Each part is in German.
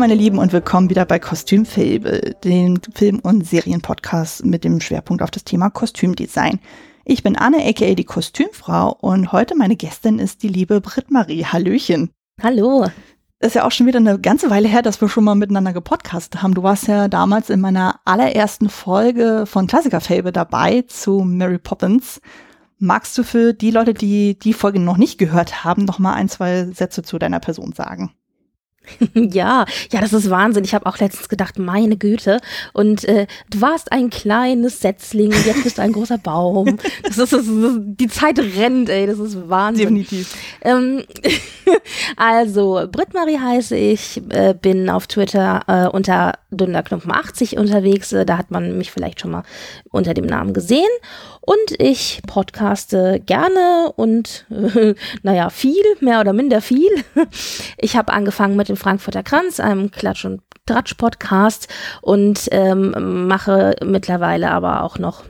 Meine Lieben und willkommen wieder bei Kostümfable, dem Film- und Serienpodcast mit dem Schwerpunkt auf das Thema Kostümdesign. Ich bin Anne, aka die Kostümfrau und heute meine Gästin ist die liebe Britt-Marie. Hallöchen. Hallo. ist ja auch schon wieder eine ganze Weile her, dass wir schon mal miteinander gepodcastet haben. Du warst ja damals in meiner allerersten Folge von Klassiker Fable dabei zu Mary Poppins. Magst du für die Leute, die die Folge noch nicht gehört haben, noch mal ein, zwei Sätze zu deiner Person sagen? Ja, ja, das ist Wahnsinn. Ich habe auch letztens gedacht, meine Güte. Und äh, du warst ein kleines Setzling, jetzt bist du ein großer Baum. Das ist, das ist, die Zeit rennt, ey, das ist Wahnsinn. Definitiv. Ähm, also, Britt-Marie heiße ich, äh, bin auf Twitter äh, unter Dunderklumpen80 unterwegs. Äh, da hat man mich vielleicht schon mal unter dem Namen gesehen. Und ich podcaste gerne und, naja, viel, mehr oder minder viel. Ich habe angefangen mit dem Frankfurter Kranz, einem Klatsch- und Tratsch-Podcast und ähm, mache mittlerweile aber auch noch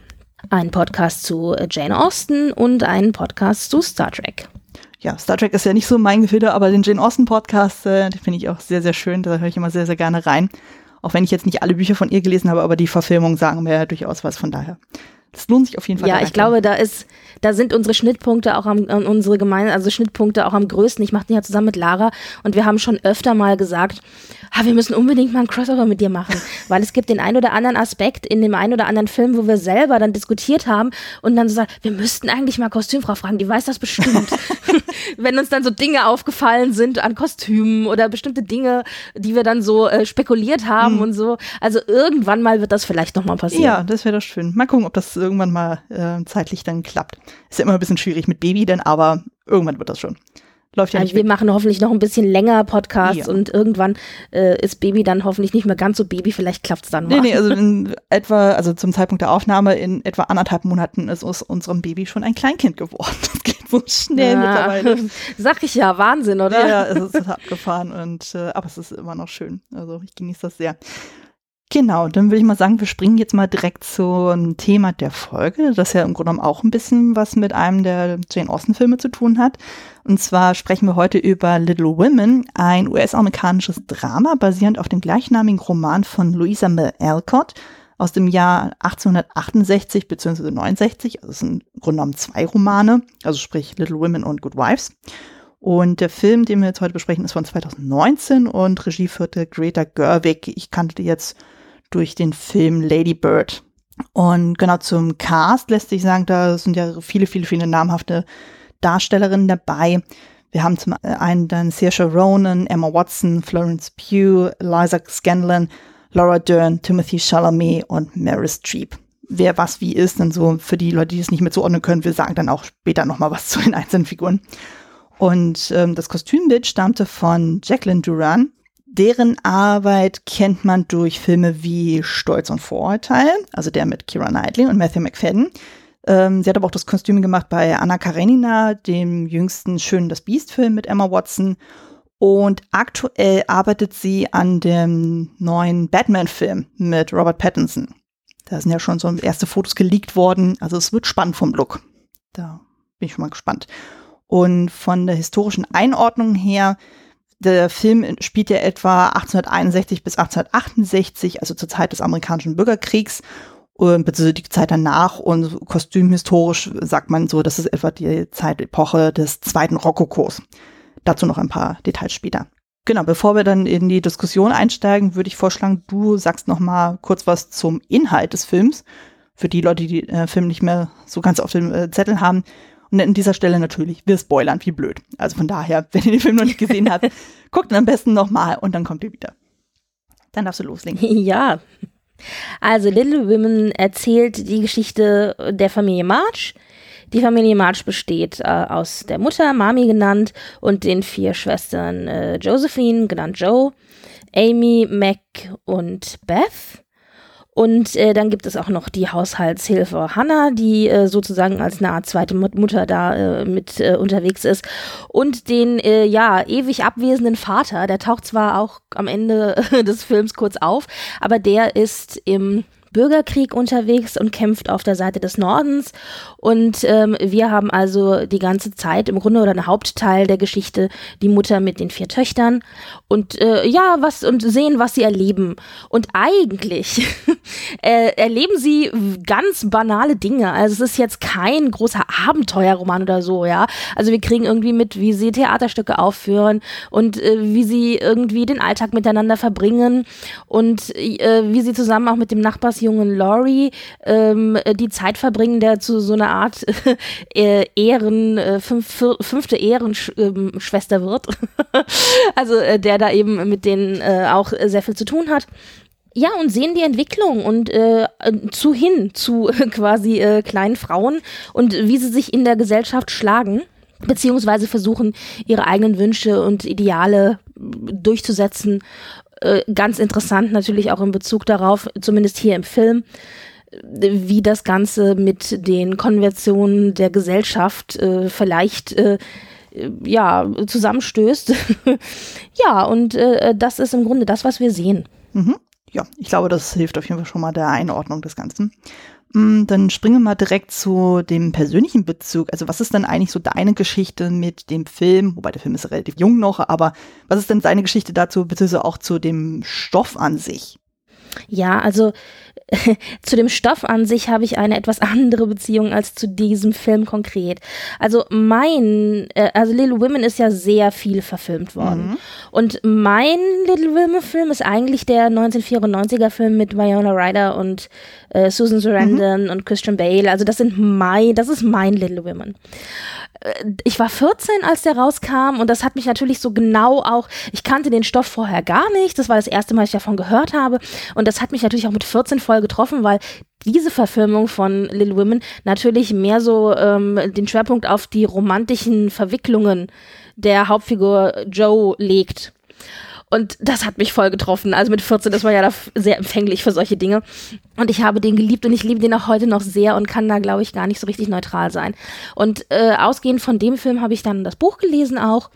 einen Podcast zu Jane Austen und einen Podcast zu Star Trek. Ja, Star Trek ist ja nicht so mein Gefilde, aber den Jane Austen Podcast, äh, den finde ich auch sehr, sehr schön. Da höre ich immer sehr, sehr gerne rein. Auch wenn ich jetzt nicht alle Bücher von ihr gelesen habe, aber die Verfilmungen sagen mir ja durchaus was von daher. Das lohnt sich auf jeden Fall. Ja, ich glaube, da ist, da sind unsere Schnittpunkte auch am, unsere Gemeinde, also Schnittpunkte auch am größten. Ich mache den ja zusammen mit Lara und wir haben schon öfter mal gesagt, ah, wir müssen unbedingt mal ein Crossover mit dir machen, weil es gibt den ein oder anderen Aspekt in dem ein oder anderen Film, wo wir selber dann diskutiert haben und dann so sagen, wir müssten eigentlich mal Kostümfrau fragen, die weiß das bestimmt. Wenn uns dann so Dinge aufgefallen sind an Kostümen oder bestimmte Dinge, die wir dann so äh, spekuliert haben mhm. und so. Also irgendwann mal wird das vielleicht nochmal passieren. Ja, das wäre doch schön. Mal gucken, ob das irgendwann mal äh, zeitlich dann klappt. Ist ja immer ein bisschen schwierig mit Baby, denn aber irgendwann wird das schon. Läuft ja also nicht wir weg. machen hoffentlich noch ein bisschen länger Podcasts ja. und irgendwann äh, ist Baby dann hoffentlich nicht mehr ganz so Baby, vielleicht klappt es dann mal. Nee, nee, also in etwa, also zum Zeitpunkt der Aufnahme in etwa anderthalb Monaten ist aus unserem Baby schon ein Kleinkind geworden. Das geht so schnell ja. mittlerweile. Sag ich ja, Wahnsinn, oder? Ja, es ist abgefahren und äh, aber es ist immer noch schön. Also ich genieße das sehr. Genau, dann würde ich mal sagen, wir springen jetzt mal direkt zum Thema der Folge, das ja im Grunde genommen auch ein bisschen was mit einem der Jane Austen-Filme zu tun hat. Und zwar sprechen wir heute über Little Women, ein US-amerikanisches Drama basierend auf dem gleichnamigen Roman von Louisa May Alcott aus dem Jahr 1868 bzw. 69. Also es sind im Grunde genommen zwei Romane, also sprich Little Women und Good Wives. Und der Film, den wir jetzt heute besprechen, ist von 2019 und Regie führte Greta Gerwig. Ich kannte die jetzt durch den Film Lady Bird. Und genau zum Cast lässt sich sagen, da sind ja viele, viele, viele namhafte Darstellerinnen dabei. Wir haben zum einen dann Saoirse Ronan, Emma Watson, Florence Pugh, Liza Scanlon, Laura Dern, Timothy Chalamet und Meryl Streep. Wer was wie ist, dann so für die Leute, die es nicht mehr zuordnen können, wir sagen dann auch später nochmal was zu den einzelnen Figuren. Und ähm, das Kostümbild stammte von Jacqueline Duran, Deren Arbeit kennt man durch Filme wie Stolz und Vorurteil, also der mit Kira Knightley und Matthew McFadden. Ähm, sie hat aber auch das Kostüm gemacht bei Anna Karenina, dem jüngsten Schön das Biest-Film mit Emma Watson. Und aktuell arbeitet sie an dem neuen Batman-Film mit Robert Pattinson. Da sind ja schon so erste Fotos geleakt worden. Also es wird spannend vom Look. Da bin ich schon mal gespannt. Und von der historischen Einordnung her der Film spielt ja etwa 1861 bis 1868, also zur Zeit des amerikanischen Bürgerkriegs, beziehungsweise die Zeit danach und kostümhistorisch sagt man so, das ist etwa die Zeitepoche des zweiten Rokokos. Dazu noch ein paar Details später. Genau, bevor wir dann in die Diskussion einsteigen, würde ich vorschlagen, du sagst noch mal kurz was zum Inhalt des Films. Für die Leute, die den äh, Film nicht mehr so ganz auf dem äh, Zettel haben. Und an dieser Stelle natürlich, wir spoilern, wie blöd. Also von daher, wenn ihr den Film noch nicht gesehen habt, guckt ihn am besten nochmal und dann kommt ihr wieder. Dann darfst du loslegen. Ja. Also Little Women erzählt die Geschichte der Familie March. Die Familie March besteht äh, aus der Mutter, Mami genannt, und den vier Schwestern äh, Josephine, genannt Joe, Amy, Mac und Beth. Und äh, dann gibt es auch noch die Haushaltshilfe Hannah, die äh, sozusagen als eine Art zweite Mutter da äh, mit äh, unterwegs ist. Und den äh, ja ewig abwesenden Vater, der taucht zwar auch am Ende des Films kurz auf, aber der ist im Bürgerkrieg unterwegs und kämpft auf der Seite des Nordens. Und ähm, wir haben also die ganze Zeit im Grunde oder ein Hauptteil der Geschichte die Mutter mit den vier Töchtern und äh, ja, was und sehen, was sie erleben. Und eigentlich äh, erleben sie ganz banale Dinge. Also es ist jetzt kein großer Abenteuerroman oder so, ja. Also wir kriegen irgendwie mit, wie sie Theaterstücke aufführen und äh, wie sie irgendwie den Alltag miteinander verbringen und äh, wie sie zusammen auch mit dem Nachbarsjungen Laurie ähm, die Zeit verbringen, der zu so einer Art äh, Ehren, äh, fünf, fünfte Ehrenschwester ähm, wird. also äh, der da eben mit denen äh, auch sehr viel zu tun hat. Ja, und sehen die Entwicklung und äh, zu hin zu quasi äh, kleinen Frauen und wie sie sich in der Gesellschaft schlagen, beziehungsweise versuchen, ihre eigenen Wünsche und Ideale durchzusetzen. Äh, ganz interessant natürlich auch in Bezug darauf, zumindest hier im Film, wie das Ganze mit den Konventionen der Gesellschaft äh, vielleicht äh, ja zusammenstößt. ja, und äh, das ist im Grunde das, was wir sehen. Mhm ja, ich glaube, das hilft auf jeden Fall schon mal der Einordnung des Ganzen. Mm, dann springen wir mal direkt zu dem persönlichen Bezug. Also was ist denn eigentlich so deine Geschichte mit dem Film? Wobei der Film ist relativ jung noch, aber was ist denn deine Geschichte dazu, beziehungsweise auch zu dem Stoff an sich? Ja, also zu dem Stoff an sich habe ich eine etwas andere Beziehung als zu diesem Film konkret. Also mein, äh, also Little Women ist ja sehr viel verfilmt worden. Mhm. Und mein Little Women Film ist eigentlich der 1994er Film mit Winona Ryder und äh, Susan Sarandon mhm. und Christian Bale. Also das sind mein, das ist mein Little Women. Äh, ich war 14, als der rauskam und das hat mich natürlich so genau auch, ich kannte den Stoff vorher gar nicht, das war das erste Mal, dass ich davon gehört habe und das hat mich natürlich auch mit 14 voll getroffen, weil diese Verfilmung von Little Women natürlich mehr so ähm, den Schwerpunkt auf die romantischen Verwicklungen der Hauptfigur Joe legt. Und das hat mich voll getroffen. Also mit 14 ist man ja da sehr empfänglich für solche Dinge. Und ich habe den geliebt und ich liebe den auch heute noch sehr und kann da, glaube ich, gar nicht so richtig neutral sein. Und äh, ausgehend von dem Film habe ich dann das Buch gelesen auch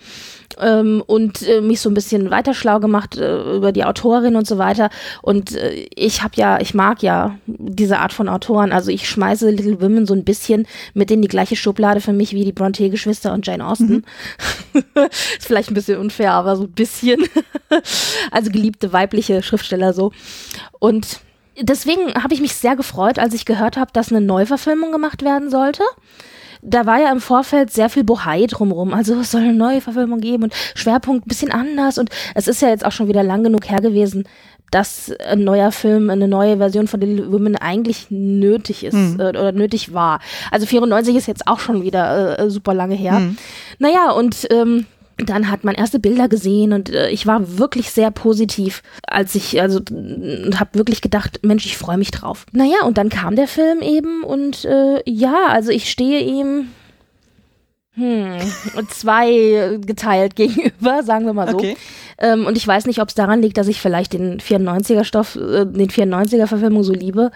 ähm, und äh, mich so ein bisschen weiter schlau gemacht äh, über die Autorin und so weiter. Und äh, ich habe ja, ich mag ja diese Art von Autoren. Also ich schmeiße Little Women so ein bisschen mit in die gleiche Schublade für mich wie die Bronte-Geschwister und Jane Austen. Mhm. Ist vielleicht ein bisschen unfair, aber so ein bisschen. also geliebte weibliche Schriftsteller so. Und deswegen habe ich mich sehr gefreut, als ich gehört habe, dass eine Neuverfilmung gemacht werden sollte da war ja im Vorfeld sehr viel Bohai drumrum. Also es soll eine neue Verfilmung geben und Schwerpunkt ein bisschen anders. Und es ist ja jetzt auch schon wieder lang genug her gewesen, dass ein neuer Film, eine neue Version von Little Women eigentlich nötig ist mhm. äh, oder nötig war. Also 94 ist jetzt auch schon wieder äh, super lange her. Mhm. Naja, und ähm, dann hat man erste Bilder gesehen und äh, ich war wirklich sehr positiv, als ich also habe wirklich gedacht, Mensch, ich freue mich drauf. Naja, und dann kam der Film eben und äh, ja, also ich stehe ihm hm, zwei geteilt gegenüber, sagen wir mal so. Okay. Ähm, und ich weiß nicht, ob es daran liegt, dass ich vielleicht den 94er Stoff, äh, den 94er Verfilmung so liebe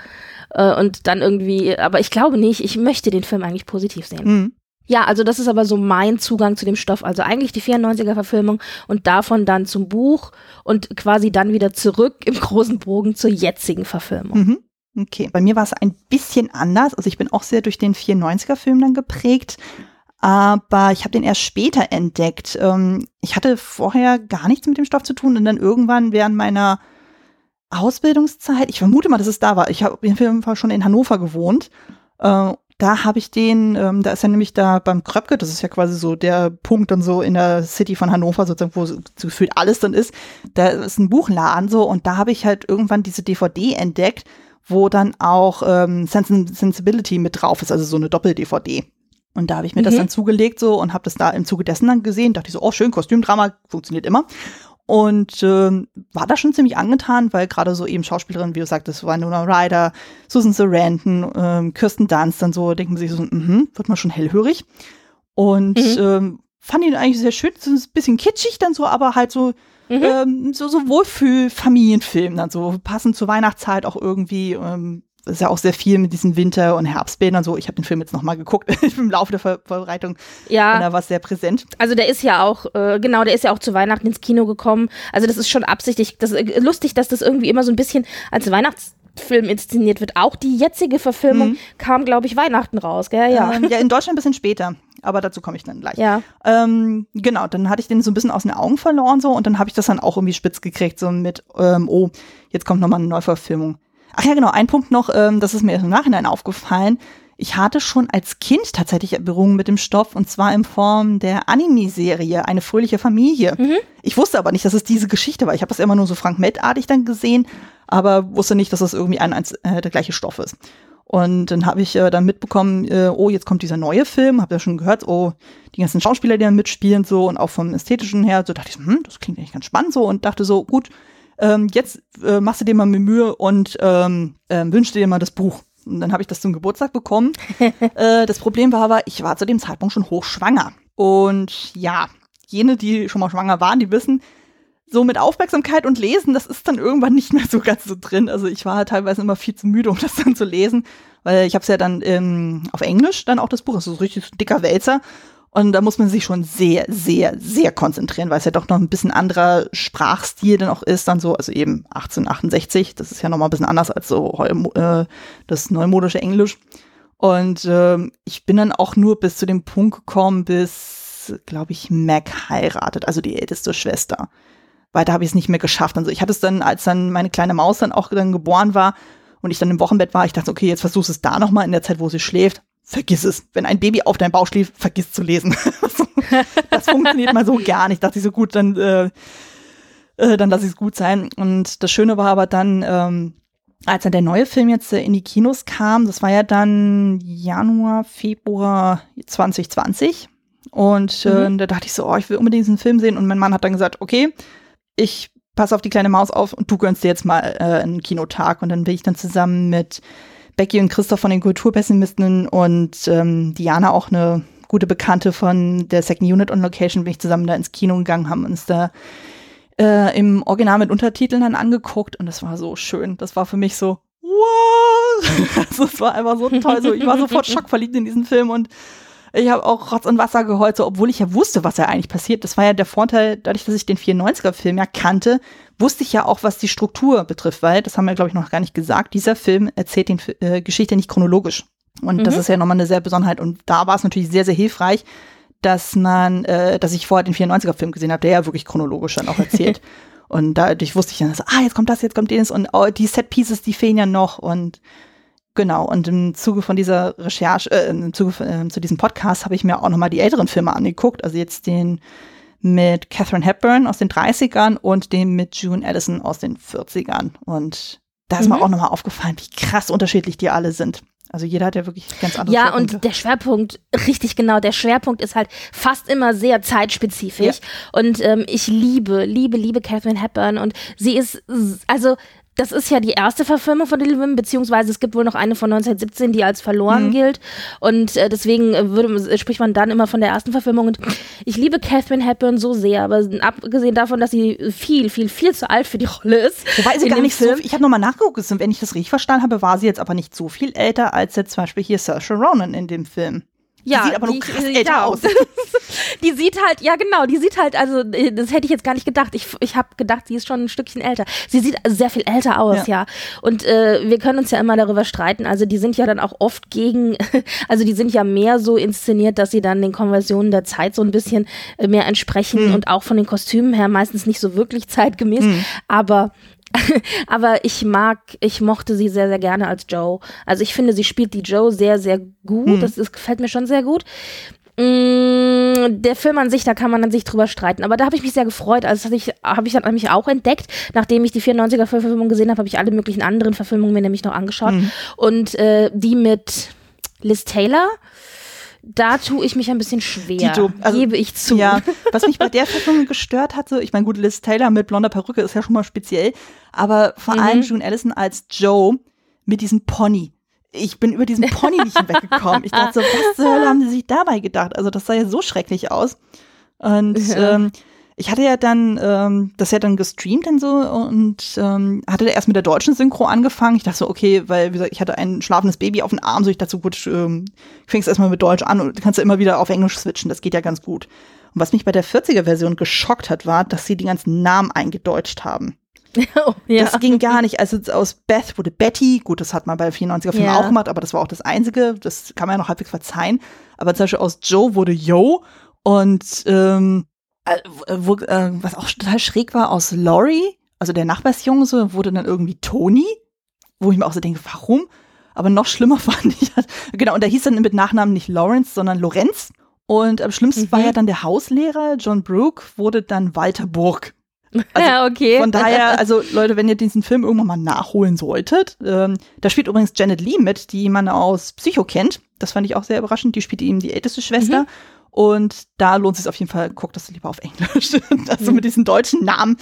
äh, und dann irgendwie, aber ich glaube nicht, ich möchte den Film eigentlich positiv sehen. Mhm. Ja, also das ist aber so mein Zugang zu dem Stoff. Also eigentlich die 94er Verfilmung und davon dann zum Buch und quasi dann wieder zurück im großen Bogen zur jetzigen Verfilmung. Mhm. Okay, bei mir war es ein bisschen anders. Also ich bin auch sehr durch den 94er Film dann geprägt. Aber ich habe den erst später entdeckt. Ähm, ich hatte vorher gar nichts mit dem Stoff zu tun und dann irgendwann während meiner Ausbildungszeit, ich vermute mal, dass es da war. Ich habe auf jeden Fall schon in Hannover gewohnt äh, da habe ich den, ähm, da ist er nämlich da beim Kröpke, das ist ja quasi so der Punkt dann so in der City von Hannover, sozusagen, wo so gefühlt alles dann ist. Da ist ein Buchladen so und da habe ich halt irgendwann diese DVD entdeckt, wo dann auch ähm, Sensibility mit drauf ist, also so eine Doppel-DVD. Und da habe ich mir mhm. das dann zugelegt so und habe das da im Zuge dessen dann gesehen. Dachte ich so, oh schön, Kostümdrama funktioniert immer. Und äh, war da schon ziemlich angetan, weil gerade so eben Schauspielerinnen, wie du sagtest, Winona Ryder, Susan Sarandon, ähm, Kirsten Dunst dann so, denkt man sich so, mhm, wird man schon hellhörig. Und mhm. ähm, fand ihn eigentlich sehr schön, so ein bisschen kitschig dann so, aber halt so, mhm. ähm, so, so Wohlfühl-Familienfilm dann so, passend zur Weihnachtszeit auch irgendwie, ähm, ist ja auch sehr viel mit diesen Winter- und Herbstbildern so. Ich habe den Film jetzt nochmal geguckt im Laufe der Ver Vorbereitung. Ja. Und da war sehr präsent. Also der ist ja auch, äh, genau, der ist ja auch zu Weihnachten ins Kino gekommen. Also das ist schon absichtlich. Das ist lustig, dass das irgendwie immer so ein bisschen als Weihnachts Film inszeniert wird. Auch die jetzige Verfilmung mhm. kam, glaube ich, Weihnachten raus, gell? Ja. Ähm, ja, in Deutschland ein bisschen später. Aber dazu komme ich dann gleich. Ja. Ähm, genau, dann hatte ich den so ein bisschen aus den Augen verloren so und dann habe ich das dann auch irgendwie spitz gekriegt, so mit, ähm, oh, jetzt kommt nochmal eine Neuverfilmung. Ach ja, genau, ein Punkt noch, ähm, das ist mir im Nachhinein aufgefallen. Ich hatte schon als Kind tatsächlich Berührung mit dem Stoff und zwar in Form der Anime-Serie Eine fröhliche Familie. Mhm. Ich wusste aber nicht, dass es diese Geschichte war. Ich habe das immer nur so Frank Mettartig dann gesehen, aber wusste nicht, dass das irgendwie ein, ein äh, der gleiche Stoff ist. Und dann habe ich äh, dann mitbekommen, äh, oh, jetzt kommt dieser neue Film, habe ja schon gehört, oh, die ganzen Schauspieler, die da mitspielen, so und auch vom Ästhetischen her, so dachte ich, hm, das klingt eigentlich ganz spannend so und dachte so, gut, ähm, jetzt äh, machst du dir mal Mühe und ähm, äh, wünschst dir mal das Buch. Und dann habe ich das zum Geburtstag bekommen. äh, das Problem war aber, ich war zu dem Zeitpunkt schon hochschwanger. Und ja, jene, die schon mal schwanger waren, die wissen, so mit Aufmerksamkeit und Lesen, das ist dann irgendwann nicht mehr so ganz so drin. Also ich war teilweise immer viel zu müde, um das dann zu lesen, weil ich habe es ja dann ähm, auf Englisch dann auch das Buch, das ist so richtig dicker Wälzer. Und da muss man sich schon sehr, sehr, sehr konzentrieren, weil es ja doch noch ein bisschen anderer Sprachstil dann auch ist, dann so, also eben 1868, das ist ja noch mal ein bisschen anders als so äh, das neumodische Englisch. Und ähm, ich bin dann auch nur bis zu dem Punkt gekommen, bis, glaube ich, Mac heiratet, also die älteste Schwester weiter habe ich es nicht mehr geschafft. Also ich hatte es dann, als dann meine kleine Maus dann auch dann geboren war und ich dann im Wochenbett war, ich dachte, okay, jetzt versuchst es da nochmal in der Zeit, wo sie schläft. Vergiss es. Wenn ein Baby auf deinem Bauch schläft, vergiss zu lesen. das funktioniert mal so gar nicht. Dachte ich so gut, dann, äh, äh, dann lasse ich es gut sein. Und das Schöne war aber dann, ähm, als dann der neue Film jetzt äh, in die Kinos kam, das war ja dann Januar, Februar 2020. Und äh, mhm. da dachte ich so, oh, ich will unbedingt diesen Film sehen. Und mein Mann hat dann gesagt, okay, ich passe auf die kleine Maus auf und du gönnst dir jetzt mal äh, einen Kinotag. Und dann bin ich dann zusammen mit Becky und Christoph von den Kulturpessimisten und ähm, Diana auch eine gute Bekannte von der Second Unit on Location, bin ich zusammen da ins Kino gegangen, haben uns da äh, im Original mit Untertiteln dann angeguckt und das war so schön. Das war für mich so, what? also es war einfach so toll. So, ich war sofort schockverliebt in diesen Film und ich habe auch Rotz und Wasser geheult, so, obwohl ich ja wusste, was ja eigentlich passiert. Das war ja der Vorteil, dadurch, dass ich den 94er-Film ja kannte, wusste ich ja auch, was die Struktur betrifft, weil, das haben wir, glaube ich, noch gar nicht gesagt, dieser Film erzählt die äh, Geschichte nicht chronologisch. Und mhm. das ist ja nochmal eine sehr Besonderheit. Und da war es natürlich sehr, sehr hilfreich, dass man, äh, dass ich vorher den 94er-Film gesehen habe, der ja wirklich chronologisch dann auch erzählt. und dadurch wusste ich dann, so, ah, jetzt kommt das, jetzt kommt das und oh, die Set-Pieces, die fehlen ja noch und Genau, und im Zuge von dieser Recherche, äh, im Zuge äh, zu diesem Podcast habe ich mir auch nochmal die älteren Filme angeguckt, also jetzt den mit Catherine Hepburn aus den 30ern und den mit June Addison aus den 40ern. Und da ist mhm. mir auch nochmal aufgefallen, wie krass unterschiedlich die alle sind. Also jeder hat ja wirklich ganz andere Ja, und der Schwerpunkt, richtig genau, der Schwerpunkt ist halt fast immer sehr zeitspezifisch. Ja. Und ähm, ich liebe, liebe, liebe Catherine Hepburn und sie ist, also das ist ja die erste Verfilmung von Little Women, beziehungsweise es gibt wohl noch eine von 1917, die als verloren mhm. gilt. Und äh, deswegen äh, würde, spricht man dann immer von der ersten Verfilmung. Und ich liebe Catherine Hepburn so sehr, aber abgesehen davon, dass sie viel, viel, viel zu alt für die Rolle ist. Wobei sie gar nicht Film. so Ich habe nochmal nachgeguckt, und wenn ich das richtig verstanden habe, war sie jetzt aber nicht so viel älter als jetzt zum Beispiel hier Saoirse Ronan in dem Film. Ja, die sieht aber die, nur krass älter ja. aus. die sieht halt, ja genau, die sieht halt, also äh, das hätte ich jetzt gar nicht gedacht. Ich, ich habe gedacht, sie ist schon ein Stückchen älter. Sie sieht sehr viel älter aus, ja. ja. Und äh, wir können uns ja immer darüber streiten. Also die sind ja dann auch oft gegen, also die sind ja mehr so inszeniert, dass sie dann den Konversionen der Zeit so ein bisschen äh, mehr entsprechen mhm. und auch von den Kostümen her meistens nicht so wirklich zeitgemäß. Mhm. Aber aber ich mag, ich mochte sie sehr, sehr gerne als Joe. Also ich finde, sie spielt die Joe sehr, sehr gut. Hm. Das, das gefällt mir schon sehr gut. Mm, der Film an sich, da kann man an sich drüber streiten. Aber da habe ich mich sehr gefreut. Also das habe ich dann nämlich auch entdeckt. Nachdem ich die 94er-Verfilmung gesehen habe, habe ich alle möglichen anderen Verfilmungen mir nämlich noch angeschaut. Mhm. Und äh, die mit Liz Taylor da tue ich mich ein bisschen schwer, Dito, also, gebe ich zu. Ja, was mich bei der Verfilmung gestört hatte, ich meine, gut, Liz Taylor mit blonder Perücke ist ja schon mal speziell, aber vor mhm. allem June Allison als Joe mit diesem Pony. Ich bin über diesen Pony nicht hinweggekommen. Ich dachte so, was zur Hölle haben sie sich dabei gedacht? Also das sah ja so schrecklich aus. Und ja. ähm, ich hatte ja dann ähm, das ja dann gestreamt und so und ähm, hatte erst mit der deutschen Synchro angefangen. Ich dachte so, okay, weil wie gesagt, ich hatte ein schlafendes Baby auf dem Arm, so ich dachte so, gut, ähm, fängst erstmal mit Deutsch an und kannst ja immer wieder auf Englisch switchen, das geht ja ganz gut. Und was mich bei der 40er Version geschockt hat, war, dass sie die ganzen Namen eingedeutscht haben. oh, ja. Das ging gar nicht. Also aus Beth wurde Betty. Gut, das hat man bei 94er Filmen ja. auch gemacht, aber das war auch das Einzige. Das kann man ja noch halbwegs verzeihen. Aber zum Beispiel aus Joe wurde Yo. Und ähm, äh, wo, äh, was auch total schräg war, aus Laurie, also der Nachbarsjunge, so, wurde dann irgendwie Tony. Wo ich mir auch so denke, warum? Aber noch schlimmer fand ich, genau, und der hieß dann mit Nachnamen nicht Lawrence, sondern Lorenz. Und am schlimmsten mhm. war ja dann der Hauslehrer, John Brooke, wurde dann Walter Burg. Also ja, okay. Von daher, also Leute, wenn ihr diesen Film irgendwann mal nachholen solltet, ähm, da spielt übrigens Janet Lee mit, die man aus Psycho kennt. Das fand ich auch sehr überraschend. Die spielt eben die älteste Schwester. Mhm. Und da lohnt es sich auf jeden Fall, guckt das lieber auf Englisch. also mit diesen deutschen Namen,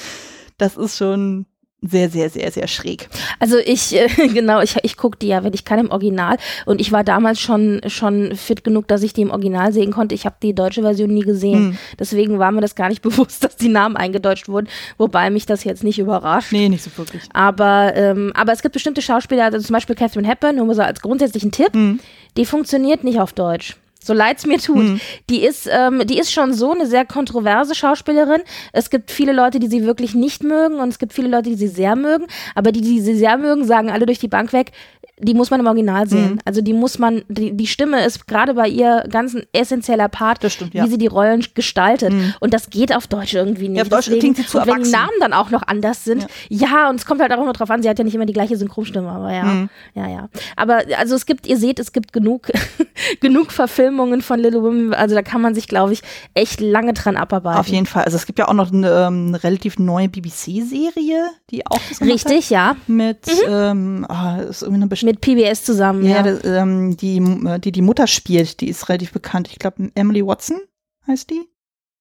das ist schon sehr, sehr, sehr, sehr schräg. Also ich, äh, genau, ich, ich gucke die ja, wenn ich kann im Original. Und ich war damals schon, schon fit genug, dass ich die im Original sehen konnte. Ich habe die deutsche Version nie gesehen. Hm. Deswegen war mir das gar nicht bewusst, dass die Namen eingedeutscht wurden. Wobei mich das jetzt nicht überrascht. Nee, nicht so wirklich. Aber, ähm, aber es gibt bestimmte Schauspieler, also zum Beispiel Catherine Hepburn, nur so als grundsätzlichen Tipp, hm. die funktioniert nicht auf Deutsch so leid es mir tut. Mhm. Die ist, ähm, die ist schon so eine sehr kontroverse Schauspielerin. Es gibt viele Leute, die sie wirklich nicht mögen und es gibt viele Leute, die sie sehr mögen. Aber die, die sie sehr mögen, sagen alle durch die Bank weg, die muss man im Original sehen. Mhm. Also die muss man, die, die Stimme ist gerade bei ihr ganz ein essentieller Part, stimmt, ja. wie sie die Rollen gestaltet. Mhm. Und das geht auf Deutsch irgendwie nicht. Ja, auf Deutsch Deswegen, klingt sie zu und wenn die Namen dann auch noch anders sind, ja. ja. und es kommt halt auch immer drauf an, sie hat ja nicht immer die gleiche Synchronstimme, aber ja, mhm. ja, ja. Aber also es gibt, ihr seht, es gibt genug, genug Verfilmungen von Little Women, also da kann man sich, glaube ich, echt lange dran abarbeiten. Auf jeden Fall. Also es gibt ja auch noch eine, ähm, relativ neue BBC-Serie, die auch das Richtig, hat, ja. Mit, mhm. ähm, oh, ist irgendwie eine mit PBS zusammen. Ja, ja. Das, ähm, die, die die Mutter spielt, die ist relativ bekannt. Ich glaube, Emily Watson heißt die.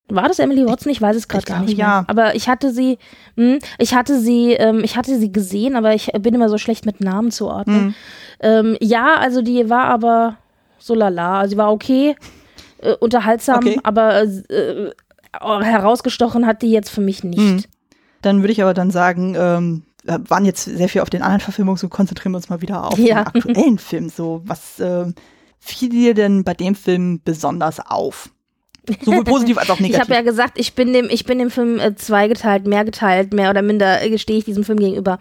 War das Emily Watson? Ich weiß es gerade gar nicht. Mehr. Ja. Aber ich hatte sie, mh, hm, ich hatte sie, ähm, ich hatte sie gesehen, aber ich bin immer so schlecht mit Namen zu ordnen. Mhm. Ähm, ja, also die war aber so lala. Also sie war okay, äh, unterhaltsam, okay. aber äh, herausgestochen hat die jetzt für mich nicht. Mhm. Dann würde ich aber dann sagen, ähm, wir waren jetzt sehr viel auf den anderen Verfilmungen, so konzentrieren wir uns mal wieder auf ja. den aktuellen Film. So, was äh, fiel dir denn bei dem Film besonders auf? Sowohl positiv als auch negativ. Ich habe ja gesagt, ich bin dem, ich bin dem Film äh, zweigeteilt, mehr geteilt, mehr oder minder äh, stehe ich diesem Film gegenüber.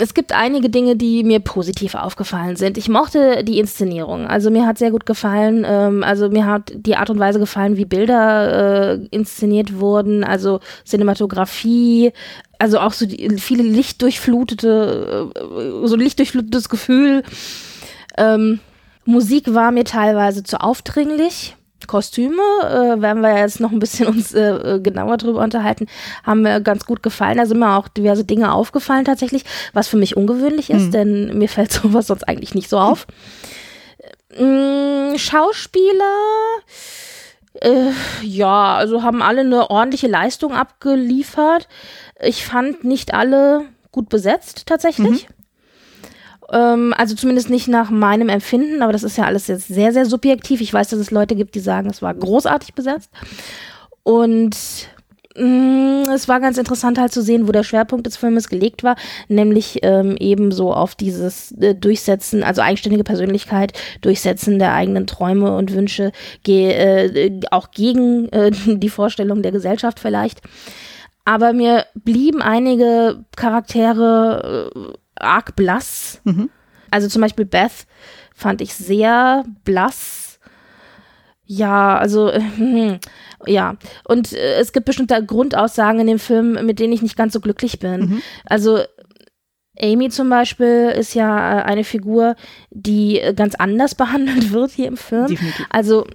Es gibt einige Dinge, die mir positiv aufgefallen sind. Ich mochte die Inszenierung. Also mir hat sehr gut gefallen. Ähm, also mir hat die Art und Weise gefallen, wie Bilder äh, inszeniert wurden. Also Cinematografie, also auch so die, viele lichtdurchflutete, äh, so lichtdurchflutetes Gefühl. Ähm, Musik war mir teilweise zu aufdringlich. Kostüme, äh, werden wir jetzt noch ein bisschen uns äh, äh, genauer drüber unterhalten, haben mir ganz gut gefallen. Da sind mir auch diverse Dinge aufgefallen tatsächlich, was für mich ungewöhnlich ist, mhm. denn mir fällt sowas sonst eigentlich nicht so auf. Mhm. Schauspieler, äh, ja, also haben alle eine ordentliche Leistung abgeliefert. Ich fand nicht alle gut besetzt tatsächlich. Mhm. Ähm, also zumindest nicht nach meinem Empfinden, aber das ist ja alles jetzt sehr, sehr subjektiv. Ich weiß, dass es Leute gibt, die sagen, es war großartig besetzt. Und mm, es war ganz interessant halt zu sehen, wo der Schwerpunkt des Filmes gelegt war, nämlich ähm, ebenso auf dieses äh, Durchsetzen, also eigenständige Persönlichkeit, Durchsetzen der eigenen Träume und Wünsche, ge äh, auch gegen äh, die Vorstellung der Gesellschaft vielleicht. Aber mir blieben einige Charaktere äh, arg blass. Mhm. Also zum Beispiel Beth fand ich sehr blass. Ja, also äh, ja. Und äh, es gibt bestimmte Grundaussagen in dem Film, mit denen ich nicht ganz so glücklich bin. Mhm. Also Amy zum Beispiel ist ja äh, eine Figur, die äh, ganz anders behandelt wird hier im Film. Definitiv. Also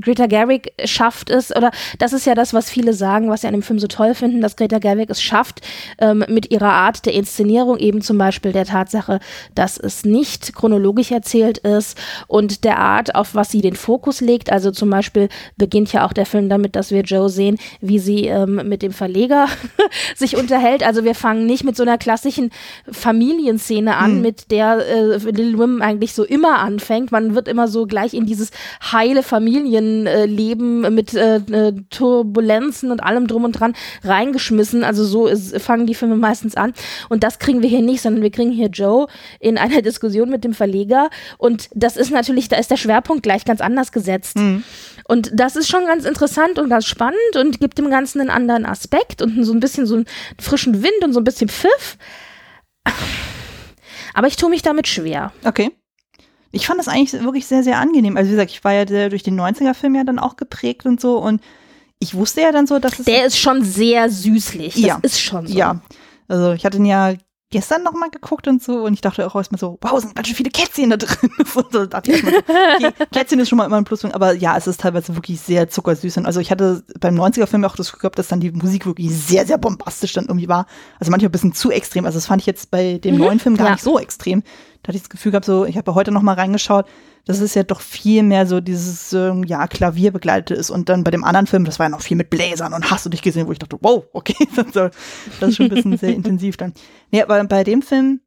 Greta Gerwig schafft es, oder das ist ja das, was viele sagen, was sie an dem Film so toll finden, dass Greta Gerwig es schafft, ähm, mit ihrer Art der Inszenierung, eben zum Beispiel der Tatsache, dass es nicht chronologisch erzählt ist und der Art, auf was sie den Fokus legt. Also zum Beispiel beginnt ja auch der Film damit, dass wir Joe sehen, wie sie ähm, mit dem Verleger sich unterhält. Also wir fangen nicht mit so einer klassischen Familienszene an, Mhm. mit der äh, Little Women eigentlich so immer anfängt. Man wird immer so gleich in dieses heile Familienleben mit äh, äh, Turbulenzen und allem drum und dran reingeschmissen. Also so ist, fangen die Filme meistens an. Und das kriegen wir hier nicht, sondern wir kriegen hier Joe in einer Diskussion mit dem Verleger. Und das ist natürlich, da ist der Schwerpunkt gleich ganz anders gesetzt. Mhm. Und das ist schon ganz interessant und ganz spannend und gibt dem Ganzen einen anderen Aspekt und so ein bisschen so einen frischen Wind und so ein bisschen Pfiff. Aber ich tue mich damit schwer. Okay. Ich fand das eigentlich wirklich sehr, sehr angenehm. Also wie gesagt, ich war ja durch den 90er-Film ja dann auch geprägt und so und ich wusste ja dann so, dass es. Der ist schon sehr süßlich. Das Ja. ist schon so. Ja. Also ich hatte ihn ja gestern noch mal geguckt und so und ich dachte auch erstmal so, wow, sind ganz schön viele Kätzchen da drin. so, dachte ich so, okay, Kätzchen ist schon mal immer ein Pluspunkt, aber ja, es ist teilweise wirklich sehr zuckersüß. Und also ich hatte beim 90er-Film auch das Gefühl gehabt, dass dann die Musik wirklich sehr, sehr bombastisch dann irgendwie war. Also manchmal ein bisschen zu extrem. Also das fand ich jetzt bei dem Mhm, neuen Film gar ja. nicht so extrem. Da hatte ich das Gefühl gehabt, so, ich habe ja heute noch mal reingeschaut, dass es ja doch viel mehr so dieses, ähm, ja, Klavier begleitet ist. Und dann bei dem anderen Film, das war ja noch viel mit Bläsern und hast du dich gesehen, wo ich dachte, wow, okay, das ist das ist schon ein bisschen sehr intensiv dann. Nee, aber bei dem Film,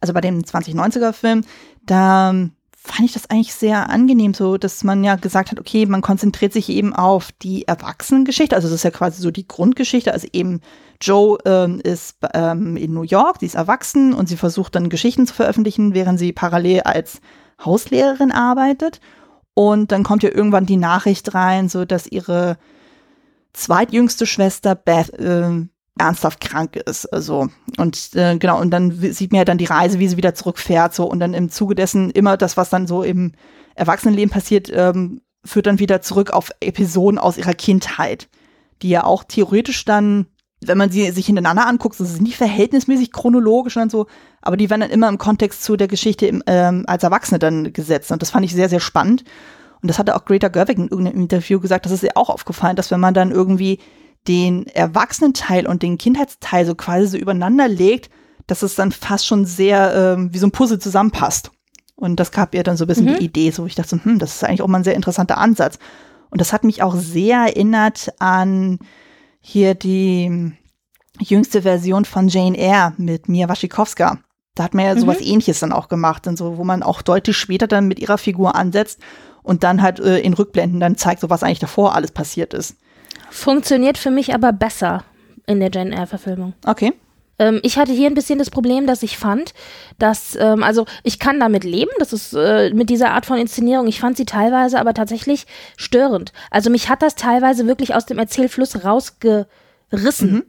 also bei dem 2090er Film, da ähm, fand ich das eigentlich sehr angenehm, so dass man ja gesagt hat, okay, man konzentriert sich eben auf die Erwachsenengeschichte, also das ist ja quasi so die Grundgeschichte, also eben Joe ähm, ist ähm, in New York, sie ist erwachsen und sie versucht dann Geschichten zu veröffentlichen, während sie parallel als Hauslehrerin arbeitet. Und dann kommt ja irgendwann die Nachricht rein, so dass ihre zweitjüngste Schwester Beth äh, ernsthaft krank ist. Also und äh, genau und dann sieht man ja dann die Reise, wie sie wieder zurückfährt, so und dann im Zuge dessen immer das, was dann so im Erwachsenenleben passiert, ähm, führt dann wieder zurück auf Episoden aus ihrer Kindheit, die ja auch theoretisch dann, wenn man sie sich hintereinander anguckt, das ist nicht verhältnismäßig chronologisch und so, aber die werden dann immer im Kontext zu der Geschichte im, ähm, als Erwachsene dann gesetzt und das fand ich sehr sehr spannend. Und das hatte auch Greta Gerwig in irgendeinem Interview gesagt, das ist ihr auch aufgefallen, dass wenn man dann irgendwie den Erwachsenenteil und den Kindheitsteil so quasi so übereinander legt, dass es dann fast schon sehr ähm, wie so ein Puzzle zusammenpasst. Und das gab ihr dann so ein bisschen Mhm. die Idee, so ich dachte, so, hm, das ist eigentlich auch mal ein sehr interessanter Ansatz. Und das hat mich auch sehr erinnert an hier die jüngste Version von Jane Eyre mit Mia Wasikowska. Da hat man ja sowas ähnliches dann auch gemacht, und so, wo man auch deutlich später dann mit ihrer Figur ansetzt und dann halt äh, in Rückblenden dann zeigt, so was eigentlich davor alles passiert ist. Funktioniert für mich aber besser in der Jane Eyre-Verfilmung. Okay. Ähm, ich hatte hier ein bisschen das Problem, dass ich fand, dass, ähm, also ich kann damit leben, das ist äh, mit dieser Art von Inszenierung, ich fand sie teilweise aber tatsächlich störend. Also mich hat das teilweise wirklich aus dem Erzählfluss rausgerissen.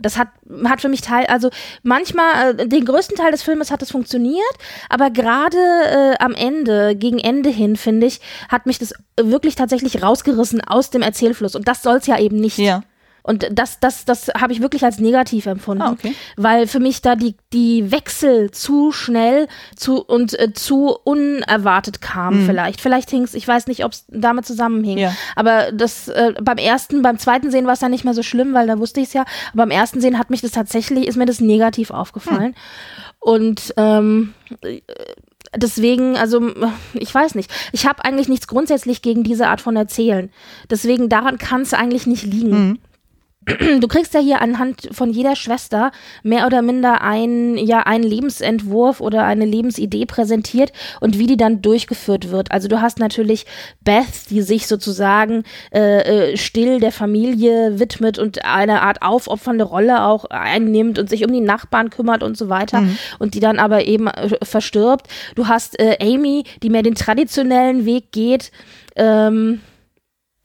Das hat, hat für mich teil, also manchmal, äh, den größten Teil des Filmes hat es funktioniert, aber gerade äh, am Ende, gegen Ende hin, finde ich, hat mich das wirklich tatsächlich rausgerissen aus dem Erzählfluss. Und das soll es ja eben nicht. Ja. Und das, das, das habe ich wirklich als negativ empfunden, Ah, okay. weil für mich da die, die Wechsel zu schnell zu, und äh, zu unerwartet kamen vielleicht. Vielleicht hing es, ich weiß nicht, ob es damit zusammenhing. Ja. Aber das äh, beim ersten, beim zweiten Sehen war es ja nicht mehr so schlimm, weil da wusste ich es ja. Aber beim ersten Sehen hat mich das tatsächlich, ist mir das negativ aufgefallen. Und ähm, äh, deswegen, also ich weiß nicht. Ich habe eigentlich nichts grundsätzlich gegen diese Art von Erzählen. Deswegen daran kann es eigentlich nicht liegen. Du kriegst ja hier anhand von jeder Schwester mehr oder minder ein, ja, einen Lebensentwurf oder eine Lebensidee präsentiert und wie die dann durchgeführt wird. Also du hast natürlich Beth, die sich sozusagen äh, äh, still der Familie widmet und eine Art aufopfernde Rolle auch einnimmt und sich um die Nachbarn kümmert und so weiter und die dann aber eben äh, verstirbt. Du hast äh, Amy, die mehr den traditionellen Weg geht. Ähm,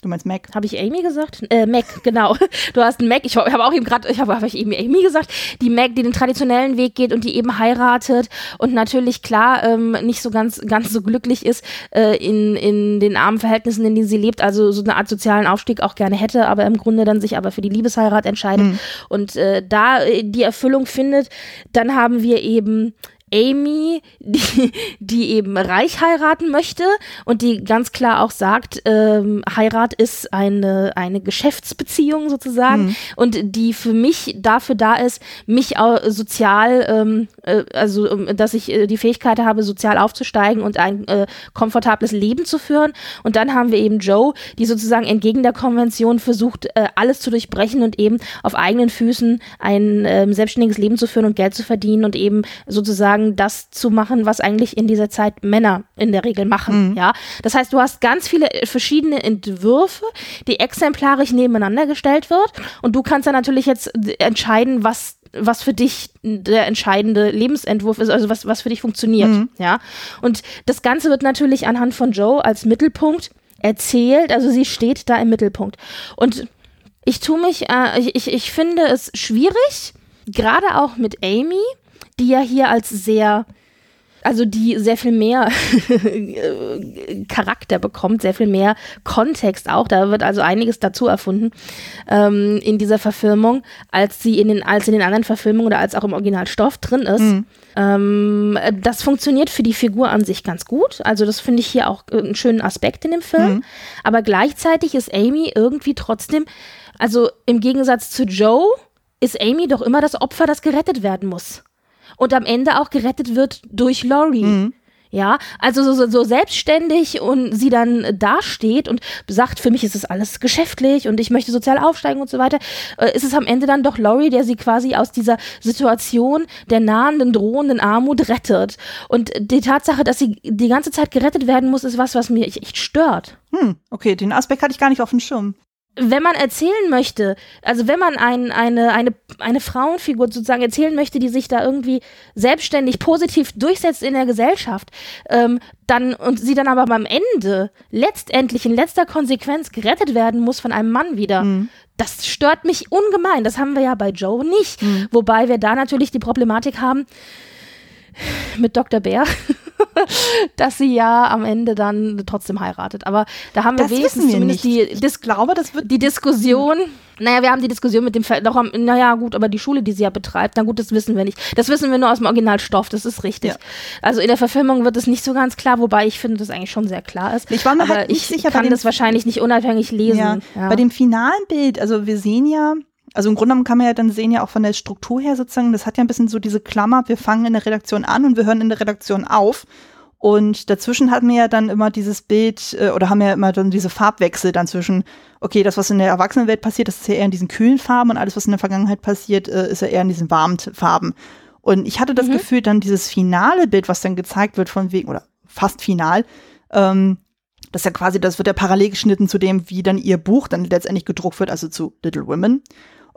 Du meinst Mac? habe ich Amy gesagt? Äh, Mac, genau. Du hast einen Mac. Ich habe auch eben gerade, ich habe hab ich eben Amy gesagt, die Mac, die den traditionellen Weg geht und die eben heiratet und natürlich klar ähm, nicht so ganz ganz so glücklich ist äh, in in den armen Verhältnissen, in denen sie lebt. Also so eine Art sozialen Aufstieg auch gerne hätte, aber im Grunde dann sich aber für die Liebesheirat entscheidet und äh, da äh, die Erfüllung findet. Dann haben wir eben Amy, die, die eben reich heiraten möchte und die ganz klar auch sagt, ähm, Heirat ist eine, eine Geschäftsbeziehung sozusagen mhm. und die für mich dafür da ist, mich auch sozial, ähm, äh, also ähm, dass ich äh, die Fähigkeit habe, sozial aufzusteigen und ein äh, komfortables Leben zu führen. Und dann haben wir eben Joe, die sozusagen entgegen der Konvention versucht, äh, alles zu durchbrechen und eben auf eigenen Füßen ein ähm, selbstständiges Leben zu führen und Geld zu verdienen und eben sozusagen das zu machen, was eigentlich in dieser Zeit Männer in der Regel machen. Mhm. Ja, das heißt, du hast ganz viele äh, verschiedene Entwürfe, die exemplarisch nebeneinander gestellt wird und du kannst dann natürlich jetzt entscheiden, was was für dich der entscheidende Lebensentwurf ist, also was, was für dich funktioniert. Mhm. Ja. Und das Ganze wird natürlich anhand von Joe als Mittelpunkt erzählt, also sie steht da im Mittelpunkt. Und ich tue mich, äh, ich, ich finde es schwierig, gerade auch mit Amy, die ja hier als sehr also die sehr viel mehr Charakter bekommt, sehr viel mehr Kontext auch. Da wird also einiges dazu erfunden ähm, in dieser Verfilmung, als sie in den, als in den anderen Verfilmungen oder als auch im Originalstoff drin ist. Mhm. Ähm, das funktioniert für die Figur an sich ganz gut. Also das finde ich hier auch einen schönen Aspekt in dem Film. Mhm. Aber gleichzeitig ist Amy irgendwie trotzdem, also im Gegensatz zu Joe, ist Amy doch immer das Opfer, das gerettet werden muss und am Ende auch gerettet wird durch Laurie. Mhm. Ja, also so, so, selbstständig und sie dann dasteht und sagt, für mich ist es alles geschäftlich und ich möchte sozial aufsteigen und so weiter, äh, ist es am Ende dann doch Laurie, der sie quasi aus dieser Situation der nahenden, drohenden Armut rettet. Und die Tatsache, dass sie die ganze Zeit gerettet werden muss, ist was, was mir echt stört. Hm, okay, den Aspekt hatte ich gar nicht auf dem Schirm wenn man erzählen möchte, also wenn man ein, eine, eine, eine Frauenfigur sozusagen erzählen möchte, die sich da irgendwie selbstständig positiv durchsetzt in der Gesellschaft, ähm, dann und sie dann aber beim Ende letztendlich in letzter Konsequenz gerettet werden muss von einem Mann wieder, mhm. das stört mich ungemein. Das haben wir ja bei Joe nicht. Mhm. Wobei wir da natürlich die Problematik haben mit Dr. Bär. dass sie ja am Ende dann trotzdem heiratet. Aber da haben wir das wenigstens wir zumindest nicht. die, Dis glaube, das wird die Diskussion. Naja, wir haben die Diskussion mit dem, Ver doch, naja, gut, aber die Schule, die sie ja betreibt, na gut, das wissen wir nicht. Das wissen wir nur aus dem Originalstoff, das ist richtig. Ja. Also in der Verfilmung wird es nicht so ganz klar, wobei ich finde, das eigentlich schon sehr klar ist. Ich war mir aber halt nicht ich sicher, kann das wahrscheinlich nicht unabhängig lesen. Ja, ja. Bei dem finalen Bild, also wir sehen ja, also im Grunde genommen kann man ja dann sehen, ja auch von der Struktur her sozusagen, das hat ja ein bisschen so diese Klammer, wir fangen in der Redaktion an und wir hören in der Redaktion auf. Und dazwischen hatten wir ja dann immer dieses Bild äh, oder haben wir ja immer dann diese Farbwechsel dann zwischen, okay, das, was in der Erwachsenenwelt passiert, das ist ja eher in diesen kühlen Farben und alles, was in der Vergangenheit passiert, äh, ist ja eher in diesen warmen Farben. Und ich hatte das mhm. Gefühl, dann dieses finale Bild, was dann gezeigt wird von wegen, oder fast final, ähm, das ist ja quasi, das wird ja parallel geschnitten zu dem, wie dann ihr Buch dann letztendlich gedruckt wird, also zu Little Women.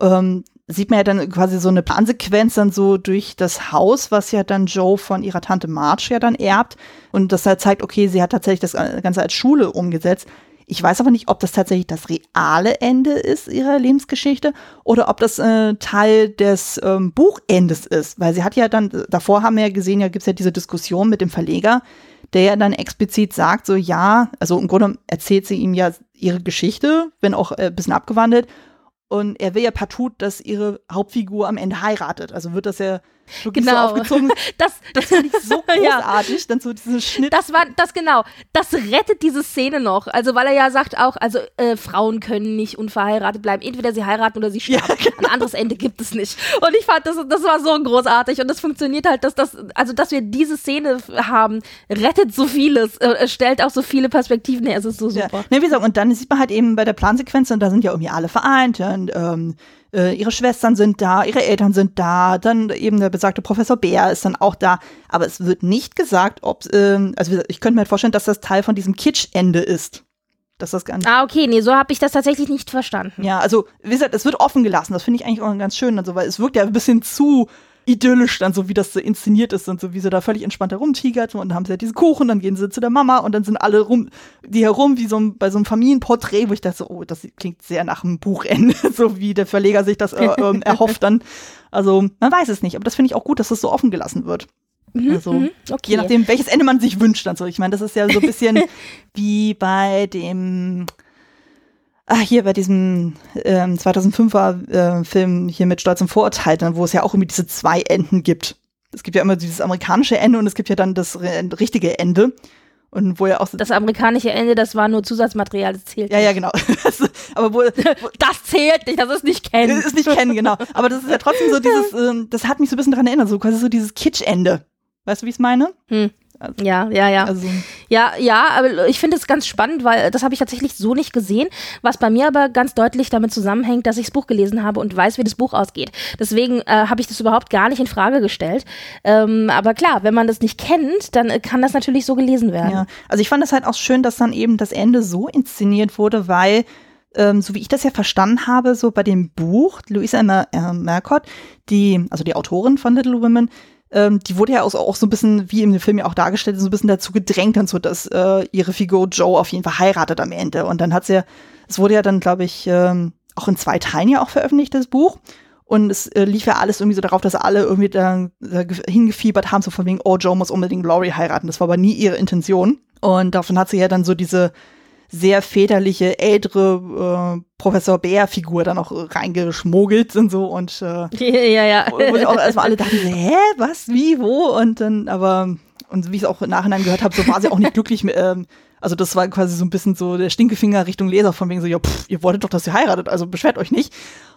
Ähm, sieht man ja dann quasi so eine Plansequenz dann so durch das Haus, was ja dann Joe von ihrer Tante Marge ja dann erbt. Und das halt zeigt, okay, sie hat tatsächlich das Ganze als Schule umgesetzt. Ich weiß aber nicht, ob das tatsächlich das reale Ende ist ihrer Lebensgeschichte oder ob das äh, Teil des ähm, Buchendes ist. Weil sie hat ja dann, davor haben wir ja gesehen, ja gibt es ja diese Diskussion mit dem Verleger, der ja dann explizit sagt, so ja, also im Grunde erzählt sie ihm ja ihre Geschichte, wenn auch äh, ein bisschen abgewandelt. Und er will ja partout, dass ihre Hauptfigur am Ende heiratet. Also wird das ja genau. so aufgezogen. Das, das fand ich so großartig, ja. dann so diesen Schnitt. Das war, das genau, das rettet diese Szene noch. Also, weil er ja sagt auch, also äh, Frauen können nicht unverheiratet bleiben. Entweder sie heiraten oder sie sterben. Ja, genau. Ein anderes Ende gibt es nicht. Und ich fand, das, das war so großartig. Und das funktioniert halt, dass das, also, dass wir diese Szene haben, rettet so vieles, äh, stellt auch so viele Perspektiven her. Es ist so super. Ja. Ne, wie gesagt, und dann sieht man halt eben bei der Plansequenz, und da sind ja irgendwie alle vereint, und, ähm, äh, ihre Schwestern sind da, ihre Eltern sind da, dann eben der besagte Professor Bär ist dann auch da. Aber es wird nicht gesagt, ob, ähm, also ich könnte mir halt vorstellen, dass das Teil von diesem Kitsch-Ende ist. Dass das gar nicht ah, okay, nee, so habe ich das tatsächlich nicht verstanden. Ja, also, wie gesagt, es wird offen gelassen. Das finde ich eigentlich auch ganz schön, also, weil es wirkt ja ein bisschen zu idyllisch dann so, wie das so inszeniert ist und so, wie sie da völlig entspannt herumtigert und dann haben sie ja diesen Kuchen, dann gehen sie zu der Mama und dann sind alle rum, die herum, wie so ein, bei so einem Familienporträt, wo ich dachte so, oh, das klingt sehr nach einem Buchende, so wie der Verleger sich das äh, äh, erhofft dann. Also, man weiß es nicht, aber das finde ich auch gut, dass das so offen gelassen wird. Mhm, also, mhm, okay. je nachdem, welches Ende man sich wünscht, dann so. Ich meine, das ist ja so ein bisschen wie bei dem, ah, hier bei diesem ähm, 2005er äh, Film hier mit Stolz und Vorurteil, wo es ja auch irgendwie diese zwei Enden gibt. es gibt ja immer dieses amerikanische Ende und es gibt ja dann das richtige Ende. Und wo ja auch das amerikanische Ende, das war nur Zusatzmaterial, das zählt. Ja, nicht. ja, genau. aber wo, das zählt nicht, das ist nicht kennen. Das ist nicht kennen, genau. Aber das ist ja trotzdem so dieses, ähm, das hat mich so ein bisschen daran erinnert, so quasi so dieses Kitsch-Ende. Weißt du, wie ich es meine? Hm. Also, ja, ja, ja. Also. Ja, ja, aber ich finde es ganz spannend, weil das habe ich tatsächlich so nicht gesehen, was bei mir aber ganz deutlich damit zusammenhängt, dass ich das Buch gelesen habe und weiß, wie das Buch ausgeht. Deswegen äh, habe ich das überhaupt gar nicht in Frage gestellt. Ähm, aber klar, wenn man das nicht kennt, dann äh, kann das natürlich so gelesen werden. Ja, also ich fand es halt auch schön, dass dann eben das Ende so inszeniert wurde, weil ähm, so wie ich das ja verstanden habe, so bei dem Buch, Louisa Mer äh, Mercott, die, also die Autorin von Little Women, ähm, die wurde ja auch, auch, so ein bisschen, wie im Film ja auch dargestellt, so ein bisschen dazu gedrängt und so, dass äh, ihre Figur Joe auf jeden Fall heiratet am Ende. Und dann hat sie ja, es wurde ja dann, glaube ich, ähm, auch in zwei Teilen ja auch veröffentlicht, das Buch. Und es äh, lief ja alles irgendwie so darauf, dass alle irgendwie da, da hingefiebert haben, so von wegen, oh, Joe muss unbedingt Laurie heiraten. Das war aber nie ihre Intention. Und davon hat sie ja dann so diese sehr väterliche, ältere äh, Professor Bär-Figur da noch reingeschmuggelt und so und äh, ja, ja. wo ich auch erstmal alle dachten, hä, was, wie, wo? Und dann, aber, und wie ich es auch im Nachhinein gehört habe, so war sie auch nicht glücklich mit, ähm, also das war quasi so ein bisschen so der Stinkefinger Richtung Leser, von wegen so, ja, pff, ihr wolltet doch, dass ihr heiratet, also beschwert euch nicht.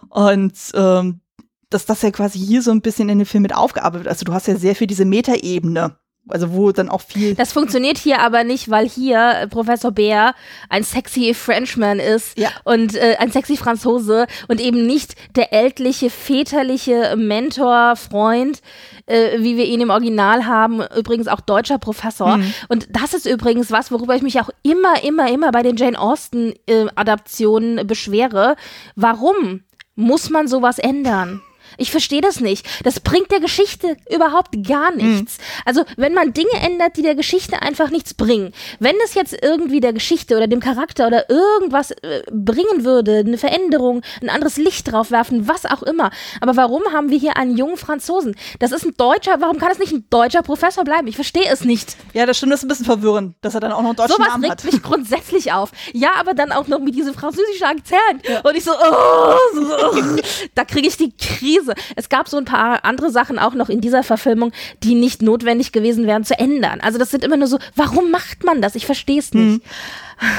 Und ähm, dass das ja quasi hier so ein bisschen in dem Film mit aufgearbeitet wird. Also du hast ja sehr viel diese Metaebene also wo dann auch viel. Das funktioniert hier aber nicht, weil hier äh, Professor Bär ein sexy Frenchman ist ja. und äh, ein sexy Franzose und eben nicht der ältliche, väterliche Mentor, Freund, äh, wie wir ihn im Original haben, übrigens auch deutscher Professor. Mhm. Und das ist übrigens was, worüber ich mich auch immer, immer, immer bei den Jane Austen-Adaptionen äh, beschwere. Warum muss man sowas ändern? Ich verstehe das nicht. Das bringt der Geschichte überhaupt gar hm. nichts. Mhm. Also, wenn man Dinge ändert, die der Geschichte einfach nichts bringen. Wenn es jetzt irgendwie der Geschichte oder dem Charakter oder irgendwas äh, bringen würde, eine Veränderung, ein anderes Licht drauf werfen, was auch immer. Aber warum haben wir hier einen jungen Franzosen? Das ist ein Deutscher, warum kann es nicht ein deutscher Professor bleiben? Ich verstehe es nicht. Ja, das stimmt, das ist ein bisschen verwirrend, dass er dann auch noch einen deutschen so Namen hat. regt mich grundsätzlich auf. Ja, aber dann auch noch mit diesem französischen Akzent. Ja. Und ich so, oh, so da kriege ich die Krise Krise. Es gab so ein paar andere Sachen auch noch in dieser Verfilmung, die nicht notwendig gewesen wären zu ändern. Also das sind immer nur so, warum macht man das? Ich verstehe es nicht. Hm.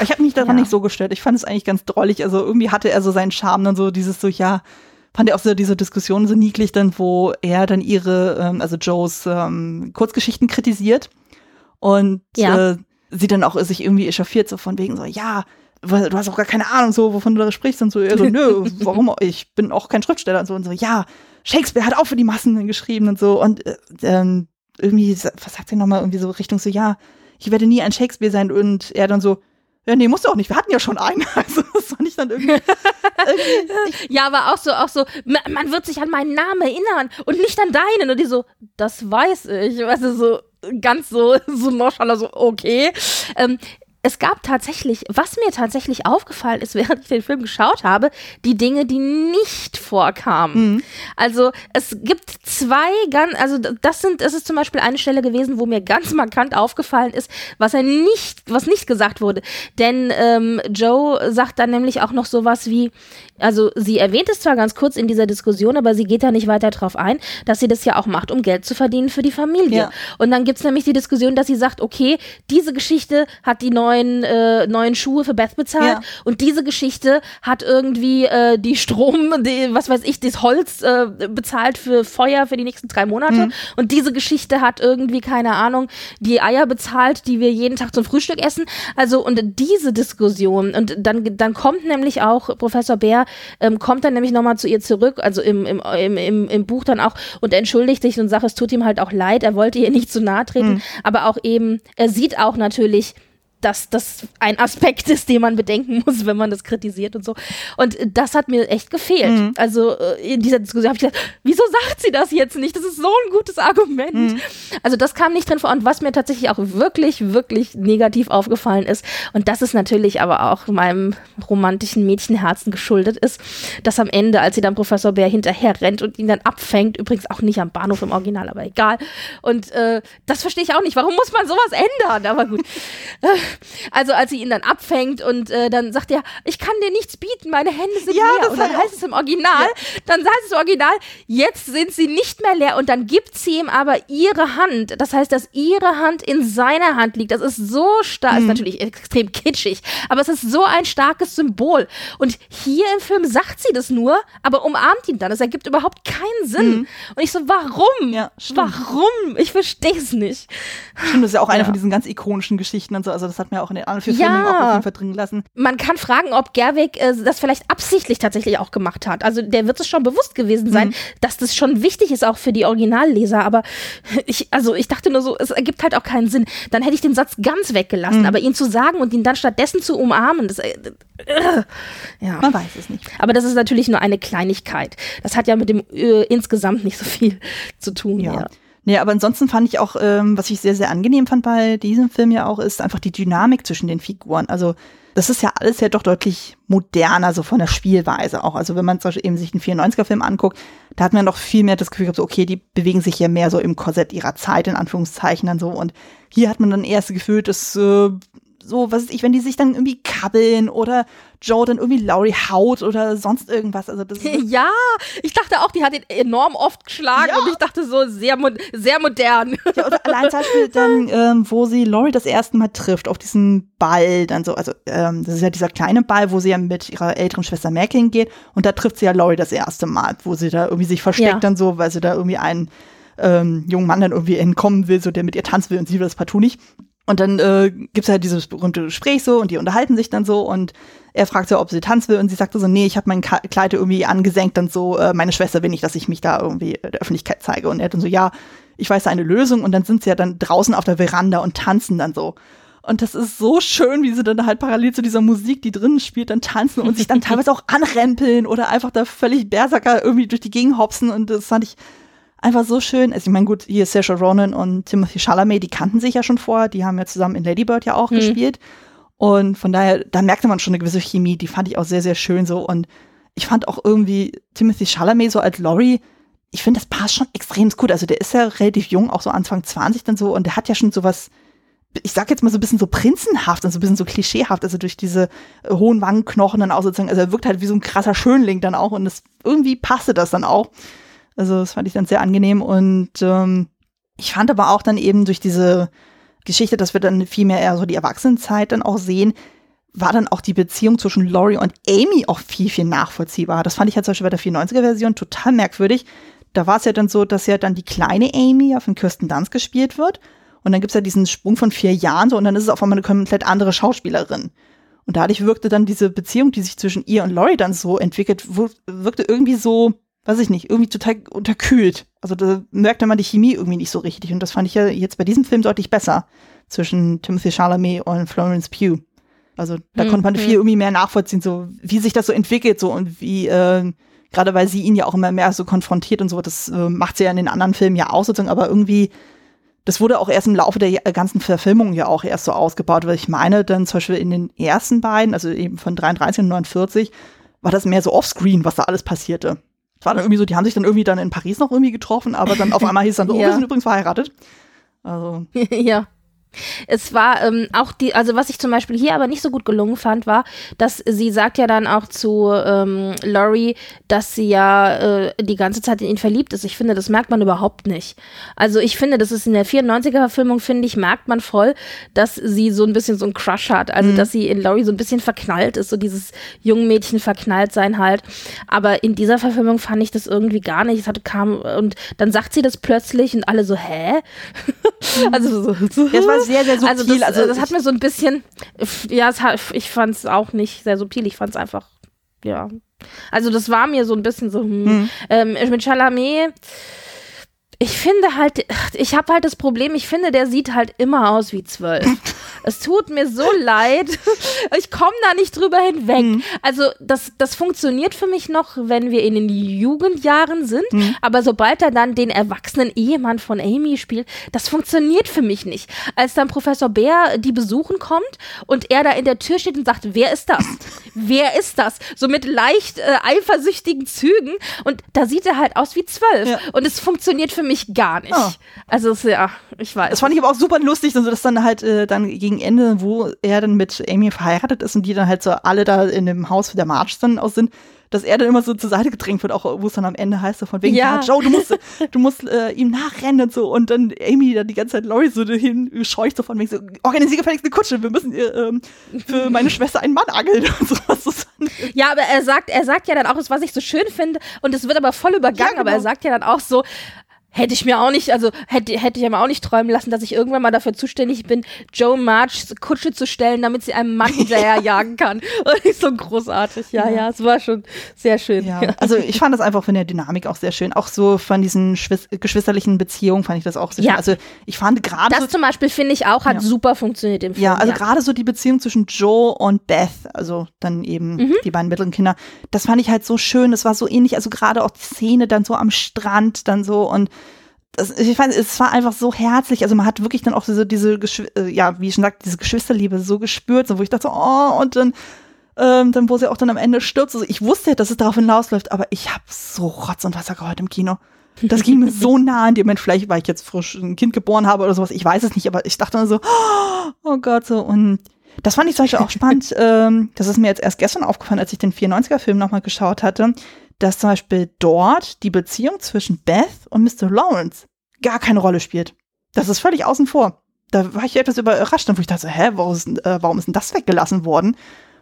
Ich habe mich daran ja. nicht so gestellt. Ich fand es eigentlich ganz drollig. Also irgendwie hatte er so seinen Charme, dann so dieses so, ja, fand er auch so diese Diskussion so niedlich, dann, wo er dann ihre, ähm, also Joes ähm, Kurzgeschichten kritisiert und ja. äh, sie dann auch sich irgendwie echauffiert, so von wegen so, ja, du hast auch gar keine Ahnung, so, wovon du da sprichst. Und so, er so, nö, warum? Ich bin auch kein Schriftsteller und so. Und so, ja, Shakespeare hat auch für die Massen geschrieben und so. Und äh, ähm, irgendwie, was sagt sie nochmal, irgendwie so Richtung so, ja, ich werde nie ein Shakespeare sein. Und er dann so, ja, nee, musst du auch nicht. Wir hatten ja schon einen. Also, das fand ich dann irgendwie. irgendwie ja, aber auch so, auch so, man wird sich an meinen Namen erinnern und nicht an deinen. Und die so, das weiß ich. Weißt du, so ganz so, so nonchalant, so, okay. Ähm, es gab tatsächlich, was mir tatsächlich aufgefallen ist, während ich den Film geschaut habe, die Dinge, die nicht vorkamen. Mhm. Also es gibt zwei ganz, also das sind, es ist zum Beispiel eine Stelle gewesen, wo mir ganz markant aufgefallen ist, was er nicht, was nicht gesagt wurde. Denn ähm, Joe sagt dann nämlich auch noch sowas wie, also sie erwähnt es zwar ganz kurz in dieser Diskussion, aber sie geht da nicht weiter drauf ein, dass sie das ja auch macht, um Geld zu verdienen für die Familie. Ja. Und dann gibt es nämlich die Diskussion, dass sie sagt, okay, diese Geschichte hat die neuen, äh, neuen Schuhe für Beth bezahlt ja. und diese Geschichte hat irgendwie äh, die Strom, die, was weiß ich, das Holz äh, bezahlt für Feuer für die nächsten drei Monate mhm. und diese Geschichte hat irgendwie, keine Ahnung, die Eier bezahlt, die wir jeden Tag zum Frühstück essen. Also und diese Diskussion und dann, dann kommt nämlich auch Professor Bär ähm, kommt dann nämlich nochmal zu ihr zurück, also im, im, im, im, Buch dann auch und entschuldigt sich und sagt, es tut ihm halt auch leid, er wollte ihr nicht zu nahe treten, mhm. aber auch eben, er sieht auch natürlich, dass das ein Aspekt ist, den man bedenken muss, wenn man das kritisiert und so. Und das hat mir echt gefehlt. Mhm. Also äh, in dieser Diskussion habe ich gedacht, wieso sagt sie das jetzt nicht? Das ist so ein gutes Argument. Mhm. Also das kam nicht drin vor. Und was mir tatsächlich auch wirklich, wirklich negativ aufgefallen ist, und das ist natürlich aber auch meinem romantischen Mädchenherzen geschuldet ist, dass am Ende, als sie dann Professor Bär hinterher rennt und ihn dann abfängt, übrigens auch nicht am Bahnhof im Original, aber egal. Und äh, das verstehe ich auch nicht. Warum muss man sowas ändern? Aber gut. also als sie ihn dann abfängt und äh, dann sagt er, ich kann dir nichts bieten, meine Hände sind Ja, leer. Und dann heißt es im Original, dann heißt es im Original, jetzt sind sie nicht mehr leer und dann gibt sie ihm aber ihre Hand. Das heißt, dass ihre Hand in seiner Hand liegt. Das ist so stark, ist natürlich extrem kitschig, aber es ist so ein starkes Symbol. Und hier im Film sagt sie das nur, aber umarmt ihn dann. Das ergibt überhaupt keinen Sinn. Und ich so, warum? Ja, warum? Ich verstehe es nicht. Stimmt, das ist ja auch eine Ja. von diesen ganz ikonischen Geschichten und so. Also das hat man ja auch in den anderen vier Ja. Filmen auch auf jeden Fall drin gelassen. Man kann fragen, ob Gerwig äh, das vielleicht absichtlich tatsächlich auch gemacht hat. Also der wird es schon bewusst gewesen sein, Mhm. dass das schon wichtig ist auch für die Originalleser. Aber ich, also ich dachte nur so, es ergibt halt auch keinen Sinn. Dann hätte ich den Satz ganz weggelassen. Mhm. Aber ihn zu sagen und ihn dann stattdessen zu umarmen, das, äh, äh, ja. Man weiß es nicht. Aber das ist natürlich nur eine Kleinigkeit. Das hat ja mit dem äh, insgesamt nicht so viel zu tun. Ja. Ja. Nee, aber ansonsten fand ich auch, ähm, was ich sehr, sehr angenehm fand bei diesem Film ja auch, ist einfach die Dynamik zwischen den Figuren. Also das ist ja alles ja doch deutlich moderner, so von der Spielweise auch. Also wenn man zum Beispiel eben sich einen 94er-Film anguckt, da hat man noch viel mehr das Gefühl gehabt, so, okay, die bewegen sich ja mehr so im Korsett ihrer Zeit, in Anführungszeichen dann so. Und hier hat man dann erst das Gefühl, dass äh, so, was weiß ich, wenn die sich dann irgendwie kabbeln oder Joe dann irgendwie Laurie haut oder sonst irgendwas. Also das Ja, ich dachte auch, die hat ihn enorm oft geschlagen Ja. und ich dachte so sehr, mo sehr modern. Ja, oder allein zum Beispiel dann, ähm, wo sie Laurie das erste Mal trifft, auf diesen Ball, dann so, also ähm, das ist ja dieser kleine Ball, wo sie ja mit ihrer älteren Schwester Mac hingeht und da trifft sie ja Laurie das erste Mal, wo sie da irgendwie sich versteckt Ja. dann so, weil sie da irgendwie einen ähm, jungen Mann dann irgendwie entkommen will, so der mit ihr tanzen will und sie will das partout nicht. Und dann äh, gibt's halt dieses berühmte Gespräch so und die unterhalten sich dann so und er fragt sie, ob sie tanzen will und sie sagte so, nee, ich habe mein Kleid irgendwie angesenkt und so, äh, meine Schwester will nicht, dass ich mich da irgendwie der Öffentlichkeit zeige. Und er dann so, ja, ich weiß eine Lösung und dann sind sie ja dann draußen auf der Veranda und tanzen dann so. Und das ist so schön, wie sie dann halt parallel zu dieser Musik, die drinnen spielt, dann tanzen und sich dann teilweise auch anrempeln oder einfach da völlig Berserker irgendwie durch die Gegend hopsen und das fand ich einfach so schön. Also ich meine, gut, hier Saoirse Ronan und Timothy Chalamet, die kannten sich ja schon vorher, die haben ja zusammen in Lady Bird ja auch gespielt. Und von daher, da merkte man schon eine gewisse Chemie, die fand ich auch sehr, sehr schön so. Und ich fand auch irgendwie Timothy Chalamet so als Laurie, ich finde, das passt schon extrem gut. Also der ist ja relativ jung, auch so Anfang 20 dann so, und der hat ja schon sowas, ich sag jetzt mal so ein bisschen so prinzenhaft und so ein bisschen so klischeehaft, also durch diese hohen Wangenknochen dann auch sozusagen, also er wirkt halt wie so ein krasser Schönling dann auch und das, irgendwie passte das dann auch. Also das fand ich dann sehr angenehm und ähm, ich fand aber auch dann eben durch diese Geschichte, dass wir dann viel mehr eher so die Erwachsenenzeit dann auch sehen, war dann auch die Beziehung zwischen Laurie und Amy auch viel, viel nachvollziehbar. Das fand ich halt zum Beispiel bei der 94er-Version total merkwürdig. Da war es ja dann so, dass ja dann die kleine Amy ja von Kirsten Dunst gespielt wird. Und dann gibt's ja diesen Sprung von vier Jahren so und dann ist es auf einmal eine komplett andere Schauspielerin. Und dadurch wirkte dann diese Beziehung, die sich zwischen ihr und Laurie dann so entwickelt, wirkte irgendwie so, weiß ich nicht, irgendwie total unterkühlt. Also da merkte man die Chemie irgendwie nicht so richtig. Und das fand ich ja jetzt bei diesem Film deutlich besser zwischen Timothy Chalamet und Florence Pugh. Also da Hm, konnte man hm. viel irgendwie mehr nachvollziehen, so wie sich das so entwickelt so und wie, äh, gerade weil sie ihn ja auch immer mehr so konfrontiert und so, das äh, macht sie ja in den anderen Filmen ja auch sozusagen, aber irgendwie, das wurde auch erst im Laufe der ganzen Verfilmung ja auch erst so ausgebaut, weil ich meine, dann zum Beispiel in den ersten beiden, also eben von 33 und 49, war das mehr so offscreen, was da alles passierte. Es war dann irgendwie so, die haben sich dann irgendwie dann in Paris noch irgendwie getroffen, aber dann auf einmal hieß es dann so, oh, Ja. wir sind übrigens verheiratet. Also, ja. Es war ähm, auch die, also was ich zum Beispiel hier aber nicht so gut gelungen fand, war, dass sie sagt ja dann auch zu ähm, Laurie, dass sie ja äh, die ganze Zeit in ihn verliebt ist. Ich finde, das merkt man überhaupt nicht. Also ich finde, das ist in der 94er-Verfilmung, finde ich, merkt man voll, dass sie so ein bisschen so einen Crush hat. Also dass sie in Laurie so ein bisschen verknallt ist, so dieses Jungmädchen verknallt sein halt. Aber in dieser Verfilmung fand ich das irgendwie gar nicht. Es hatte kam und dann sagt sie das plötzlich und alle so, hä? also so, so ja, sehr, sehr subtil. also das, also das hat mir so ein bisschen, ja, hat, ich fand es auch nicht sehr subtil, ich fand es einfach, ja. Also das war mir so ein bisschen so, hm. Hm. ähm, mit Chalamet, ich finde halt, ich habe halt das Problem, ich finde, der sieht halt immer aus wie zwölf. es tut mir so leid. Ich komme da nicht drüber hinweg. Hm. Also das, das funktioniert für mich noch, wenn wir in den Jugendjahren sind. Hm. Aber sobald er dann den erwachsenen Ehemann von Amy spielt, das funktioniert für mich nicht. Als dann Professor Bär die besuchen kommt und er da in der Tür steht und sagt, wer ist das? wer ist das? So mit leicht äh, eifersüchtigen Zügen. Und da sieht er halt aus wie zwölf. Ja. Und es funktioniert für mich gar nicht. Oh. Also ja, Ich weiß. Das fand ich aber auch super lustig, also dass dann halt äh, dann gegen Ende, wo er dann mit Amy verheiratet ist und die dann halt so alle da in dem Haus der March dann aus sind, dass er dann immer so zur Seite gedrängt wird, auch wo es dann am Ende heißt, so von wegen, ja, Ja. Joe, du musst, du musst äh, ihm nachrennen und so. Und dann Amy dann die ganze Zeit Laurie so dahin scheucht, so von wegen so, organisier gefälligst eine Kutsche, wir müssen ihr, ähm, für meine Schwester einen Mann angeln und sowas. Ja, aber er sagt, er sagt ja dann auch, das, was ich so schön finde, und es wird aber voll übergangen, Ja, aber er genau. sagt ja dann auch so, hätte ich mir auch nicht, also hätte, hätte ich mir auch nicht träumen lassen, dass ich irgendwann mal dafür zuständig bin, Joe March Kutsche zu stellen, damit sie einem Mann hinterherjagen kann. Und ich so großartig. Ja, ja, es war schon sehr schön. Ja, also ich fand das einfach von der Dynamik auch sehr schön. Auch so von diesen Schwis geschwisterlichen Beziehungen fand ich das auch sehr Ja. schön. Also ich fand gerade so Das zum Beispiel finde ich auch, hat Ja. super funktioniert im Film. Ja, also gerade so die Beziehung zwischen Joe und Beth, also dann eben Mhm. die beiden mittleren Kinder, das fand ich halt so schön. Das war so ähnlich, also gerade auch die Szene dann so am Strand dann so und das, ich fand, es war einfach so herzlich. Also man hat wirklich dann auch so diese, äh, ja, wie ich schon sagte, diese Geschwisterliebe so gespürt, so wo ich dachte, so, oh, und dann, ähm, dann wo sie auch dann am Ende stirbt. Also ich wusste, dass es darauf hinausläuft, aber ich habe so Rotz und Wasser geheult im Kino. Das ging mir so nah in dem Moment, vielleicht, weil ich jetzt frisch ein Kind geboren habe oder sowas, ich weiß es nicht, aber ich dachte dann so, oh Gott, so und das fand ich zum Beispiel auch spannend. ähm, das ist mir jetzt erst gestern aufgefallen, als ich den 94er-Film nochmal geschaut hatte, dass zum Beispiel dort die Beziehung zwischen Beth und Mr. Lawrence gar keine Rolle spielt. Das ist völlig außen vor. Da war ich etwas überrascht, wo ich dachte, hä, warum ist, denn- äh, warum ist denn das weggelassen worden?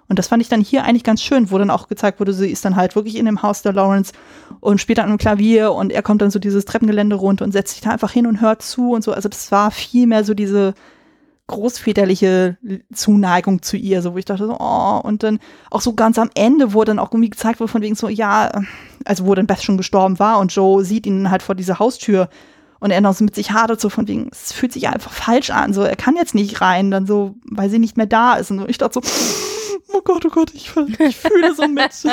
Und das fand ich dann hier eigentlich ganz schön, wo dann auch gezeigt wurde, sie ist dann halt wirklich in dem Haus der Lawrence und spielt dann am Klavier und er kommt dann so dieses Treppengelände runter und setzt sich da einfach hin und hört zu und so. Also das war viel mehr so diese großväterliche Zuneigung zu ihr, so wo ich dachte so, oh, und dann auch so ganz am Ende, wo dann auch irgendwie gezeigt wurde von wegen so, ja, also wo dann Beth schon gestorben war und Joe sieht ihn halt vor dieser Haustür und er noch so mit sich hadert, so von wegen, es fühlt sich einfach falsch an, so, er kann jetzt nicht rein, dann so, weil sie nicht mehr da ist. Und ich dachte so, oh Gott, oh Gott, ich, ich fühle so mit.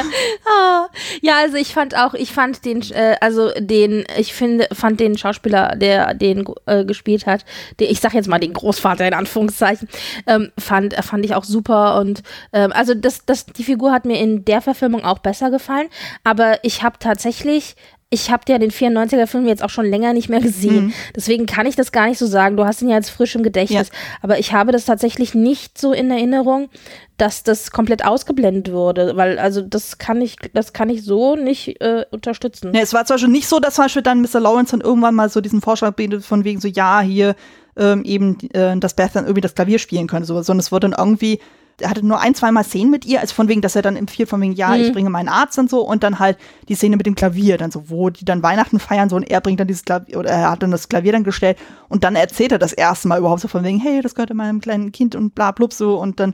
Ah, ja, also ich fand auch, ich fand den, äh, also den, ich finde, fand den Schauspieler, der den äh, gespielt hat, der, ich sag jetzt mal den Großvater in Anführungszeichen, ähm, fand, fand ich auch super und ähm, also das, das, die Figur hat mir in der Verfilmung auch besser gefallen, aber ich habe tatsächlich ich habe ja den 94er-Film jetzt auch schon länger nicht mehr gesehen. Mhm. Deswegen kann ich das gar nicht so sagen. Du hast ihn ja jetzt frisch im Gedächtnis. Aber ich habe das tatsächlich nicht so in Erinnerung, dass das komplett ausgeblendet wurde. Weil, also, das kann ich, das kann ich so nicht äh, unterstützen. Ja, es war zum Beispiel nicht so, dass zum Beispiel dann Mr. Lawrence dann irgendwann mal so diesen Vorschlag bietet, von wegen so, ja, hier ähm, eben, äh, dass Beth dann irgendwie das Klavier spielen könnte, so, sondern es wurde dann irgendwie, er hatte nur ein, zweimal Szenen mit ihr, also von wegen, dass er dann empfiehlt, von wegen, ja, Mhm. ich bringe meinen Arzt und so, und dann halt die Szene mit dem Klavier, dann so, wo die dann Weihnachten feiern, so, und er bringt dann dieses Klavier, oder er hat dann das Klavier dann gestellt, und dann erzählt er das erste Mal überhaupt so von wegen, hey, das gehört meinem kleinen Kind und bla, blub, so, und dann,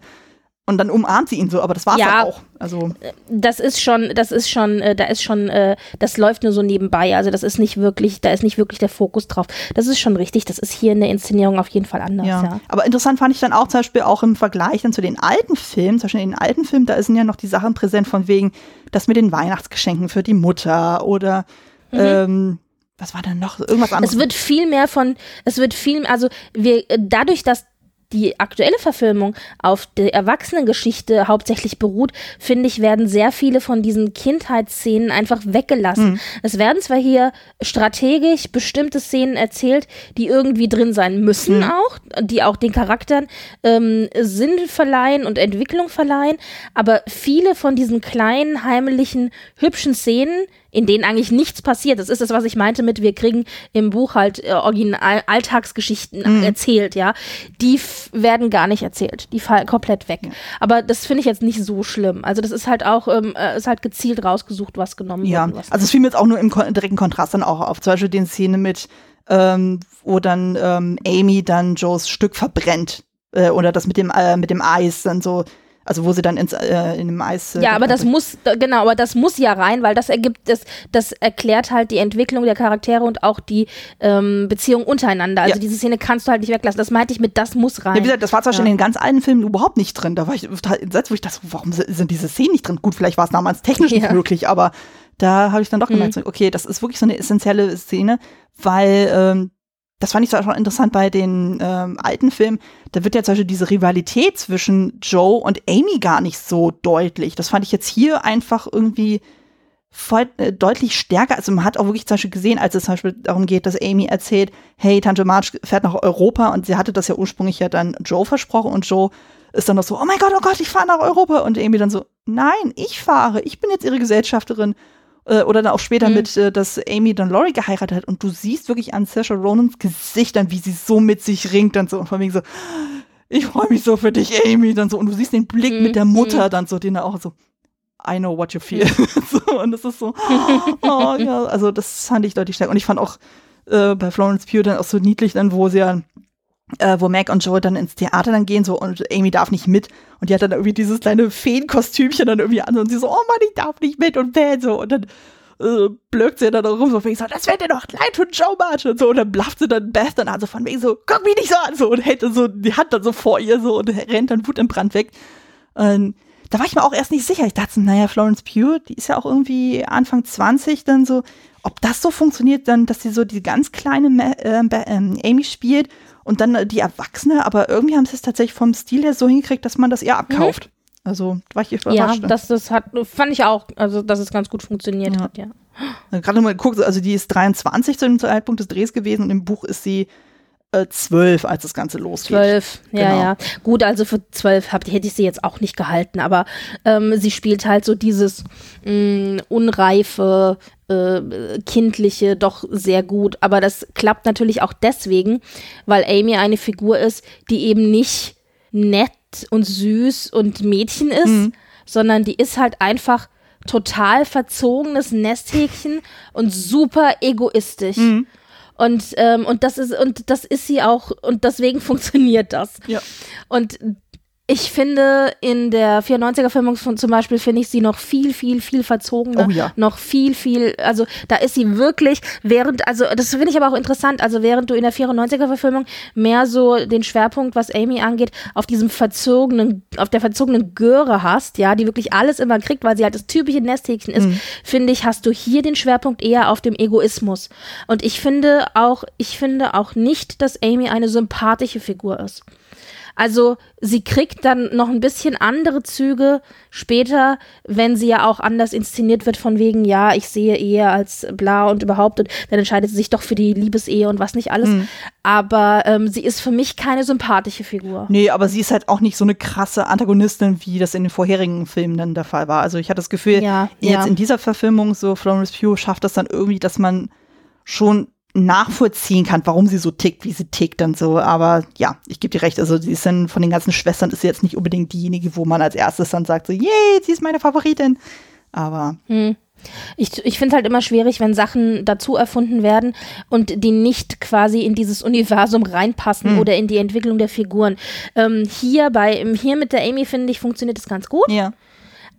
und dann umarmt sie ihn so, aber das war's Ja. auch. Also, Das ist schon, das ist schon, äh, da ist schon, äh, das läuft nur so nebenbei. Also, das ist nicht wirklich, da ist nicht wirklich der Fokus drauf. Das ist schon richtig. Das ist hier in der Inszenierung auf jeden Fall anders, Ja. ja. Aber interessant fand ich dann auch zum Beispiel auch im Vergleich dann zu den alten Filmen, zum Beispiel in den alten Filmen, da sind ja noch die Sachen präsent von wegen, das mit den Weihnachtsgeschenken für die Mutter oder ähm, was war denn noch? Irgendwas anderes. Mhm. Es wird viel mehr von, es wird viel, also wir, dadurch, dass die aktuelle Verfilmung auf der Erwachsenengeschichte hauptsächlich beruht, finde ich, werden sehr viele von diesen Kindheitsszenen einfach weggelassen. Es werden zwar hier strategisch bestimmte Szenen erzählt, die irgendwie drin sein müssen auch, die auch den Charakteren ähm, Sinn verleihen und Entwicklung verleihen, aber viele von diesen kleinen, heimlichen, hübschen Szenen, in denen eigentlich nichts passiert. Das ist das, was ich meinte mit, wir kriegen im Buch halt äh, original Alltagsgeschichten erzählt, ja. Die werden gar nicht erzählt. Die fallen komplett weg. Aber das finde ich jetzt nicht so schlimm. Also das ist halt auch, ähm, äh, ist halt gezielt rausgesucht, was genommen ja, wurde. Was also es fiel mir jetzt auch nur im kon direkten Kontrast dann auch auf. Zum Beispiel die Szene mit, ähm, wo dann ähm, Amy dann Joes Stück verbrennt. Äh, oder das mit dem, äh, mit dem Eis dann so, also wo sie dann ins, äh, in dem Eis. Äh, Ja, aber das muss, genau, aber das muss ja rein, weil das ergibt, das, das erklärt halt die Entwicklung der Charaktere und auch die ähm, Beziehung untereinander. Also Ja. diese Szene kannst du halt nicht weglassen. Das meinte ich mit, das muss rein. Ja, wie gesagt, das war zum Beispiel Ja. in den ganz alten Filmen überhaupt nicht drin. Da war ich total entsetzt, wo ich dachte, warum si- sind diese Szenen nicht drin? Gut, vielleicht war es damals technisch nicht möglich, aber da habe ich dann doch gemerkt, so, okay, das ist wirklich so eine essentielle Szene, weil ähm, das fand ich zwar schon interessant bei den ähm, alten Filmen. Da wird ja zum Beispiel diese Rivalität zwischen Joe und Amy gar nicht so deutlich. Das fand ich jetzt hier einfach irgendwie voll, äh, deutlich stärker. Also man hat auch wirklich zum Beispiel gesehen, als es zum Beispiel darum geht, dass Amy erzählt, hey, Tante Marge fährt nach Europa und sie hatte das ja ursprünglich ja dann Joe versprochen und Joe ist dann noch so, oh mein Gott, oh Gott, ich fahre nach Europa und Amy dann so, nein, ich fahre, ich bin jetzt ihre Gesellschafterin oder dann auch später mhm. mit, äh, dass Amy dann Laurie geheiratet hat und du siehst wirklich an Saoirse Ronans Gesicht dann, wie sie so mit sich ringt dann so und von wegen so, ich freue mich so für dich, Amy, dann so und du siehst den Blick mhm. mit der Mutter mhm. dann so, den er auch so, I know what you feel. so, und das ist so, oh ja, also das fand ich deutlich stärker. Und ich fand auch äh, bei Florence Pugh dann auch so niedlich dann, wo sie ja äh, wo Mac und Joe dann ins Theater dann gehen so und Amy darf nicht mit. Und die hat dann irgendwie dieses kleine Feenkostümchen dann irgendwie an und sie so, oh Mann, ich darf nicht mit und bäh, so. Und dann äh, blökt sie dann rum, so wegen so, das wird dir doch leid tun, Joe March und so. Und dann blafft sie dann Beth dann an, so von wegen so, guck mich nicht so an, so. Und hält dann so die Hand dann so vor ihr so und rennt dann Wut im Brand weg. Und da war ich mir auch erst nicht sicher. Ich dachte, naja, Florence Pugh, die ist ja auch irgendwie Anfang 20 dann so, ob das so funktioniert dann, dass sie so die ganz kleine äh, äh, Amy spielt und dann die Erwachsene, aber irgendwie haben sie es tatsächlich vom Stil her so hingekriegt, dass man das eher abkauft. Mhm. Also, war ich überrascht. Ja, das, das hat, fand ich auch, also, dass es ganz gut funktioniert ja. hat, ja. Gerade mal geguckt, also die ist 23 zu dem Zeitpunkt des Drehs gewesen und im Buch ist sie äh, zwölf, als das Ganze losgeht. Zwölf, ja, genau. ja. Gut, also für zwölf hab, hätte ich sie jetzt auch nicht gehalten, aber ähm, sie spielt halt so dieses mh, mm, unreife, äh, kindliche doch sehr gut. Aber das klappt natürlich auch deswegen, weil Amy eine Figur ist, die eben nicht nett und süß und Mädchen ist, mhm. sondern die ist halt einfach total verzogenes Nesthäkchen und super egoistisch. Mhm. Und, ähm, und das ist, und das ist sie auch, und deswegen funktioniert das. Ja. Und ich finde, in der 94er-Filmung zum Beispiel finde ich sie noch viel, viel, viel verzogener. Oh ja. Noch viel, viel, also da ist sie wirklich, während, also das finde ich aber auch interessant, also während du in der 94er-Verfilmung mehr so den Schwerpunkt, was Amy angeht, auf diesem verzogenen, auf der verzogenen Göre hast, ja, die wirklich alles immer kriegt, weil sie halt das typische Nesthäkchen ist, mhm. finde ich, hast du hier den Schwerpunkt eher auf dem Egoismus. Und ich finde auch, ich finde auch nicht, dass Amy eine sympathische Figur ist. Also sie kriegt dann noch ein bisschen andere Züge später, wenn sie ja auch anders inszeniert wird, von wegen, ja, ich sehe Ehe als bla und überhaupt, und dann entscheidet sie sich doch für die Liebesehe und was nicht alles. Mhm. Aber ähm, sie ist für mich keine sympathische Figur. Nee, aber sie ist halt auch nicht so eine krasse Antagonistin, wie das in den vorherigen Filmen dann der Fall war. Also ich hatte das Gefühl, ja, jetzt ja. in dieser Verfilmung, so Florence Pugh schafft das dann irgendwie, dass man schon nachvollziehen kann, warum sie so tickt, wie sie tickt und so. Aber ja, ich gebe dir recht. Also sie ist dann von den ganzen Schwestern ist sie jetzt nicht unbedingt diejenige, wo man als erstes dann sagt so, yay, sie ist meine Favoritin. Aber hm. Ich, ich finde halt immer schwierig, wenn Sachen dazu erfunden werden und die nicht quasi in dieses Universum reinpassen mhm. oder in die Entwicklung der Figuren. Ähm, hier bei hier mit der Amy finde ich funktioniert das ganz gut. Ja.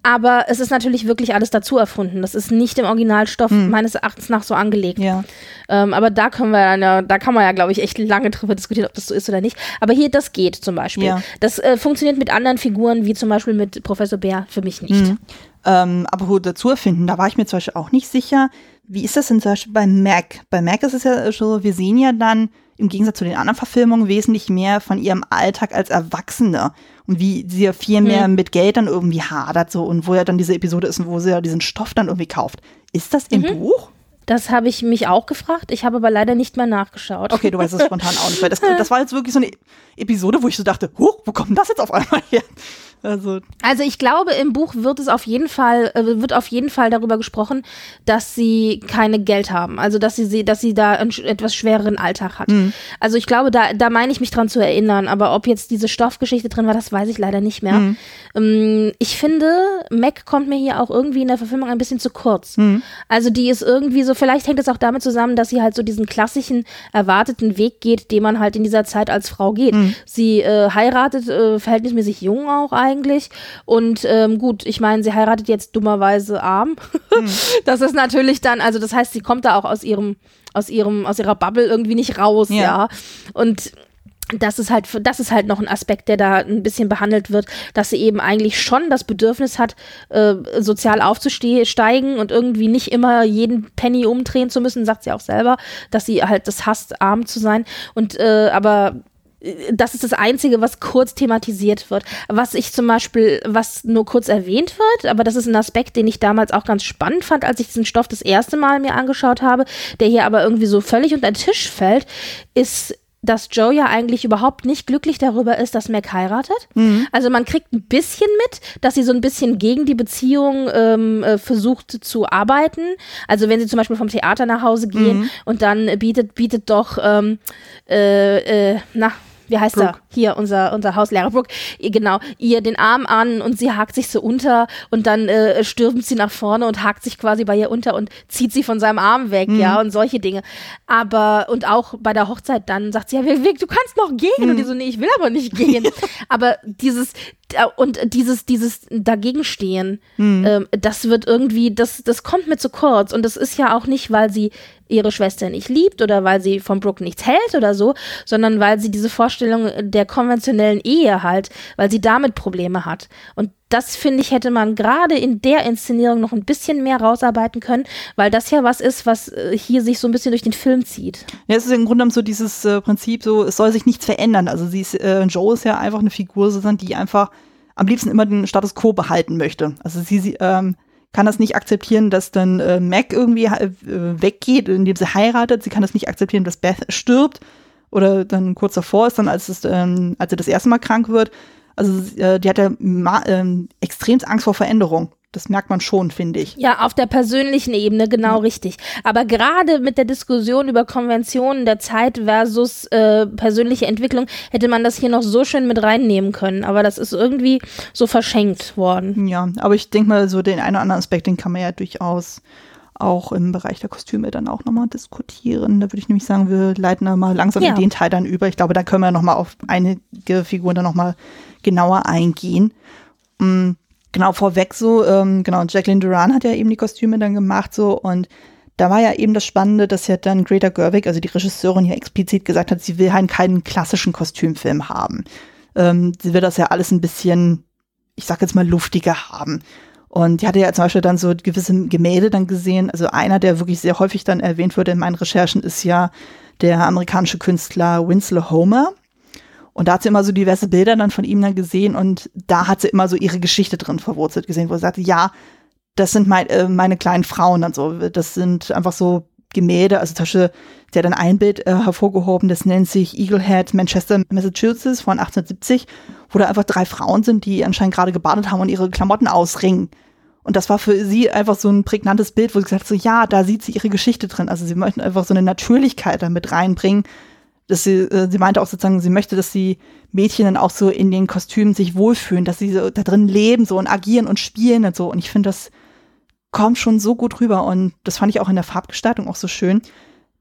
Aber es ist natürlich wirklich alles dazu erfunden. Das ist nicht im Originalstoff hm. meines Erachtens nach so angelegt. Ja. Ähm, aber da können wir ja, da kann man ja, glaube ich, echt lange drüber diskutieren, ob das so ist oder nicht. Aber hier, das geht zum Beispiel. Ja. Das äh, funktioniert mit anderen Figuren, wie zum Beispiel mit Professor Bär, für mich nicht. Hm. Ähm, aber wo dazu erfinden, da war ich mir zum Beispiel auch nicht sicher. Wie ist das denn zum Beispiel bei Mac? Bei Mac ist es ja so, wir sehen ja dann im Gegensatz zu den anderen Verfilmungen wesentlich mehr von ihrem Alltag als Erwachsene und wie sie ja viel mehr hm. mit Geld dann irgendwie hadert so und wo ja dann diese Episode ist, wo sie ja diesen Stoff dann irgendwie kauft. Ist das im mhm. Buch? Das habe ich mich auch gefragt. Ich habe aber leider nicht mehr nachgeschaut. Okay, du weißt es spontan auch nicht, weil das, das war jetzt wirklich so eine Episode, wo ich so dachte, huch, wo kommt das jetzt auf einmal her? Also, also ich glaube, im Buch wird es auf jeden Fall, äh, wird auf jeden Fall darüber gesprochen, dass sie keine Geld haben. Also dass sie, dass sie da einen etwas schwereren Alltag hat. Mhm. Also ich glaube, da, da meine ich mich dran zu erinnern. Aber ob jetzt diese Stoffgeschichte drin war, das weiß ich leider nicht mehr. Mhm. Ähm, ich finde, Mac kommt mir hier auch irgendwie in der Verfilmung ein bisschen zu kurz. Mhm. Also die ist irgendwie so, vielleicht hängt es auch damit zusammen, dass sie halt so diesen klassischen erwarteten Weg geht, den man halt in dieser Zeit als Frau geht. Mhm. Sie äh, heiratet äh, verhältnismäßig jung auch eigentlich eigentlich. Und ähm, gut, ich meine, sie heiratet jetzt dummerweise arm. Hm. Das ist natürlich dann, also das heißt, sie kommt da auch aus ihrem, aus ihrem, aus ihrer Bubble irgendwie nicht raus, ja. ja. Und das ist halt, das ist halt noch ein Aspekt, der da ein bisschen behandelt wird, dass sie eben eigentlich schon das Bedürfnis hat, äh, sozial aufzusteigen und irgendwie nicht immer jeden Penny umdrehen zu müssen, sagt sie auch selber, dass sie halt das hasst, arm zu sein. Und äh, aber das ist das Einzige, was kurz thematisiert wird. Was ich zum Beispiel, was nur kurz erwähnt wird, aber das ist ein Aspekt, den ich damals auch ganz spannend fand, als ich diesen Stoff das erste Mal mir angeschaut habe, der hier aber irgendwie so völlig unter den Tisch fällt, ist dass Joe ja eigentlich überhaupt nicht glücklich darüber ist, dass Mac heiratet. Mhm. Also man kriegt ein bisschen mit, dass sie so ein bisschen gegen die Beziehung ähm, äh, versucht zu arbeiten. Also wenn sie zum Beispiel vom Theater nach Hause gehen mhm. und dann bietet, bietet doch, ähm, äh, äh, na, wie heißt Brooke. er? Hier, unser, unser Hauslehrer Brooke, genau, ihr den Arm an und sie hakt sich so unter und dann äh, stürmt sie nach vorne und hakt sich quasi bei ihr unter und zieht sie von seinem Arm weg, mhm. ja, und solche Dinge. Aber, und auch bei der Hochzeit dann sagt sie, ja, du kannst noch gehen. Mhm. Und die so, nee, ich will aber nicht gehen. aber dieses, und dieses, dieses Dagegenstehen, mhm. ähm, das wird irgendwie, das, das kommt mir zu kurz. Und das ist ja auch nicht, weil sie ihre Schwester nicht liebt oder weil sie von Brooke nichts hält oder so, sondern weil sie diese Vorstellung der konventionellen Ehe halt, weil sie damit Probleme hat. Und das finde ich, hätte man gerade in der Inszenierung noch ein bisschen mehr rausarbeiten können, weil das ja was ist, was äh, hier sich so ein bisschen durch den Film zieht. Ja, es ist im Grunde genommen so dieses äh, Prinzip, so es soll sich nichts verändern. Also sie ist, äh, Joe ist ja einfach eine Figur, die einfach am liebsten immer den Status quo behalten möchte. Also sie, sie ähm, kann das nicht akzeptieren, dass dann äh, Mac irgendwie äh, weggeht, indem sie heiratet. Sie kann das nicht akzeptieren, dass Beth stirbt oder dann kurz davor ist, dann als, es, ähm, als sie das erste Mal krank wird. Also äh, die hat ja ähm, extrem Angst vor Veränderung. Das merkt man schon, finde ich. Ja, auf der persönlichen Ebene, genau ja. richtig. Aber gerade mit der Diskussion über Konventionen der Zeit versus äh, persönliche Entwicklung hätte man das hier noch so schön mit reinnehmen können. Aber das ist irgendwie so verschenkt worden. Ja, aber ich denke mal, so den einen oder anderen Aspekt, den kann man ja durchaus auch im Bereich der Kostüme dann auch nochmal diskutieren. Da würde ich nämlich sagen, wir leiten da mal langsam ja. in den Teil dann über. Ich glaube, da können wir nochmal auf einige Figuren dann nochmal genauer eingehen. Mhm genau vorweg so, ähm, genau, Jacqueline Duran hat ja eben die Kostüme dann gemacht so und da war ja eben das Spannende, dass ja dann Greta Gerwig, also die Regisseurin, ja explizit gesagt hat, sie will halt keinen klassischen Kostümfilm haben. Ähm, sie will das ja alles ein bisschen, ich sag jetzt mal, luftiger haben. Und die hatte ja zum Beispiel dann so gewisse Gemälde dann gesehen. Also einer, der wirklich sehr häufig dann erwähnt wurde in meinen Recherchen, ist ja der amerikanische Künstler Winslow Homer. Und da hat sie immer so diverse Bilder dann von ihm dann gesehen und da hat sie immer so ihre Geschichte drin verwurzelt gesehen, wo sie sagte, ja, das sind mein, äh, meine kleinen Frauen dann so. Das sind einfach so Gemälde, also zum Beispiel, der dann ein Bild äh, hervorgehoben, das nennt sich Eaglehead Manchester, Massachusetts von 1870, wo da einfach drei Frauen sind, die anscheinend gerade gebadet haben und ihre Klamotten ausringen. Und das war für sie einfach so ein prägnantes Bild, wo sie gesagt hat, so ja, da sieht sie ihre Geschichte drin. Also sie möchten einfach so eine Natürlichkeit damit reinbringen, dass sie, äh, sie meinte auch sozusagen, sie möchte, dass die Mädchen dann auch so in den Kostümen sich wohlfühlen, dass sie so da drin leben so und agieren und spielen und so. Und ich finde, das kommt schon so gut rüber und das fand ich auch in der Farbgestaltung auch so schön.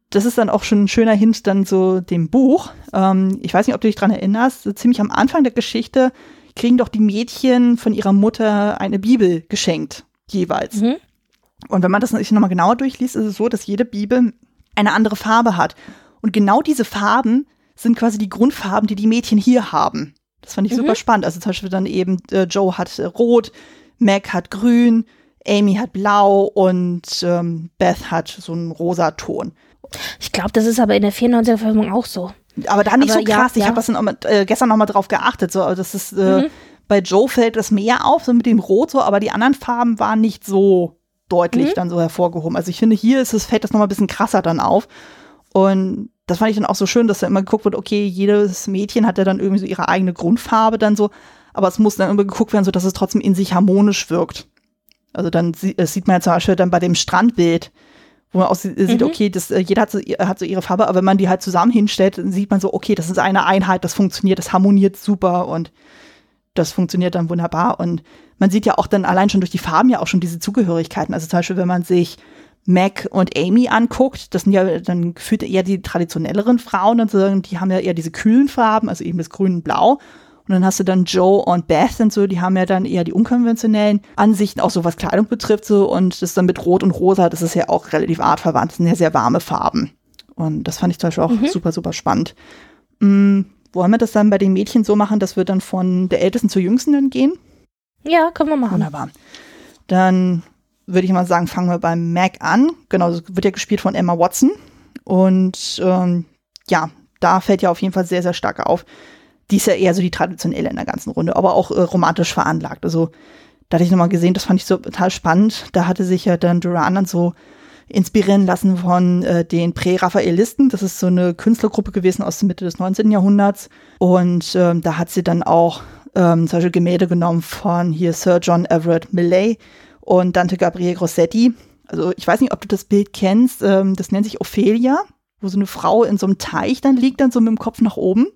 Das ist dann auch schon ein schöner Hint dann so dem Buch. Ähm, ich weiß nicht, ob du dich dran erinnerst, so ziemlich am Anfang der Geschichte kriegen doch die Mädchen von ihrer Mutter eine Bibel geschenkt, jeweils. Mhm. Und wenn man das sich nochmal genauer durchliest, ist es so, dass jede Bibel eine andere Farbe hat. Und genau diese Farben sind quasi die Grundfarben, die die Mädchen hier haben. Das fand ich mhm. super spannend. Also zum Beispiel dann eben äh, Joe hat äh, rot, Mac hat grün, Amy hat blau und ähm, Beth hat so einen rosa Ton. Ich glaube, das ist aber in der 94er-Verfilmung auch so. Aber da nicht aber so krass. Ja, ich ja. habe das äh, gestern noch mal drauf geachtet. So, das ist äh, mhm. bei Joe fällt das mehr auf, so mit dem Rot so, aber die anderen Farben waren nicht so deutlich mhm. dann so hervorgehoben. Also ich finde, hier ist es, fällt das noch mal ein bisschen krasser dann auf. Und das fand ich dann auch so schön, dass da immer geguckt wird, okay, jedes Mädchen hat ja dann irgendwie so ihre eigene Grundfarbe dann so, aber es muss dann immer geguckt werden, so dass es trotzdem in sich harmonisch wirkt. Also dann sieht man ja zum Beispiel dann bei dem Strandbild, wo man auch sieht, mhm. okay, das, äh, jeder hat so, hat so ihre Farbe, aber wenn man die halt zusammen hinstellt, dann sieht man so, okay, das ist eine Einheit, das funktioniert, das harmoniert super und das funktioniert dann wunderbar. Und man sieht ja auch dann allein schon durch die Farben ja auch schon diese Zugehörigkeiten. Also zum Beispiel, wenn man sich Mac und Amy anguckt, das sind ja dann gefühlt eher die traditionelleren Frauen, und die haben ja eher diese kühlen Farben, also eben das Grün und Blau. Und dann hast du dann Joe und Beth und so, die haben ja dann eher die unkonventionellen Ansichten, auch so was Kleidung betrifft so. Und das dann mit Rot und Rosa, das ist ja auch relativ artverwandt, das sind ja sehr warme Farben. Und das fand ich zum Beispiel auch mhm. super, super spannend. Mhm. Wollen wir das dann bei den Mädchen so machen, dass wir dann von der Ältesten zur Jüngsten dann gehen? Ja, können wir machen. Wunderbar. Dann würde ich mal sagen, fangen wir beim Mac an. Genau, das wird ja gespielt von Emma Watson. Und ähm, ja, da fällt ja auf jeden Fall sehr, sehr stark auf. Die ist ja eher so die traditionelle in der ganzen Runde, aber auch äh, romantisch veranlagt. Also da hatte ich nochmal gesehen, das fand ich so total spannend. Da hatte sich ja dann Duran dann so inspirieren lassen von äh, den Prä-Raphaelisten. Das ist so eine Künstlergruppe gewesen aus der Mitte des 19. Jahrhunderts. Und ähm, da hat sie dann auch ähm, solche Gemälde genommen von hier Sir John Everett Millay und Dante Gabriel Grossetti. Also ich weiß nicht, ob du das Bild kennst. Ähm, das nennt sich Ophelia, wo so eine Frau in so einem Teich dann liegt, dann so mit dem Kopf nach oben.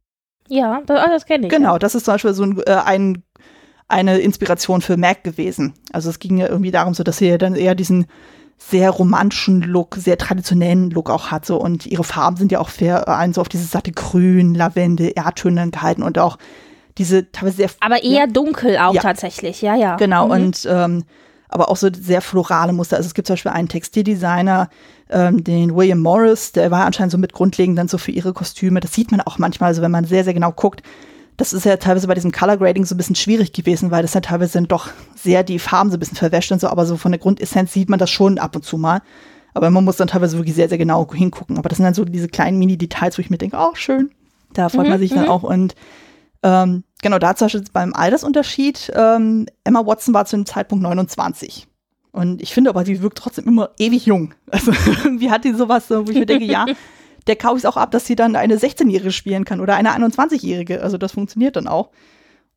Ja, das, ah, das kenne ich. Genau, das ist zum Beispiel so ein, äh, ein, eine Inspiration für Mac gewesen. Also es ging ja irgendwie darum, so dass sie dann eher diesen sehr romantischen Look, sehr traditionellen Look auch hat. So. Und ihre Farben sind ja auch für einen so auf dieses satte Grün, Lavende, Erdtöne gehalten und auch diese teilweise sehr. Aber eher ja, dunkel auch ja. tatsächlich, ja, ja. Genau, mhm. und ähm, aber auch so sehr florale Muster. Also es gibt zum Beispiel einen Textildesigner, ähm, den William Morris, der war anscheinend so mit grundlegend dann so für ihre Kostüme. Das sieht man auch manchmal, also wenn man sehr, sehr genau guckt. Das ist ja teilweise bei diesem Color Grading so ein bisschen schwierig gewesen, weil das ja teilweise dann doch sehr die Farben so ein bisschen verwäscht und so, aber so von der Grundessenz sieht man das schon ab und zu mal. Aber man muss dann teilweise wirklich sehr, sehr genau hingucken. Aber das sind dann so diese kleinen Mini-Details, wo ich mir denke, oh, schön. Da freut mhm, man sich dann mhm. auch. Und ähm, genau, da zum Beispiel beim Altersunterschied, ähm, Emma Watson war zu dem Zeitpunkt 29. Und ich finde aber, sie wirkt trotzdem immer ewig jung. Also irgendwie hat die sowas, wo ich mir denke, ja, der kaufe ich auch ab, dass sie dann eine 16-Jährige spielen kann oder eine 21-Jährige. Also das funktioniert dann auch.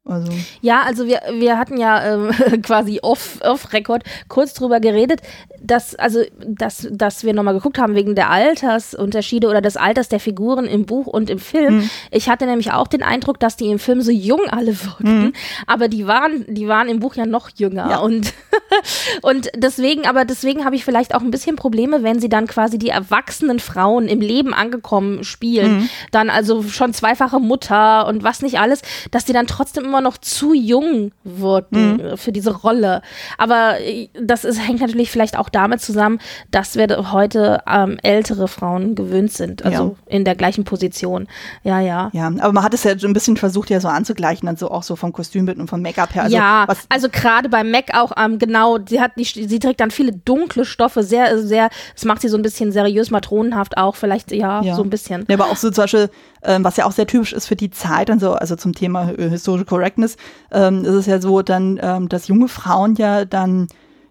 Also. Ja, also wir, wir hatten ja ähm, quasi off-Record off kurz drüber geredet, dass, also, dass, dass wir nochmal geguckt haben wegen der Altersunterschiede oder des Alters der Figuren im Buch und im Film. Mhm. Ich hatte nämlich auch den Eindruck, dass die im Film so jung alle wirkten, mhm. aber die waren, die waren im Buch ja noch jünger. Ja. Und, und deswegen, aber deswegen habe ich vielleicht auch ein bisschen Probleme, wenn sie dann quasi die erwachsenen Frauen im Leben angekommen spielen. Mhm. Dann also schon zweifache Mutter und was nicht alles, dass die dann trotzdem immer noch zu jung wurden mhm. für diese Rolle. Aber äh, das ist, hängt natürlich vielleicht auch damit zusammen, dass wir heute ähm, ältere Frauen gewöhnt sind, also ja. in der gleichen Position. Ja, ja. Ja, aber man hat es ja so ein bisschen versucht, ja so anzugleichen, dann so auch so vom Kostümbild und vom Make-up her. Also, ja, also gerade beim Mac auch ähm, genau, sie hat die, sie trägt dann viele dunkle Stoffe, sehr, sehr, es macht sie so ein bisschen seriös matronenhaft auch, vielleicht ja, ja. so ein bisschen. Ja, aber auch so zum Beispiel, ähm, was ja auch sehr typisch ist für die Zeit und so, also zum Thema äh, Historical Correctness, ähm, ist es ja so dann, ähm, dass junge Frauen ja dann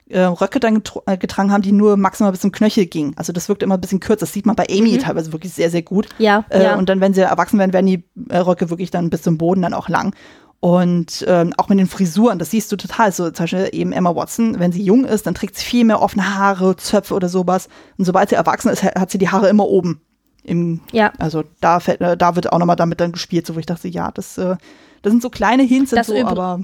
äh, Röcke dann äh, getragen haben, die nur maximal bis zum Knöchel gingen. Also das wirkt immer ein bisschen kürzer. Das sieht man bei Amy mhm. teilweise wirklich sehr, sehr gut. Ja, äh, ja. Und dann, wenn sie erwachsen werden, werden die äh, Röcke wirklich dann bis zum Boden dann auch lang. Und ähm, auch mit den Frisuren, das siehst du total. So zum Beispiel eben Emma Watson, wenn sie jung ist, dann trägt sie viel mehr offene Haare, Zöpfe oder sowas. Und sobald sie erwachsen ist, hat sie die Haare immer oben. Im, ja. Also da, fällt, äh, da wird auch nochmal damit dann gespielt, so wo ich dachte, ja, das, äh, das sind so kleine Hints und so, aber.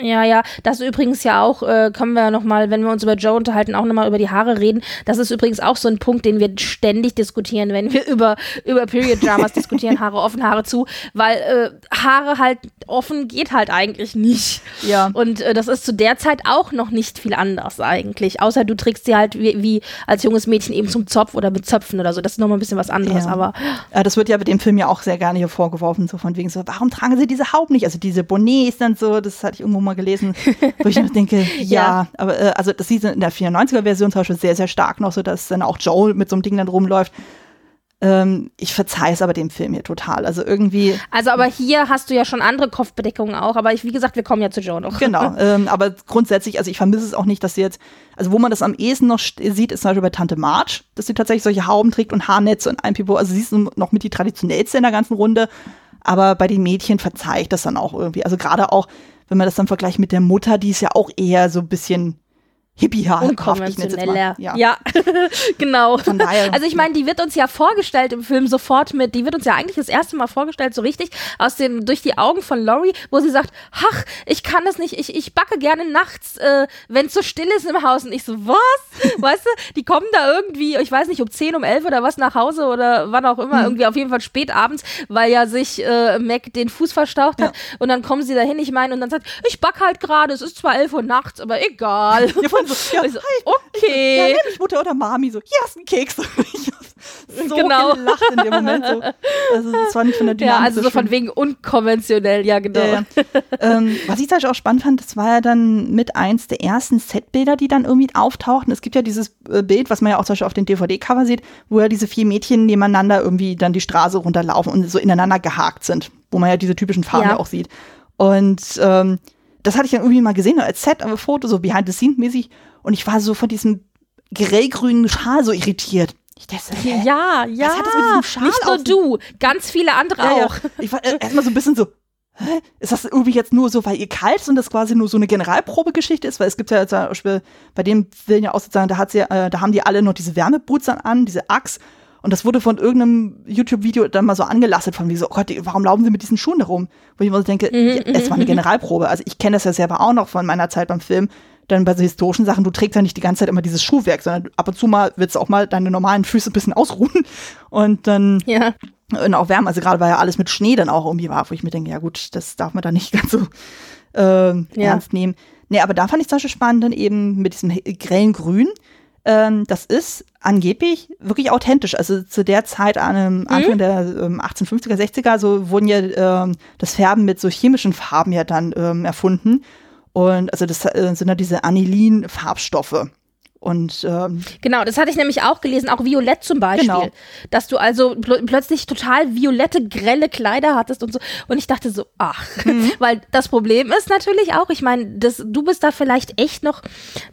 Ja, ja, das übrigens ja auch, äh, können wir nochmal, wenn wir uns über Joe unterhalten, auch nochmal über die Haare reden. Das ist übrigens auch so ein Punkt, den wir ständig diskutieren, wenn wir über, über Period Dramas diskutieren, Haare offen, Haare zu, weil äh, Haare halt offen geht halt eigentlich nicht. Ja. Und äh, das ist zu der Zeit auch noch nicht viel anders eigentlich, außer du trägst sie halt wie, wie als junges Mädchen eben zum Zopf oder mit Zöpfen oder so. Das ist nochmal ein bisschen was anderes, ja. aber. Ja, das wird ja bei dem Film ja auch sehr gerne hier vorgeworfen, so von wegen so, warum tragen sie diese Haube nicht? Also diese Bonnets dann so, das hatte ich irgendwo mal gelesen, wo ich noch denke, ja, ja, aber äh, also das sieht in der 94er-Version zum Beispiel sehr, sehr stark noch so, dass dann auch Joel mit so einem Ding dann rumläuft. Ähm, ich verzeihe es aber dem Film hier total. Also irgendwie. Also, aber hier hast du ja schon andere Kopfbedeckungen auch. Aber ich, wie gesagt, wir kommen ja zu Joe noch. Genau. Ähm, aber grundsätzlich, also ich vermisse es auch nicht, dass sie jetzt, also wo man das am ehesten noch sieht, ist zum Beispiel bei Tante March, dass sie tatsächlich solche Hauben trägt und Haarnetze und ein Pipo. Also sie ist noch mit die traditionellste in der ganzen Runde. Aber bei den Mädchen verzeihe ich das dann auch irgendwie. Also gerade auch, wenn man das dann vergleicht mit der Mutter, die ist ja auch eher so ein bisschen hippie-haarkraft. Unkonventioneller. Ja, ja. genau. Von daher. Also ich meine, die wird uns ja vorgestellt im Film sofort mit, die wird uns ja eigentlich das erste Mal vorgestellt, so richtig, aus den, durch die Augen von Laurie, wo sie sagt, ach, ich kann das nicht, ich, ich backe gerne nachts, äh, wenn es so still ist im Haus. Und ich so, was? weißt du, die kommen da irgendwie, ich weiß nicht, um 10, um 11 oder was nach Hause oder wann auch immer, hm. irgendwie auf jeden Fall spät abends, weil ja sich äh, Mac den Fuß verstaucht hat. Ja. Und dann kommen sie dahin, ich meine, und dann sagt, ich backe halt gerade, es ist zwar 11 Uhr nachts, aber egal. Ja, so, ja, so, okay. Ja, nenn mich Mutter oder Mami. So, hier hast du einen Keks. Ich so Genau. gelacht in dem Moment. So. Also das war nicht von der Dynamik Ja, also so von wegen unkonventionell, ja, genau. Ja, ja. ähm, was ich zum Beispiel auch spannend fand, das war ja dann mit eins der ersten Setbilder, die dann irgendwie auftauchten. Es gibt ja dieses äh, Bild, was man ja auch zum Beispiel auf den DVD-Cover sieht, wo ja diese vier Mädchen nebeneinander irgendwie dann die Straße runterlaufen und so ineinander gehakt sind, wo man ja diese typischen Farben Ja. ja auch sieht. Und ähm, das hatte ich dann irgendwie mal gesehen, als Set, aber Foto, so behind-the-scene-mäßig. Und ich war so von diesem grellgrünen Schal so irritiert. Ich dachte, hä? Ja, ja. hat das mit diesem Schal Nicht nur du, ganz viele andere Ja, ja. auch. Ich war äh, erstmal so ein bisschen so, hä? Ist das irgendwie jetzt nur so, weil ihr kalt sind, das quasi nur so eine Generalprobegeschichte ist? Weil es gibt ja zum Beispiel bei dem Film ja auch sozusagen, da, hat sie, äh, da haben die alle noch diese Wärmeboots an, diese Axt. Und das wurde von irgendeinem YouTube-Video dann mal so angelastet, von wie so, oh Gott, warum laufen sie mit diesen Schuhen da rum? Wo ich immer so denke, ja, es war eine Generalprobe. Also ich kenne das ja selber auch noch von meiner Zeit beim Film. Dann bei so historischen Sachen, du trägst ja nicht die ganze Zeit immer dieses Schuhwerk, sondern ab und zu mal willst du auch mal deine normalen Füße ein bisschen ausruhen. Und dann Ja. und auch Wärme, also gerade weil ja alles mit Schnee dann auch irgendwie war, wo ich mir denke, ja gut, das darf man da nicht ganz so ähm, Ja. ernst nehmen. Nee, aber da fand ich zum Beispiel spannend dann eben mit diesem grellen Grün. Ähm, das ist angeblich wirklich authentisch. Also zu der Zeit, an einem Anfang der ähm, 1850er, 60er, so wurden ja ähm, das Färben mit so chemischen Farben ja dann ähm, erfunden. Und also das äh, sind ja diese Anilin-Farbstoffe. Und ähm, Genau, das hatte ich nämlich auch gelesen, auch Violett zum Beispiel. Genau. Dass du also pl plötzlich total violette, grelle Kleider hattest und so. Und ich dachte so, ach, Mhm. weil das Problem ist natürlich auch, ich meine, das- du bist da vielleicht echt noch,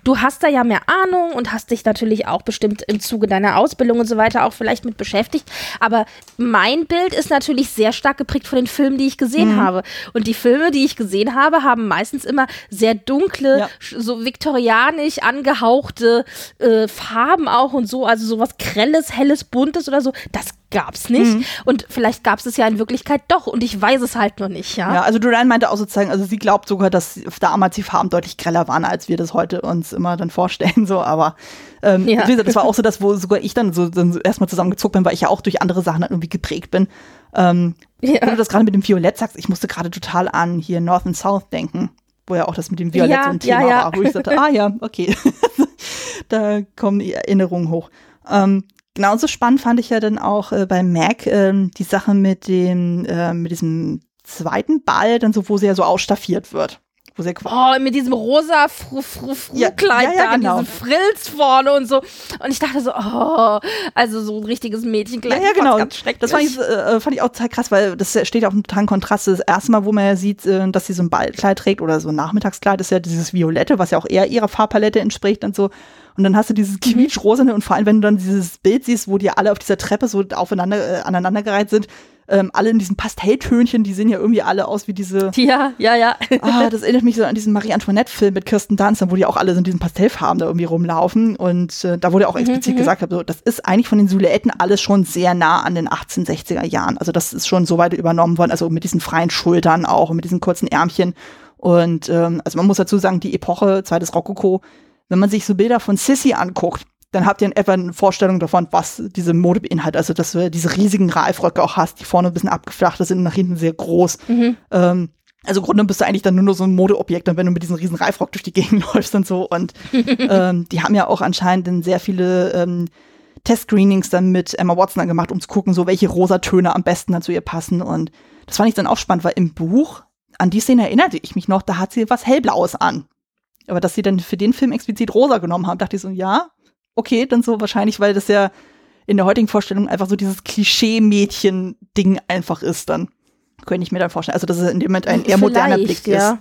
du hast da ja mehr Ahnung und hast dich natürlich auch bestimmt im Zuge deiner Ausbildung und so weiter auch vielleicht mit beschäftigt. Aber mein Bild ist natürlich sehr stark geprägt von den Filmen, die ich gesehen Mhm. habe. Und die Filme, die ich gesehen habe, haben meistens immer sehr dunkle, Ja. so viktorianisch angehauchte äh, Farben auch und so, also sowas grelles, helles, buntes oder so, das gab's nicht. Mhm. Und vielleicht gab's es ja in Wirklichkeit doch und ich weiß es halt noch nicht, ja. Ja, also Duran meinte auch sozusagen, also sie glaubt sogar, dass damals die Farben deutlich greller waren, als wir das heute uns immer dann vorstellen, so, aber ähm, Ja. wie gesagt, das war auch so das, wo sogar ich dann so, dann erstmal zusammengezuckt bin, weil ich ja auch durch andere Sachen dann irgendwie geprägt bin. Ähm, Ja. Wenn du das gerade mit dem Violett sagst, ich musste gerade total an hier North and South denken, wo ja auch das mit dem Violett Ja, so ein Thema ja, ja. war, wo ich sagte, ah ja, okay, da kommen die Erinnerungen hoch. Ähm, genauso spannend fand ich ja dann auch äh, bei Mac ähm, die Sache mit dem, äh, mit diesem zweiten Ball, dann so, wo sie ja so ausstaffiert wird. Wo sie ja quasi Oh, mit diesem rosa Fru Fru Ja, Fru-Kleid ja, ja, da, genau. diesem Frilz vorne und so. Und ich dachte so, oh, also so ein richtiges Mädchenkleid. Ja, ja, genau. Ganz schrecklich. Das fand ich, äh, fand ich auch total krass, weil das steht ja auch im totalen Kontrast. Das erste Mal, wo man ja sieht, äh, dass sie so ein Ballkleid trägt oder so ein Nachmittagskleid, ist ja dieses Violette, was ja auch eher ihrer Farbpalette entspricht und so. Und dann hast du dieses quietschrosane und vor allem, wenn du dann dieses Bild siehst, wo die alle auf dieser Treppe so aufeinander, äh, aneinandergereiht sind, ähm, alle in diesen Pastelltönchen, die sehen ja irgendwie alle aus wie diese ja, ja, ja. Ah, das erinnert mich so an diesen Marie-Antoinette-Film mit Kirsten Dunst, wo die auch alle so in diesen Pastellfarben da irgendwie rumlaufen. Und äh, da wurde auch explizit gesagt, so, das ist eigentlich von den Silhouetten alles schon sehr nah an den 1860er Jahren. Also das ist schon so weit übernommen worden, also mit diesen freien Schultern auch und mit diesen kurzen Ärmchen. Und ähm, also man muss dazu sagen, die Epoche, zweites Rokoko, wenn man sich so Bilder von Sissy anguckt, dann habt ihr in etwa eine Vorstellung davon, was diese Mode beinhaltet. Also, dass du diese riesigen Reifröcke auch hast, die vorne ein bisschen abgeflacht sind, nach hinten sehr groß. Ähm, also im Grunde bist du eigentlich dann nur noch so ein Modeobjekt, wenn du mit diesem riesen Reifrock durch die Gegend läufst und so. Und ähm, die haben ja auch anscheinend dann sehr viele ähm, Test-Screenings dann mit Emma Watson dann gemacht, um zu gucken, so welche rosa Töne am besten dann zu ihr passen. Und das fand ich dann auch spannend, weil im Buch, an die Szene erinnerte ich mich noch, da hat sie was Hellblaues an. Aber dass sie dann für den Film explizit rosa genommen haben, dachte ich so, ja, okay, dann so wahrscheinlich, weil das ja in der heutigen Vorstellung einfach so dieses Klischee-Mädchen-Ding einfach ist dann. Könnte ich mir dann vorstellen. Also, dass es in dem Moment ein eher moderner Blick ja. ist.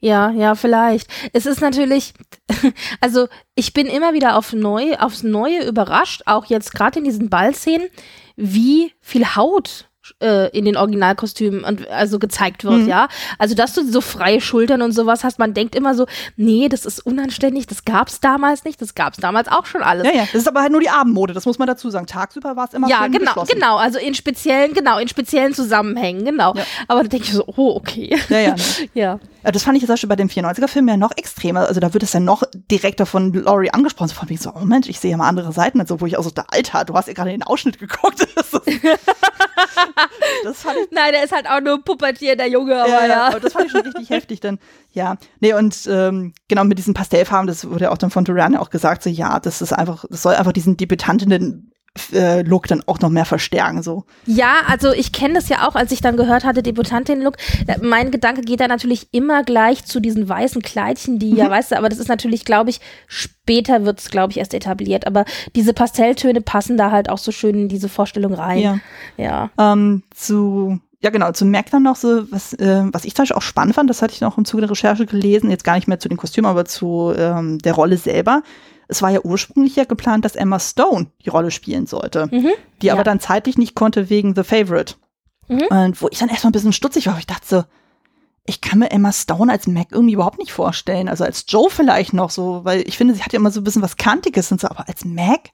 Ja, ja, vielleicht. Es ist natürlich, also ich bin immer wieder auf neu, aufs Neue überrascht, auch jetzt gerade in diesen Ballszenen, wie viel Haut äh, in den Originalkostümen und also gezeigt wird, Mhm. ja. Also dass du so freie Schultern und sowas hast, man denkt immer so, nee, das ist unanständig, das gab's damals nicht, das gab's damals auch schon alles. Ja, ja. Das ist aber halt nur die Abendmode, das muss man dazu sagen. Tagsüber war es immer Ja, genau, genau, also in speziellen, genau, in speziellen Zusammenhängen, genau. Ja. Aber da denke ich so, oh, okay. Ja, ja. Ne? ja. Ja, Das fand ich jetzt auch schon bei dem 94er-Film ja noch extremer. Also da wird es ja noch direkter von Laurie angesprochen. So von mir so, oh Mensch, ich sehe ja mal andere Seiten, also wo ich auch so, der Alter, du hast ja gerade den Ausschnitt geguckt. Das fand ich Nein, der ist halt auch nur Puppetier, der Junge, aber ja. ja. Aber das fand ich schon richtig heftig dann. Ja, nee, und ähm, genau mit diesen Pastellfarben, das wurde ja auch dann von Duran auch gesagt, so ja, das ist einfach, das soll einfach diesen Debütantinnen äh, Look dann auch noch mehr verstärken. So. Ja, also ich kenne das ja auch, als ich dann gehört hatte, Debutantin-Look. Mein Gedanke geht da natürlich immer gleich zu diesen weißen Kleidchen, die mhm. ja, weißt du, aber das ist natürlich, glaube ich, später wird es, glaube ich, erst etabliert. Aber diese Pastelltöne passen da halt auch so schön in diese Vorstellung rein. Ja. ja. Ähm, zu ja, genau, zu Mac dann noch so, was, äh, was ich zum Beispiel auch spannend fand, das hatte ich noch im Zuge der Recherche gelesen, jetzt gar nicht mehr zu den Kostümen, aber zu ähm, der Rolle selber. Es war ja ursprünglich ja geplant, dass Emma Stone die Rolle spielen sollte, mhm, die ja. aber dann zeitlich nicht konnte wegen The Favorite. Mhm. Und wo ich dann erstmal ein bisschen stutzig war, ich dachte so, ich kann mir Emma Stone als Mac irgendwie überhaupt nicht vorstellen. Also als Joe vielleicht noch so, weil ich finde, sie hat ja immer so ein bisschen was Kantiges und so, aber als Mac,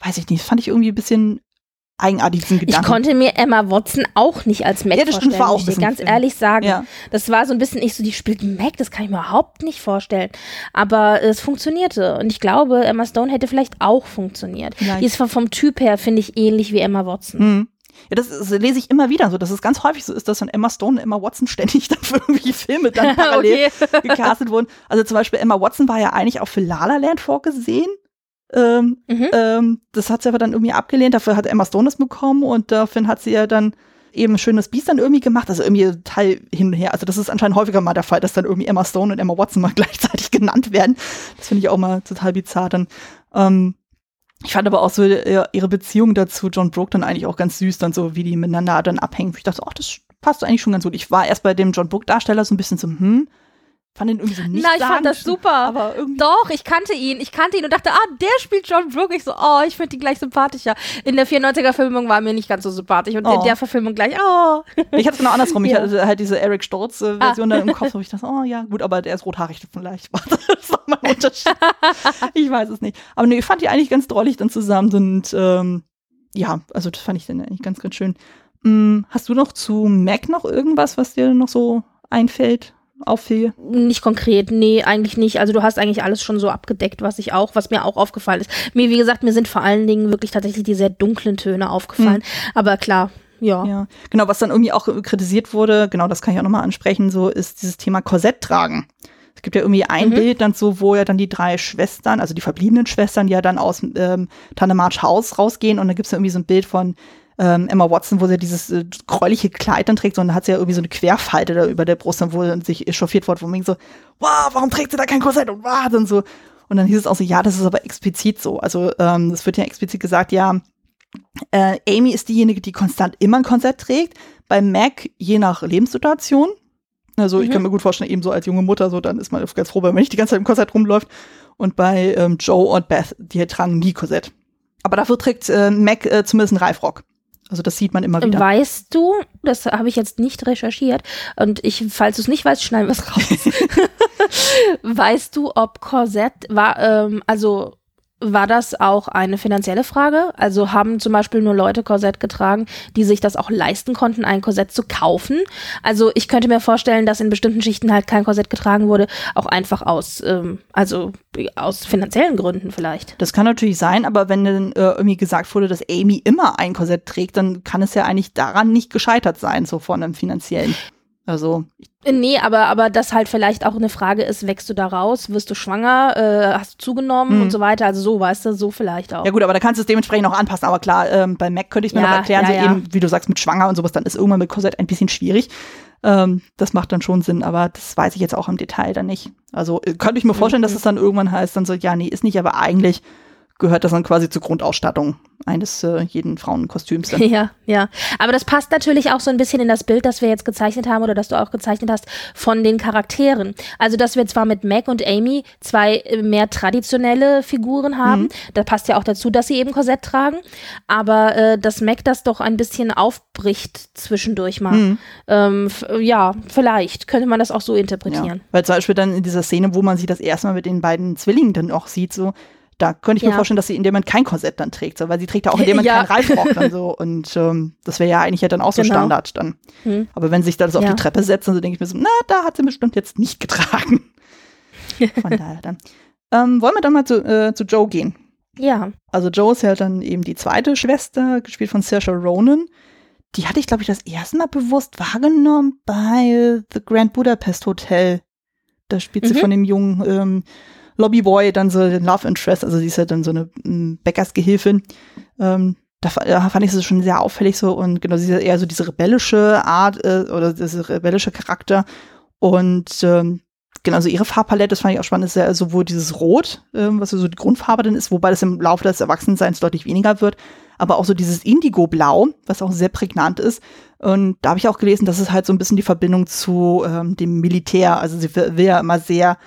weiß ich nicht, fand ich irgendwie ein bisschen eigenartig diesen Gedanken. Ich konnte mir Emma Watson auch nicht als Mac ja, das vorstellen, war auch muss ich ganz ehrlich sagen. Ja. Das war so ein bisschen ich so, die spielt Mac, das kann ich mir überhaupt nicht vorstellen. Aber es funktionierte und ich glaube, Emma Stone hätte vielleicht auch funktioniert. Vielleicht. Die ist vom, vom Typ her, finde ich, ähnlich wie Emma Watson. Mhm. Ja, das, das, lese ich immer wieder so, dass es ganz häufig so ist, dass dann Emma Stone und Emma Watson ständig dann für irgendwelche Filme dann parallel gecastet wurden. Also zum Beispiel Emma Watson war ja eigentlich auch für La La Land vorgesehen. Ähm, mhm. ähm, das hat sie aber dann irgendwie abgelehnt. Dafür hat Emma Stone das bekommen und dafür hat sie ja dann eben schönes Biest dann irgendwie gemacht, also irgendwie Teil hin und her. Also das ist anscheinend häufiger mal der Fall, dass dann irgendwie Emma Stone und Emma Watson mal gleichzeitig genannt werden. Das finde ich auch mal total bizarr dann. Ähm, ich fand aber auch so ihre Beziehung dazu, John Brooke, dann eigentlich auch ganz süß, dann so, wie die miteinander dann abhängen. Ich dachte, ach, das passt eigentlich schon ganz gut. Ich war erst bei dem John Brooke-Darsteller so ein bisschen so, hm, fand ihn irgendwie so nicht Na, ich fand das super. Aber irgendwie Doch, ich kannte ihn. Ich kannte ihn und dachte, ah, der spielt John Brooke. Ich so, oh, ich finde ihn gleich sympathischer. In der 94er-Filmung war er mir nicht ganz so sympathisch und oh. in der Verfilmung gleich, oh. Ich hatte es genau andersrum. Ich hatte halt diese Eric Stoltz-Version ah. im Kopf, wo ich dachte, oh ja, gut, aber der ist rothaarig vielleicht. das war mein Unterschied. ich weiß es nicht. Aber nee, ich fand die eigentlich ganz drollig dann zusammen und ähm, ja, also das fand ich dann eigentlich ganz, ganz schön. Hm, hast du noch zu Mac noch irgendwas, was dir noch so einfällt? Auffiel? Nicht konkret, nee, eigentlich nicht. Also du hast eigentlich alles schon so abgedeckt, was ich auch, was mir auch aufgefallen ist. Mir, wie gesagt, mir sind vor allen Dingen wirklich tatsächlich die sehr dunklen Töne aufgefallen. Mhm. Aber klar, ja. ja. Genau, was dann irgendwie auch kritisiert wurde, genau, das kann ich auch nochmal ansprechen, so ist dieses Thema Korsett tragen. Es gibt ja irgendwie ein mhm. Bild dann so, wo ja dann die drei Schwestern, also die verbliebenen Schwestern, ja dann aus ähm, Tannemarsch Haus rausgehen und dann gibt es ja irgendwie so ein Bild von ähm, Emma Watson, wo sie dieses äh, gräuliche Kleid dann trägt, sondern hat sie ja irgendwie so eine Querfalte da über der Brust, dann, wo sich echauffiert wurde, wo man so, wow, warum trägt sie da kein Korsett und wow, dann so. Und dann hieß es auch so, ja, das ist aber explizit so. Also ähm, es wird ja explizit gesagt, ja, äh, Amy ist diejenige, die konstant immer ein Korsett trägt. Bei Mac je nach Lebenssituation. Also mhm. ich kann mir gut vorstellen, eben so als junge Mutter, so dann ist man ganz froh, wenn man nicht die ganze Zeit im Korsett rumläuft. Und bei ähm, Joe und Beth, die tragen nie Korsett. Aber dafür trägt äh, Mac äh, zumindest einen Reifrock. Also das sieht man immer wieder. Weißt du, das habe ich jetzt nicht recherchiert und ich, falls du es nicht weißt, schneiden wir es raus. weißt du, ob Korsett war, ähm, also war das auch eine finanzielle Frage? Also haben zum Beispiel nur Leute Korsett getragen, die sich das auch leisten konnten, ein Korsett zu kaufen? Also ich könnte mir vorstellen, dass in bestimmten Schichten halt kein Korsett getragen wurde, auch einfach aus, ähm, also aus finanziellen Gründen vielleicht. Das kann natürlich sein, aber wenn dann äh, irgendwie gesagt wurde, dass Amy immer ein Korsett trägt, dann kann es ja eigentlich daran nicht gescheitert sein, so von einem finanziellen. Also. Nee, aber, aber das halt vielleicht auch eine Frage ist, wächst du da raus, wirst du schwanger, äh, hast du zugenommen mhm. und so weiter. Also so, weißt du, so vielleicht auch. Ja gut, aber da kannst du es dementsprechend auch anpassen. Aber klar, ähm, bei Mac könnte ich es mir ja, noch erklären, ja, so ja. eben, wie du sagst, mit schwanger und sowas, dann ist irgendwann mit Korsett ein bisschen schwierig. Ähm, das macht dann schon Sinn, aber das weiß ich jetzt auch im Detail dann nicht. Also äh, könnte ich mir vorstellen, mhm. dass es dann irgendwann heißt, dann so, ja, nee, ist nicht, aber eigentlich gehört das dann quasi zur Grundausstattung eines äh, jeden Frauenkostüms. Dann. Ja, ja. Aber das passt natürlich auch so ein bisschen in das Bild, das wir jetzt gezeichnet haben oder das du auch gezeichnet hast von den Charakteren. Also, dass wir zwar mit Meg und Amy zwei äh, mehr traditionelle Figuren haben. Mhm. Da passt ja auch dazu, dass sie eben Korsett tragen. Aber äh, dass Meg das doch ein bisschen aufbricht zwischendurch mal. Mhm. Ähm, ja, vielleicht könnte man das auch so interpretieren. Ja. Weil zum Beispiel dann in dieser Szene, wo man sie das erste Mal mit den beiden Zwillingen dann auch sieht, so da könnte ich ja. mir vorstellen, dass sie in dem Moment kein Korsett dann trägt, so, weil sie trägt ja auch in dem Moment ja. keinen Reifrock dann so. Und ähm, das wäre ja eigentlich ja dann auch so genau. Standard dann. Hm. Aber wenn sie sich da so ja. auf die Treppe setzen, so denke ich mir so, na, da hat sie bestimmt jetzt nicht getragen. Von daher dann. Ähm, wollen wir dann mal zu, äh, zu Joe gehen? Ja. Also Joe ist ja dann eben die zweite Schwester, gespielt von Saoirse Ronan. die hatte ich, glaube ich, das erste Mal bewusst wahrgenommen bei The Grand Budapest Hotel. Da spielt sie mhm. von dem jungen ähm, Lobbyboy dann so den Love Interest, also sie ist ja dann so eine ähm, Bäckersgehilfin. Ähm, da, fand ich sie schon sehr auffällig so und genau, sie ist eher so diese rebellische Art äh, oder diese rebellische Charakter und ähm, genau, also ihre Farbpalette, das fand ich auch spannend, ist ja sowohl dieses Rot, ähm, was so die Grundfarbe dann ist, wobei das im Laufe des Erwachsenseins deutlich weniger wird, aber auch so dieses Indigo-Blau, was auch sehr prägnant ist. Und da habe ich auch gelesen, dass es halt so ein bisschen die Verbindung zu ähm, dem Militär, also sie will ja immer sehr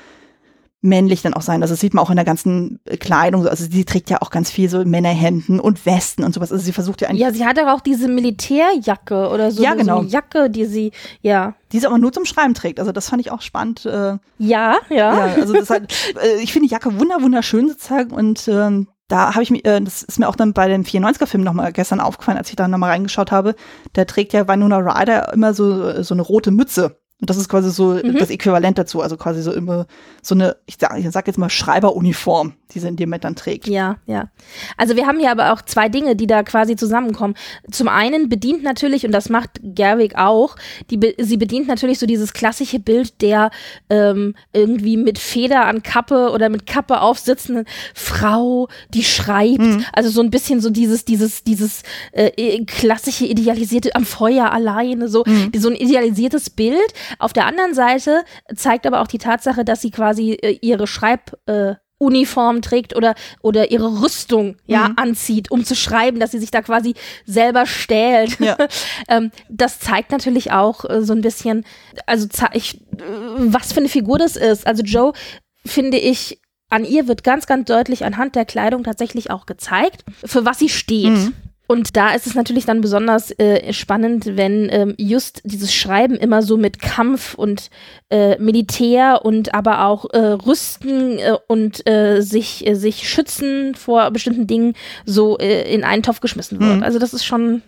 männlich dann auch sein. Also das sieht man auch in der ganzen Kleidung. Also sie trägt ja auch ganz viel so Männerhemden und Westen und sowas. Also sie versucht ja eigentlich. Ja, sie hat aber auch diese Militärjacke oder so. Ja, genau. So eine Jacke, die sie, ja. Die sie aber nur zum Schreiben trägt. Also das fand ich auch spannend. Äh, ja, ja. ja also das halt, äh, ich finde die Jacke wunder, wunderschön sozusagen und ähm, da habe ich mir, äh, das ist mir auch dann bei dem 94er-Film nochmal gestern aufgefallen, als ich da nochmal reingeschaut habe. Der trägt ja Winona Ryder immer so, so eine rote Mütze. Und das ist quasi so mhm. das Äquivalent dazu, also quasi so immer so eine, ich sag, ich sag jetzt mal Schreiberuniform, die sie in dem Moment dann trägt. Ja, ja. Also wir haben hier aber auch zwei Dinge, die da quasi zusammenkommen. Zum einen bedient natürlich, und das macht Gerwig auch, die, sie bedient natürlich so dieses klassische Bild der ähm, irgendwie mit Feder an Kappe oder mit Kappe aufsitzenden Frau, die schreibt. Mhm. Also so ein bisschen so dieses, dieses, dieses äh, klassische idealisierte am Feuer alleine, so, mhm. so ein idealisiertes Bild auf der anderen Seite zeigt aber auch die Tatsache, dass sie quasi äh, ihre Schreib äh, Uniform trägt oder oder ihre Rüstung ja mhm. anzieht, um zu schreiben, dass sie sich da quasi selber stählt. Ja. ähm, das zeigt natürlich auch äh, so ein bisschen, also ich, äh, was für eine Figur das ist. Also Joe finde ich an ihr wird ganz ganz deutlich anhand der Kleidung tatsächlich auch gezeigt, für was sie steht. Mhm. Und da ist es natürlich dann besonders äh, spannend, wenn ähm, just dieses Schreiben immer so mit Kampf und äh, Militär und aber auch äh, Rüsten äh, und äh, sich, äh, sich schützen vor bestimmten Dingen so äh, in einen Topf geschmissen wird. Mhm. Also das ist schon,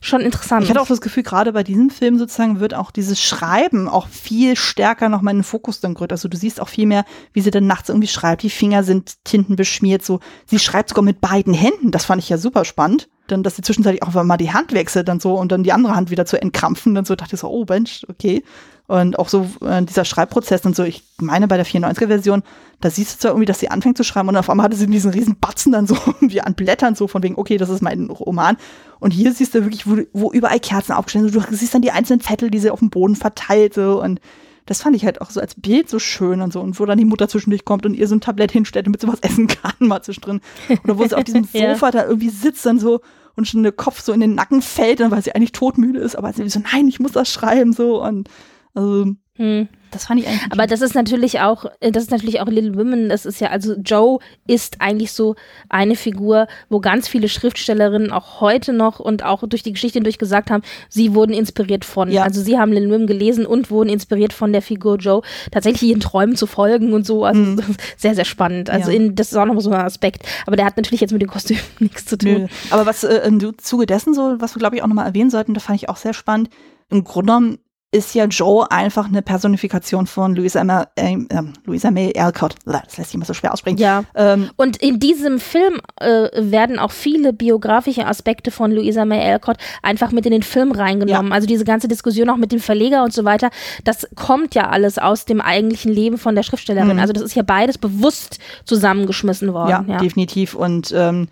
schon interessant. Ich hatte auch das Gefühl, gerade bei diesem Film sozusagen wird auch dieses Schreiben auch viel stärker nochmal in den Fokus dann gerückt. Also du siehst auch viel mehr, wie sie dann nachts irgendwie schreibt. Die Finger sind tintenbeschmiert, so. Sie schreibt sogar mit beiden Händen. Das fand ich ja super spannend dann, dass sie zwischenzeitlich auch mal die Hand wechselt dann so und dann die andere Hand wieder zu entkrampfen. Dann so dachte ich so, oh Mensch, okay. Und auch so äh, dieser Schreibprozess und so, ich meine bei der 94er-Version, da siehst du zwar irgendwie, dass sie anfängt zu schreiben und auf einmal hatte sie diesen riesen Batzen dann so wie an Blättern so von wegen, okay, das ist mein Roman. Und hier siehst du wirklich, wo, wo überall Kerzen aufgestellt sind. Du siehst dann die einzelnen Zettel, die sie auf dem Boden verteilte und das fand ich halt auch so als Bild so schön und so. Und wo dann die Mutter zwischendurch kommt und ihr so ein Tablett hinstellt, damit sie was essen kann, mal zwischendrin. Oder wo sie auf diesem Sofa ja. da irgendwie sitzt dann so und schon der Kopf so in den Nacken fällt, weil sie eigentlich todmüde ist, aber sie so, nein, ich muss das schreiben, so und also hm. Das fand ich eigentlich. Aber das ist natürlich auch, äh, das ist natürlich auch Little Women. Das ist ja, also Joe ist eigentlich so eine Figur, wo ganz viele Schriftstellerinnen auch heute noch und auch durch die Geschichte hindurch gesagt haben, sie wurden inspiriert von. Ja. Also sie haben Little Women gelesen und wurden inspiriert von der Figur Joe, tatsächlich ihren Träumen zu folgen und so. Also mhm. sehr, sehr spannend. Also ja. in, das ist auch noch so ein Aspekt. Aber der hat natürlich jetzt mit dem Kostüm nichts zu tun. Nö. Aber was äh, im Zuge dessen so, was wir glaube ich auch nochmal erwähnen sollten, das fand ich auch sehr spannend. Im Grunde genommen ist ja Joe einfach eine Personifikation von Louisa, May, äh, Louisa May Alcott. Das lässt sich immer so schwer aussprechen. Ja. Ähm, und in diesem Film äh, werden auch viele biografische Aspekte von Louisa May Alcott einfach mit in den Film reingenommen. Ja. Also diese ganze Diskussion auch mit dem Verleger und so weiter, das kommt ja alles aus dem eigentlichen Leben von der Schriftstellerin. Mhm. Also das ist ja beides bewusst zusammengeschmissen worden. Ja, ja. definitiv. Und ähm,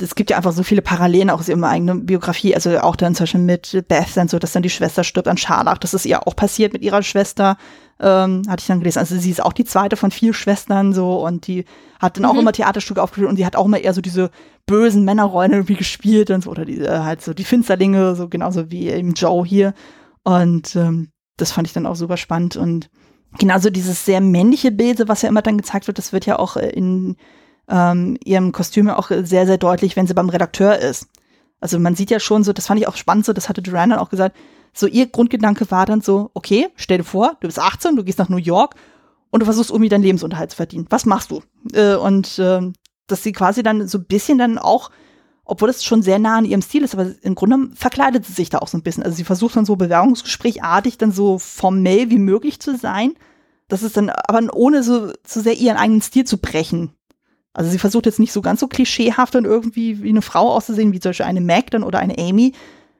es gibt ja einfach so viele Parallelen auch aus ihrer eigenen Biografie, also auch dann zum Beispiel mit Beth, dann so, dass dann die Schwester stirbt an Scharlach. Das ist ihr auch passiert mit ihrer Schwester, ähm, hatte ich dann gelesen. Also sie ist auch die zweite von vier Schwestern so und die hat dann auch mhm. immer Theaterstücke aufgeführt und sie hat auch immer eher so diese bösen Männerrollen irgendwie gespielt und so, oder die, äh, halt so die Finsterlinge, so genauso wie eben Joe hier. Und ähm, das fand ich dann auch super spannend und genauso dieses sehr männliche Bild, was ja immer dann gezeigt wird, das wird ja auch in ähm, ihrem Kostüm auch sehr, sehr deutlich, wenn sie beim Redakteur ist. Also man sieht ja schon so, das fand ich auch spannend so, das hatte Duran dann auch gesagt, so ihr Grundgedanke war dann so, okay, stell dir vor, du bist 18, du gehst nach New York und du versuchst irgendwie deinen Lebensunterhalt zu verdienen. Was machst du? Äh, und äh, dass sie quasi dann so ein bisschen dann auch, obwohl das schon sehr nah an ihrem Stil ist, aber im Grunde verkleidet sie sich da auch so ein bisschen. Also sie versucht dann so bewerbungsgesprächartig dann so formell wie möglich zu sein. Das ist dann, aber ohne so, so sehr ihren eigenen Stil zu brechen. Also sie versucht jetzt nicht so ganz so klischeehaft und irgendwie wie eine Frau auszusehen, wie zum Beispiel eine Mac dann oder eine Amy.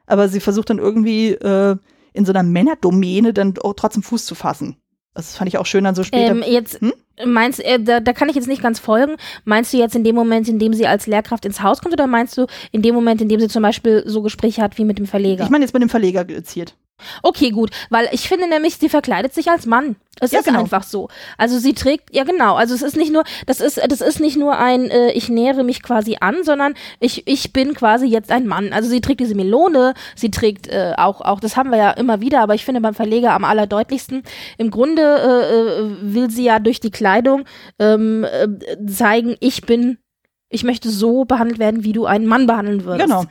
aber sie versucht dann irgendwie äh, in so einer Männerdomäne dann trotzdem Fuß zu fassen. Das fand ich auch schön dann so später. Ähm, jetzt Hm? meinst äh, da, da kann ich jetzt nicht ganz folgen. Meinst du jetzt in dem Moment, in dem sie als Lehrkraft ins Haus kommt, oder meinst du in dem Moment, in dem sie zum Beispiel so Gespräche hat wie mit dem Verleger? Ich meine jetzt mit dem Verleger gezielt. Okay, gut, weil ich finde nämlich, sie verkleidet sich als Mann. Es Ja, ist genau. einfach so. Also sie trägt, ja genau, also es ist nicht nur, das ist, das ist nicht nur ein, äh, ich nähere mich quasi an, sondern ich, ich bin quasi jetzt ein Mann. Also sie trägt diese Melone, sie trägt äh, auch, auch, das haben wir ja immer wieder, aber ich finde beim Verleger am allerdeutlichsten. Im Grunde äh, äh, will sie ja durch die Kleidung ähm, äh, zeigen, ich bin, ich möchte so behandelt werden, wie du einen Mann behandeln würdest. Genau.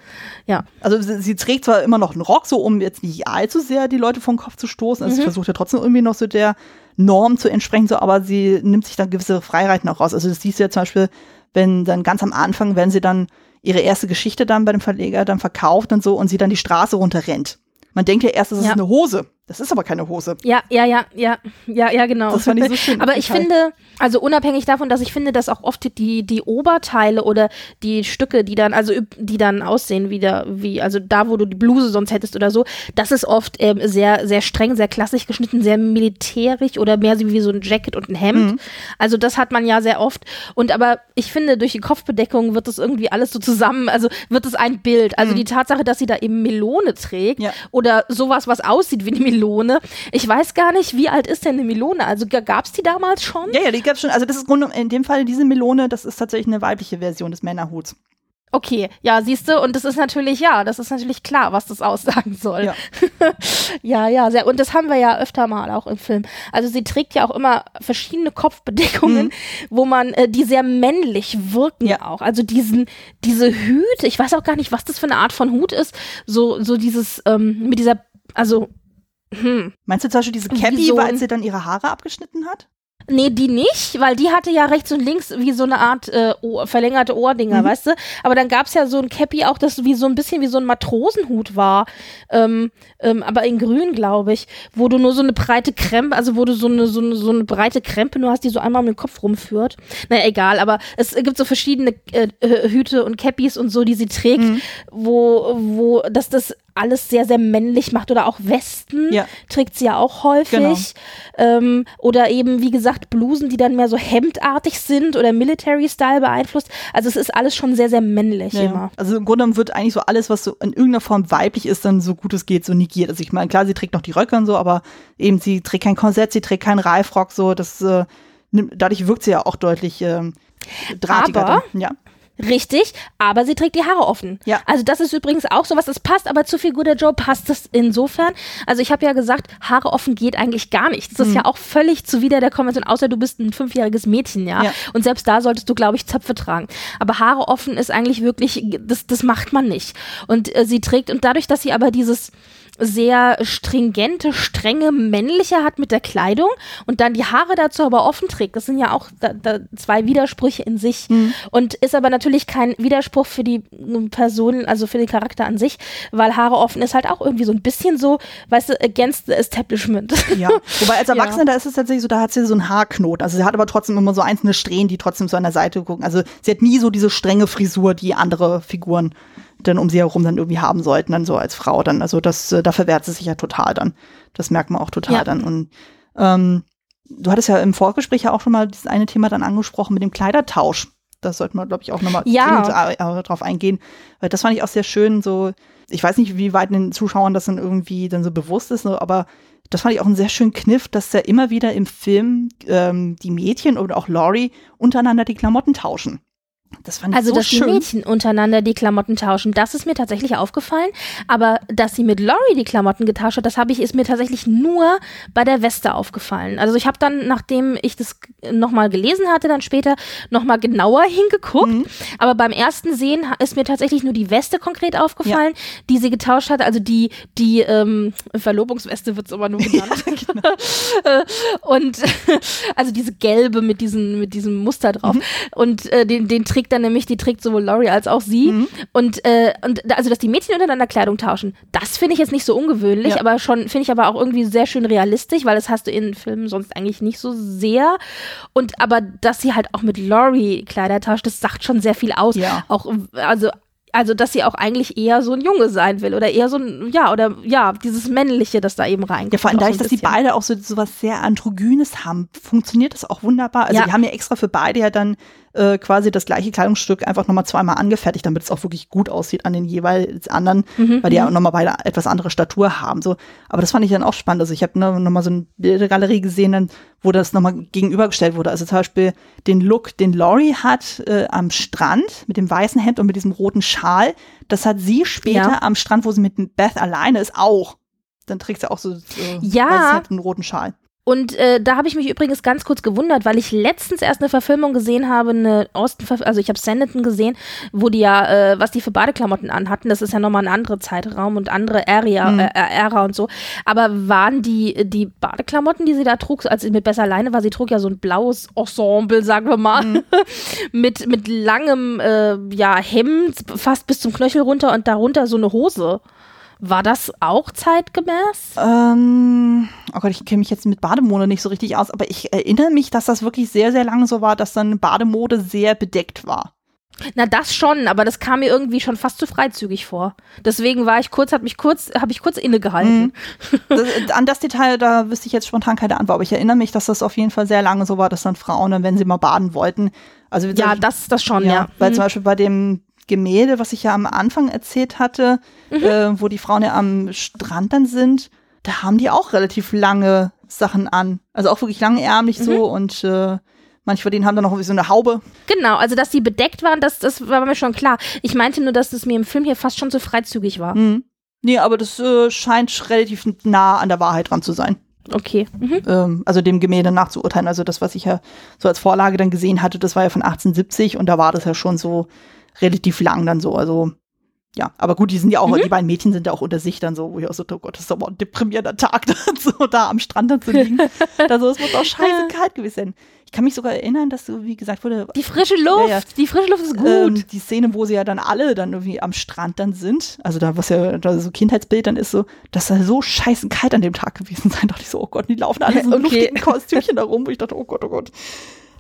Ja. Also sie, sie trägt zwar immer noch einen Rock, so um jetzt nicht allzu sehr die Leute vom Kopf zu stoßen. Also sie Mhm. versucht ja trotzdem irgendwie noch so der Norm zu entsprechen, so, aber sie nimmt sich dann gewisse Freiheiten auch raus. Also das siehst du ja zum Beispiel, wenn dann ganz am Anfang, wenn sie dann ihre erste Geschichte dann bei dem Verleger dann verkauft und so und sie dann die Straße runterrennt. Man denkt ja erst, das Ja. ist eine Hose. Das ist aber keine Hose. Ja, ja, ja, ja, ja, ja, genau. Das fand ich so schön. Aber ich finde, also unabhängig davon, dass ich finde, dass auch oft die, die Oberteile oder die Stücke, die dann, also die dann aussehen wieder, wie, also da, wo du die Bluse sonst hättest oder so, das ist oft ähm, sehr, sehr streng, sehr klassisch geschnitten, sehr militärisch oder mehr so wie so ein Jacket und ein Hemd. Mhm. Also das hat man ja sehr oft. Und aber ich finde, durch die Kopfbedeckung wird das irgendwie alles so zusammen, also wird es ein Bild. Also die Tatsache, dass sie da eben Melone trägt Mhm. Ja. oder sowas, was aussieht wie eine Melone. Ich weiß gar nicht, wie alt ist denn eine Melone? Also gab es die damals schon? Ja, ja, die gab's schon. Also das ist in dem Fall diese Melone, das ist tatsächlich eine weibliche Version des Männerhuts. Okay, ja, siehst du, und das ist natürlich, ja, das ist natürlich klar, was das aussagen soll. Ja. ja, ja, sehr. Und das haben wir ja öfter mal auch im Film. Also sie trägt ja auch immer verschiedene Kopfbedeckungen, wo man, äh, die sehr männlich wirken Mhm. Ja. auch. Also diesen, diese Hüte, ich weiß auch gar nicht, was das für eine Art von Hut ist. So, so dieses, ähm, mit dieser, also, hm. Meinst du zum Beispiel diese Cappy, so als sie dann ihre Haare abgeschnitten hat? Nee, die nicht, weil die hatte ja rechts und links wie so eine Art äh, Ohr, verlängerte Ohrdinger, Mhm. weißt du? Aber dann gab's ja so ein Cappy auch, das wie so ein bisschen wie so ein Matrosenhut war, ähm, ähm, aber in grün, glaube ich, wo du nur so eine breite Krempe, also wo du so eine, so eine, so eine breite Krempe nur hast, die so einmal um den Kopf rumführt. Naja, egal, aber es gibt so verschiedene äh, Hüte und Cappies und so, die sie trägt, Mhm. wo, wo, dass das alles sehr, sehr männlich macht oder auch Westen Ja. trägt sie ja auch häufig. Genau. Ähm, oder eben, wie gesagt, Blusen, die dann mehr so hemdartig sind oder Military-Style beeinflusst. Also es ist alles schon sehr, sehr männlich Ja, immer. Also im Grunde genommen wird eigentlich so alles, was so in irgendeiner Form weiblich ist, dann so gut es geht, so negiert. Also ich meine, klar, sie trägt noch die Röcke und so, aber eben sie trägt kein Korsett, sie trägt keinen Reifrock, so, das, äh, dadurch wirkt sie ja auch deutlich ähm, drahtiger. Aber- dann. ja. Richtig, aber sie trägt die Haare offen. Ja. Also das ist übrigens auch sowas, das passt aber zu Figur der Joe passt das insofern. Also ich habe ja gesagt, Haare offen geht eigentlich gar nicht. Das ist ja auch völlig zuwider der Konvention, außer du bist ein fünfjähriges Mädchen, ja. Ja. Und selbst da solltest du, glaube ich, Zöpfe tragen. Aber Haare offen ist eigentlich wirklich, das, das macht man nicht. Und äh, sie trägt, und dadurch, dass sie aber dieses sehr stringente, strenge männliche hat mit der Kleidung und dann die Haare dazu aber offen trägt. Das sind ja auch da, da zwei Widersprüche in sich und ist aber natürlich kein Widerspruch für die ähm, Person, also für den Charakter an sich, weil Haare offen ist halt auch irgendwie so ein bisschen so, weißt du, against the establishment. Ja, wobei als Erwachsene, da ist es tatsächlich so, da hat sie so einen Haarknoten. Also sie hat aber trotzdem immer so einzelne Strähnen, die trotzdem so an der Seite gucken. Also sie hat nie so diese strenge Frisur, die andere Figuren dann um sie herum dann irgendwie haben sollten, dann so als Frau dann. Also das, äh, da verwehrt sie sich ja total dann. Das merkt man auch total Ja. dann. Und ähm, du hattest ja im Vorgespräch ja auch schon mal dieses eine Thema dann angesprochen mit dem Kleidertausch. Das sollten wir, glaube ich, auch nochmal Ja. äh, drauf eingehen. Weil das fand ich auch sehr schön, so, ich weiß nicht, wie weit den Zuschauern das dann irgendwie dann so bewusst ist, aber das fand ich auch einen sehr schönen Kniff, dass ja immer wieder im Film ähm, die Mädchen oder auch Laurie untereinander die Klamotten tauschen. Das fand ich Also, so dass schön. die Mädchen untereinander die Klamotten tauschen, das ist mir tatsächlich aufgefallen. Aber dass sie mit Laurie die Klamotten getauscht hat, das habe ich, ist mir tatsächlich nur bei der Weste aufgefallen. Also ich habe dann, nachdem ich das nochmal gelesen hatte, dann später nochmal genauer hingeguckt. Mhm. Aber beim ersten Sehen ist mir tatsächlich nur die Weste konkret aufgefallen, die sie getauscht hat. Also die, die ähm, Verlobungsweste wird es aber nur genannt. genau. Äh, und also diese gelbe mit diesem mit diesem Muster Mhm. drauf und äh, den den trägt dann nämlich die trägt sowohl Laurie als auch sie Mhm. und äh, und da- also dass die Mädchen untereinander Kleidung tauschen das finde ich jetzt nicht so ungewöhnlich Ja. aber schon finde ich aber auch irgendwie sehr schön realistisch weil das hast du in Filmen sonst eigentlich nicht so sehr und aber dass sie halt auch mit Laurie Kleider tauscht das sagt schon sehr viel aus Ja. auch also also dass sie auch eigentlich eher so ein Junge sein will oder eher so ein, ja, oder ja, dieses Männliche, das da eben reinkommt. Ja, vor allem so dadurch, ein dass die beide auch so, so was sehr Androgynes haben, funktioniert das auch wunderbar. Also Ja. die haben ja extra für beide ja dann äh, quasi das gleiche Kleidungsstück einfach nochmal zweimal angefertigt, damit es auch wirklich gut aussieht an den jeweils anderen, Mhm, weil die ja auch nochmal beide etwas andere Statur haben. So. Aber das fand ich dann auch spannend. Also ich habe ne, nochmal so eine Bildergalerie gesehen, dann, wo das nochmal gegenübergestellt wurde. Also zum Beispiel den Look, den Laurie hat äh, am Strand mit dem weißen Hemd und mit diesem roten Schal, das hat sie später Ja. am Strand, wo sie mit Beth alleine ist, auch. Dann trägt sie auch so, so Ja. weißes Hemd und einen roten Schal. Und äh, da habe ich mich übrigens ganz kurz gewundert, weil ich letztens erst eine Verfilmung gesehen habe, eine Osten, also ich habe Sanditon gesehen, wo die ja, äh, was die für Badeklamotten anhatten, das ist ja nochmal ein anderer Zeitraum und andere Area, Mhm. äh, Ära und so. Aber waren die, die Badeklamotten, die sie da trug, als sie mit Besser alleine war, sie trug ja so ein blaues Ensemble, sagen wir mal, Mhm. mit, mit langem äh, ja, Hemd, fast bis zum Knöchel runter und darunter so eine Hose. War das auch zeitgemäß? Ähm, oh Gott, ich kenne mich jetzt mit Bademode nicht so richtig aus, aber ich erinnere mich, dass das wirklich sehr, sehr lange so war, dass dann Bademode sehr bedeckt war. Na, das schon, aber das kam mir irgendwie schon fast zu freizügig vor. Deswegen war ich kurz, hat mich kurz, habe ich kurz innegehalten. Das, an das Detail, da wüsste ich jetzt spontan keine Antwort, aber ich erinnere mich, dass das auf jeden Fall sehr lange so war, dass dann Frauen, wenn sie mal baden wollten, also Ja, das, das schon, ja, ja. weil Mhm. zum Beispiel bei dem Gemälde, was ich ja am Anfang erzählt hatte, Mhm. äh, wo die Frauen ja am Strand dann sind, da haben die auch relativ lange Sachen an. Also auch wirklich langärmlich Mhm. so und äh, manche von denen haben dann noch so eine Haube. Genau, also dass die bedeckt waren, das, das war mir schon klar. Ich meinte nur, dass es mir im Film hier fast schon zu freizügig war. Mhm. Nee, aber das äh, scheint relativ nah an der Wahrheit dran zu sein. Okay. Mhm. Ähm, also dem Gemälde nachzuurteilen. Also das, was ich ja so als Vorlage dann gesehen hatte, das war ja von 1870 und da war das ja schon so relativ lang dann so. Also ja, aber gut, die sind ja auch, Mhm. die beiden Mädchen sind ja auch unter sich dann so, wo ich auch so, oh Gott, das ist aber ein deprimierender Tag, dann so da am Strand dann zu liegen. also es muss auch scheiße kalt gewesen sein. Ich kann mich sogar erinnern, dass so, wie gesagt wurde, Die frische Luft, Ja, ja. die frische Luft ist gut. ähm, die Szene, wo sie ja dann alle dann irgendwie am Strand dann sind, also da, was ja da so Kindheitsbild dann ist, so, dass da so scheiße kalt an dem Tag gewesen sein, dachte ich so, oh Gott, die laufen alle so in Okay. luftigen Kostümchen da rum, wo ich dachte, oh Gott, oh Gott.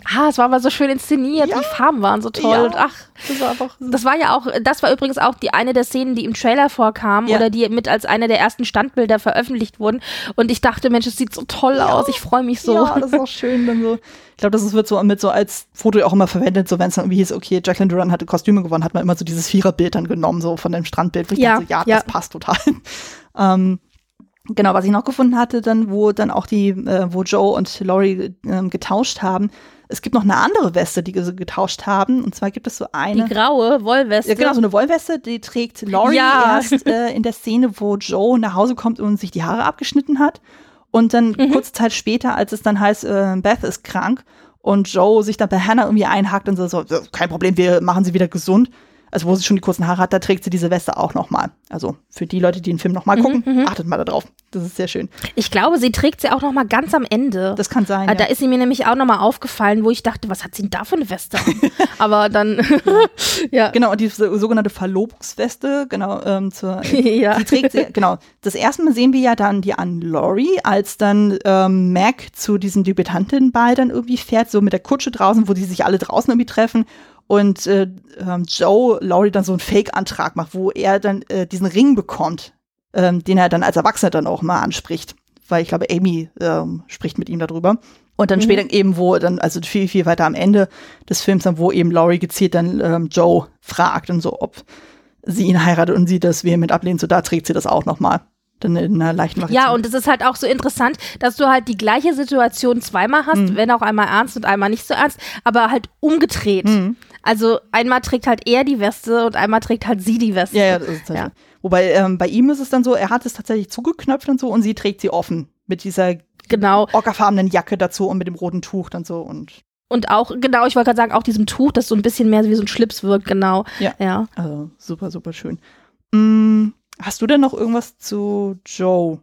Ah, es war aber so schön inszeniert, Ja. die Farben waren so toll. Ja. Und ach, Das war einfach. Das war ja auch, das war übrigens auch die eine der Szenen, die im Trailer vorkam Ja. oder die mit als eine der ersten Standbilder veröffentlicht wurden. Und ich dachte, Mensch, es sieht so toll aus. Ich freue mich so. Ja, das ist auch schön. Dann so. Ich glaube, das wird so mit so als Foto auch immer verwendet, so wenn es dann irgendwie hieß, okay, Jacqueline Duran hatte Kostüme gewonnen, hat man immer so dieses Viererbild dann genommen, so von dem Strandbild. Wo ich Ja, dachte, so, ja, ja. das passt total. ähm, genau, was ich noch gefunden hatte, dann, wo dann auch die, äh, wo Joe und Laurie ähm, getauscht haben. Es gibt noch eine andere Weste, die sie getauscht haben. Und zwar gibt es so Die eine. graue Wollweste. Ja, genau, so eine Wollweste, die trägt Laurie Ja. erst äh, in der Szene, wo Joe nach Hause kommt und sich die Haare abgeschnitten hat. Und dann Mhm. kurze Zeit später, als es dann heißt, äh, Beth ist krank und Joe sich dann bei Hannah irgendwie einhakt und so, so, kein Problem, wir machen sie wieder gesund. Also wo sie schon die kurzen Haare hat, da trägt sie diese Weste auch nochmal. Also für die Leute, die den Film Mhm, nochmal gucken, achtet mal da drauf. Das ist sehr schön. Ich glaube, sie trägt sie auch noch mal ganz am Ende. Das kann sein. Ah, Da ja. ist sie mir nämlich auch noch mal aufgefallen, wo ich dachte, was hat sie denn da für eine Weste? Aber dann, ja. Genau, und die so- sogenannte Verlobungsweste, genau, ähm, zur, ja. Die trägt sie, genau. Das erste Mal sehen wir ja dann die an Laurie, als dann ähm, Mac zu diesem Debütantenball dann irgendwie fährt, so mit der Kutsche draußen, wo die sich alle draußen irgendwie treffen. Und äh, ähm, Joe Laurie dann so einen Fake-Antrag macht, wo er dann äh, diesen Ring bekommt, ähm, den er dann als Erwachsener dann auch mal anspricht. Weil ich glaube, Amy ähm, spricht mit ihm darüber. Und dann Mhm. später eben, wo dann, also viel, viel weiter am Ende des Films, dann, wo eben Laurie gezielt dann ähm, Joe fragt und so, ob sie ihn heiratet und sie das vehement ablehnt, so da trägt sie das auch nochmal. Dann in einer leichten Variation. Ja, und es ist halt auch so interessant, dass du halt die gleiche Situation zweimal hast, Mhm. wenn auch einmal ernst und einmal nicht so ernst, aber halt umgedreht. Mhm. Also einmal trägt halt er die Weste und einmal trägt halt sie die Weste. Ja, ja, das ist Ja. Wobei ähm, bei ihm ist es dann so, er hat es tatsächlich zugeknöpft und so und sie trägt sie offen. Mit dieser Genau. ockerfarbenen Jacke dazu und mit dem roten Tuch dann so und Und auch, genau, ich wollte gerade sagen, auch diesem Tuch, das so ein bisschen mehr wie so ein Schlips wirkt, genau. Ja. Ja. also super, super schön. Mm, hast du denn noch irgendwas zu Joe?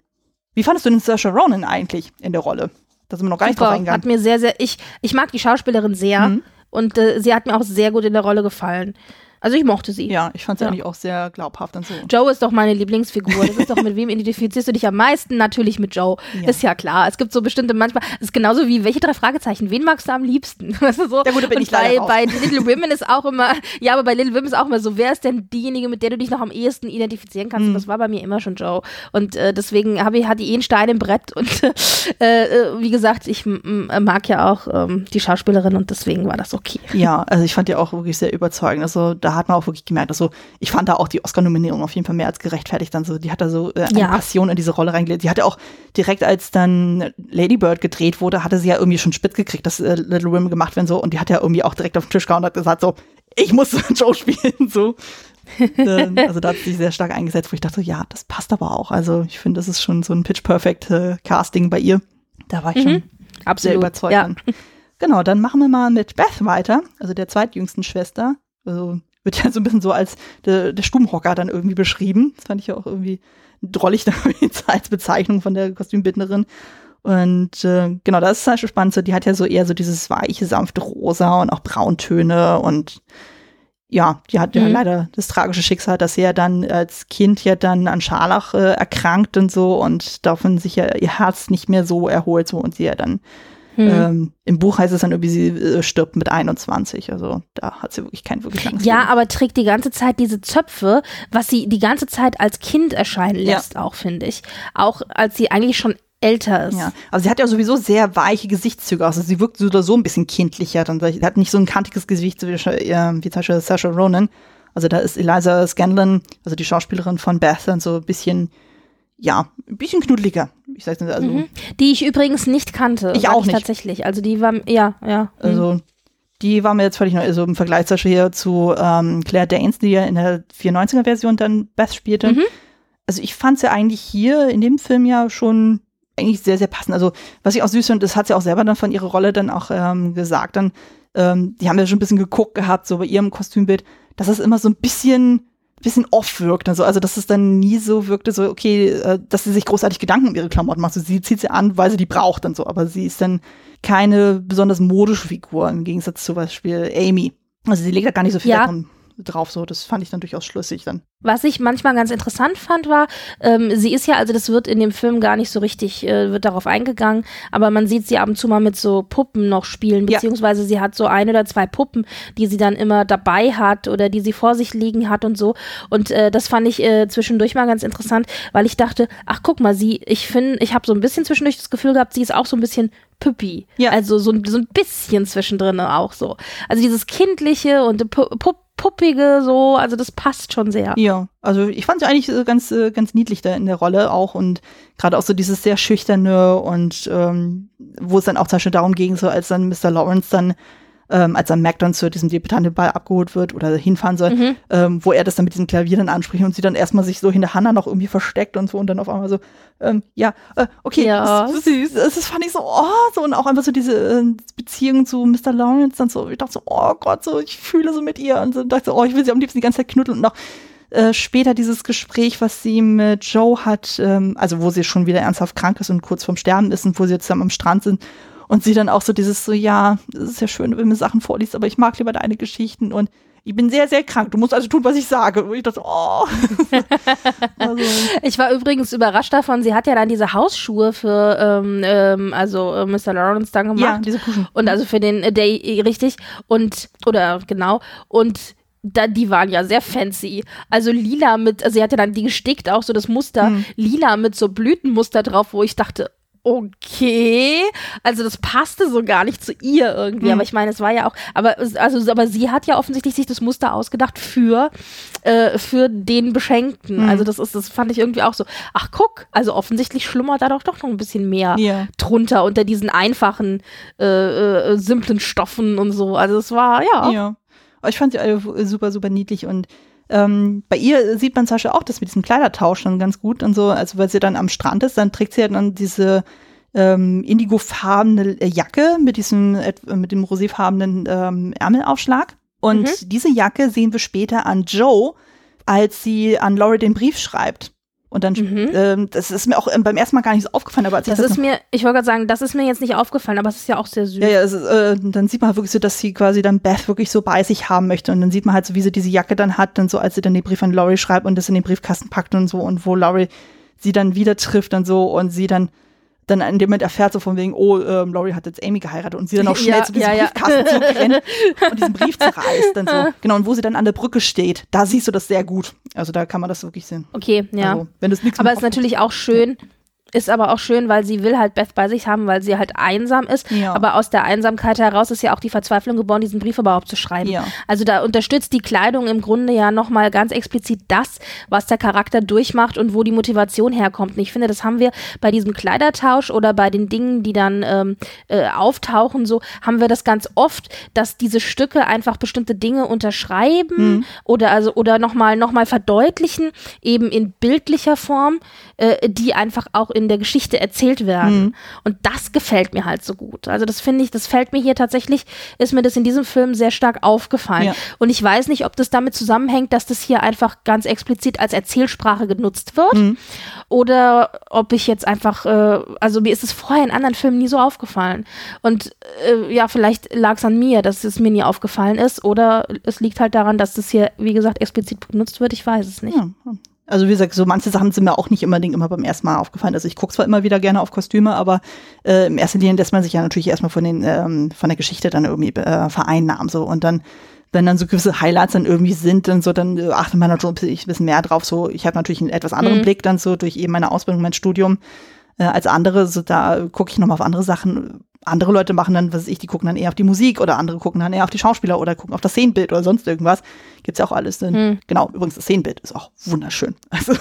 Wie fandest du den Saoirse Ronan eigentlich in der Rolle? Da sind wir noch gar nicht drauf eingegangen. hat mir sehr, sehr, ich, ich mag die Schauspielerin sehr Mhm. Und äh, sie hat mir auch sehr gut in der Rolle gefallen. Also ich mochte sie. Ja, ich fand sie Ja. eigentlich auch sehr glaubhaft und so. Joe ist doch meine Lieblingsfigur. Das ist doch, mit wem identifizierst du dich am meisten? Natürlich mit Joe. Ja. Ist ja klar. Es gibt so bestimmte manchmal, es ist genauso wie, welche drei Fragezeichen, wen magst du am liebsten? Weißt du, so. Ja gut, da bin Und ich bei, bei Little Women ist auch immer, ja, aber bei Little Women ist auch immer so, wer ist denn diejenige, mit der du dich noch am ehesten identifizieren kannst? Mhm. Und das war bei mir immer schon Joe. Und äh, deswegen habe ich, hatte ich eh einen Stein im Brett und äh, äh, wie gesagt, ich mag ja auch ähm, die Schauspielerin und deswegen war das okay. Ja, also ich fand die auch wirklich sehr überzeugend. Also da hat man auch wirklich gemerkt, also ich fand da auch die Oscar-Nominierung auf jeden Fall mehr als gerechtfertigt. Dann so, die hat da so äh, eine Ja. Passion in diese Rolle reingelegt. Die hatte auch direkt, als dann Lady Bird gedreht wurde, hatte sie ja irgendwie schon spitz gekriegt, dass äh, Little Women gemacht werden so. Und die hat ja irgendwie auch direkt auf den Tisch gehauen und hat gesagt so, ich muss Joe spielen so. Ähm, also da hat sie sich sehr stark eingesetzt, wo ich dachte, ja, das passt aber auch. Also ich finde, das ist schon so ein Pitch-Perfect äh, Casting bei ihr. Da war ich schon sehr Absolut. überzeugt. Ja. Genau, dann machen wir mal mit Beth weiter, also der zweitjüngsten Schwester. Also wird ja so ein bisschen so als der, der Stubenhocker dann irgendwie beschrieben. Das fand ich ja auch irgendwie drollig als Bezeichnung von der Kostümbildnerin. Und äh, genau, das ist halt schon spannend. So, die hat ja so eher so dieses weiche, sanfte Rosa und auch Brauntöne und ja, die hat ja Mhm. leider das tragische Schicksal, dass sie ja dann als Kind ja dann an Scharlach äh, erkrankt und so und davon sich ja ihr Herz nicht mehr so erholt so und sie ja dann Hm. ähm, im Buch heißt es dann irgendwie, sie äh, stirbt mit 21. Also da hat sie wirklich kein wirklich langes Ja, Leben. aber trägt die ganze Zeit diese Zöpfe, was sie die ganze Zeit als Kind erscheinen Ja. lässt, auch finde ich. Auch als sie eigentlich schon älter ist. Ja, aber sie hat ja sowieso sehr weiche Gesichtszüge. Also sie wirkt so oder so ein bisschen kindlicher. Dann, sie hat nicht so ein kantiges Gesicht wie, äh, wie zum Beispiel Saoirse Ronan. Also da ist Eliza Scanlon, also die Schauspielerin von Beth, dann so ein bisschen, ja, ein bisschen knuddeliger. Ich sag's nicht, also, Mhm. Die ich übrigens nicht kannte. Ich auch nicht. Tatsächlich. Also die war, ja, ja. mhm. also die war mir jetzt völlig neu. Also im Vergleich zum Beispiel hier zu ähm, Claire Danes, die ja in der 94er-Version dann Beth spielte. Mhm. Also ich fand sie eigentlich hier in dem Film ja schon eigentlich sehr, sehr passend. Also was ich auch süß finde, das hat sie auch selber dann von ihrer Rolle dann auch ähm, gesagt. Dann, ähm, die haben ja schon ein bisschen geguckt gehabt, so bei ihrem Kostümbild, dass es immer so ein bisschen bisschen off wirkt. Also, also dass es dann nie so wirkte, so, okay, äh, dass sie sich großartig Gedanken um ihre Klamotten macht. So, sie zieht sie an, weil sie die braucht und so, aber sie ist dann keine besonders modische Figur im Gegensatz zum Beispiel Amy. Also sie legt da gar nicht so viel Ja. Dran- drauf. So, das fand ich dann durchaus schlüssig dann. Was ich manchmal ganz interessant fand, war, ähm, sie ist ja, also das wird in dem Film gar nicht so richtig, äh, wird darauf eingegangen, aber man sieht sie ab und zu mal mit so Puppen noch spielen, Ja. beziehungsweise sie hat so ein oder zwei Puppen, die sie dann immer dabei hat oder die sie vor sich liegen hat und so. Und äh, das fand ich äh, zwischendurch mal ganz interessant, weil ich dachte, ach guck mal, sie, ich finde, ich habe so ein bisschen zwischendurch das Gefühl gehabt, sie ist auch so ein bisschen Püppi. Ja. Also so, ein- so ein bisschen zwischendrin auch so. Also dieses kindliche und pu pu puppige so, also das passt schon sehr. Ja, also ich fand sie eigentlich äh, ganz, äh, ganz niedlich da in der Rolle auch und gerade auch so dieses sehr schüchterne und ähm, wo es dann auch zum Beispiel darum ging, so als dann Mr. Lawrence dann, ähm, als dann Mac dann zu diesem Debutantenball abgeholt wird oder hinfahren soll, Mhm. ähm, wo er das dann mit diesem Klavier dann anspricht und sie dann erstmal sich so hinter Hannah noch irgendwie versteckt und so und dann auf einmal so, ähm, ja, äh, okay, Ja. das ist süß. Das, das fand ich so, oh, so und auch einfach so diese äh, Beziehung zu Mr. Lawrence dann so, ich dachte so, oh Gott, so, ich fühle so mit ihr und so dachte so, oh, ich will sie am liebsten die ganze Zeit knuddeln und noch äh, später dieses Gespräch, was sie mit Joe hat, ähm, also wo sie schon wieder ernsthaft krank ist und kurz vorm Sterben ist und wo sie jetzt zusammen am Strand sind und sie dann auch so dieses so, ja, es ist ja schön, wenn du mir Sachen vorliest, aber ich mag lieber deine Geschichten und ich bin sehr, sehr krank. Du musst also tun, was ich sage. Und ich dachte, oh. also, Ich war übrigens überrascht davon, sie hat ja dann diese Hausschuhe für, ähm, ähm, also äh, Mr. Lawrence dann gemacht. ja, diese Kuschen. Und also für den äh, Day, richtig. Und, oder genau. Und da, die waren ja sehr fancy. Also lila mit, also sie hatte dann die gestickt, auch so das Muster, Hm. lila mit so Blütenmuster drauf, wo ich dachte, okay, also das passte so gar nicht zu ihr irgendwie, Hm. aber ich meine, es war ja auch, aber also aber sie hat ja offensichtlich sich das Muster ausgedacht für äh, für den Beschenkten. Hm. Also das ist das fand ich irgendwie auch so. Ach guck, also offensichtlich schlummert da doch doch noch ein bisschen mehr Ja. drunter unter diesen einfachen, äh, äh, simplen Stoffen und so. Also es war, ja. Ja. Ich fand sie alle super, super niedlich und ähm, bei ihr sieht man zum Beispiel auch das mit diesem Kleidertausch dann ganz gut und so, also weil sie dann am Strand ist, dann trägt sie ja dann diese ähm, indigofarbene Jacke mit diesem, et- mit dem roséfarbenen ähm, Ärmelaufschlag. Und Mhm. diese Jacke sehen wir später an Joe, als sie an Laurie den Brief schreibt. Und dann, mhm. ähm, das ist mir auch ähm, beim ersten Mal gar nicht so aufgefallen, aber als das ich das ist mir, ich wollte gerade sagen, das ist mir jetzt nicht aufgefallen, aber es ist ja auch sehr süß. Ja, ja, ist, äh, dann sieht man halt wirklich so, dass sie quasi dann Beth wirklich so bei sich haben möchte und dann sieht man halt so, wie sie diese Jacke dann hat, dann so, als sie dann den Brief an Laurie schreibt und das in den Briefkasten packt und so und wo Laurie sie dann wieder trifft und so und sie dann dann in dem Moment erfährt so von wegen, oh, ähm, Laurie hat jetzt Amy geheiratet und sie dann auch schnell ja, zu diesem ja, Briefkasten ja. zurückrennt und diesen Brief zerreißt. Dann so. Genau, und wo sie dann an der Brücke steht, da siehst du das sehr gut. Also da kann man das wirklich sehen. Okay, ja. Also, wenn das Aber es ist natürlich auch schön, ist aber auch schön, weil sie will halt Beth bei sich haben, weil sie halt einsam ist. Ja. Aber aus der Einsamkeit heraus ist ja auch die Verzweiflung geboren, diesen Brief überhaupt zu schreiben. Ja. Also da unterstützt die Kleidung im Grunde ja nochmal ganz explizit das, was der Charakter durchmacht und wo die Motivation herkommt. Und ich finde, das haben wir bei diesem Kleidertausch oder bei den Dingen, die dann ähm, äh, auftauchen, so haben wir das ganz oft, dass diese Stücke einfach bestimmte Dinge unterschreiben mhm. oder also oder nochmal noch mal verdeutlichen, eben in bildlicher Form, äh, die einfach auch in in der Geschichte erzählt werden. Mhm. Und das gefällt mir halt so gut. Also das finde ich, das fällt mir hier tatsächlich, ist mir das in diesem Film sehr stark aufgefallen. Ja. Und ich weiß nicht, ob das damit zusammenhängt, dass das hier einfach ganz explizit als Erzählsprache genutzt wird. Mhm. Oder ob ich jetzt einfach, äh, also mir ist es vorher in anderen Filmen nie so aufgefallen. Und äh, ja, vielleicht lag es an mir, dass es mir nie aufgefallen ist. Oder es liegt halt daran, dass das hier, wie gesagt, explizit benutzt wird. Ich weiß es nicht. Ja. Also wie gesagt, so manche Sachen sind mir auch nicht unbedingt immer beim ersten Mal aufgefallen. Also ich gucke zwar immer wieder gerne auf Kostüme, aber äh, im ersten Linie lässt man sich ja natürlich erstmal von den ähm, von der Geschichte dann irgendwie äh, vereinnahmen so und dann wenn dann so gewisse Highlights dann irgendwie sind, dann so, dann achtet man natürlich ein bisschen mehr drauf. So, ich habe natürlich einen etwas anderen mhm. Blick dann so durch eben meine Ausbildung, mein Studium äh, als andere. So, da gucke ich nochmal auf andere Sachen. Andere Leute machen dann, was weiß ich, die gucken dann eher auf die Musik oder andere gucken dann eher auf die Schauspieler oder gucken auf das Szenenbild oder sonst irgendwas. Gibt's ja auch alles. Hm. Genau, übrigens, das Szenenbild ist auch wunderschön. Also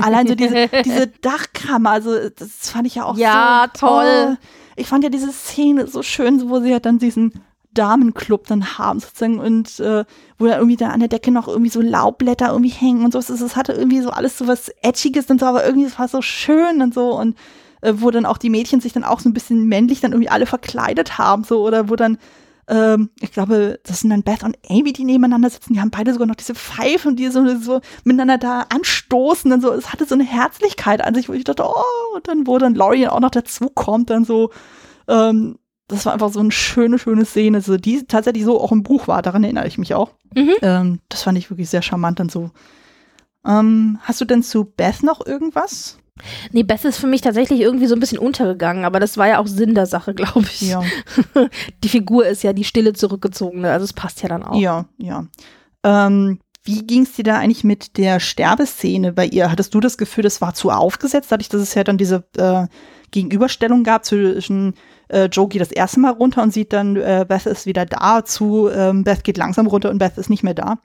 allein so diese, diese Dachkammer, also das fand ich ja auch ja, so toll. Ich fand ja diese Szene so schön, wo sie halt dann diesen Damenclub dann haben sozusagen und äh, wo da irgendwie da an der Decke noch irgendwie so Laubblätter irgendwie hängen und so. Es hatte irgendwie so alles so was Edgiges und so, aber irgendwie war es so schön und so und äh, wo dann auch die Mädchen sich dann auch so ein bisschen männlich dann irgendwie alle verkleidet haben so oder wo dann ähm, ich glaube, das sind dann Beth und Amy, die nebeneinander sitzen. Die haben beide sogar noch diese Pfeifen, die so, so miteinander da anstoßen. Und so, es hatte so eine Herzlichkeit an sich, wo ich dachte, oh, und dann, wo dann Laurie auch noch dazukommt, dann so, ähm, das war einfach so eine schöne, schöne Szene, so, die tatsächlich so auch im Buch war, daran erinnere ich mich auch. Mhm. Ähm, das fand ich wirklich sehr charmant und so. Ähm, hast du denn zu Beth noch irgendwas? Nee, Beth ist für mich tatsächlich irgendwie so ein bisschen untergegangen, aber das war ja auch Sinn der Sache, glaube ich. Ja. die Figur ist ja die stille zurückgezogene, also es passt ja dann auch. Ja, ja. Ähm, wie ging es dir da eigentlich mit der Sterbeszene bei ihr? Hattest du das Gefühl, das war zu aufgesetzt, dadurch, dass es ja dann diese äh, Gegenüberstellung gab zwischen äh, Joe geht das erste Mal runter und sieht dann, äh, Beth ist wieder da, zu ähm, Beth geht langsam runter und Beth ist nicht mehr da.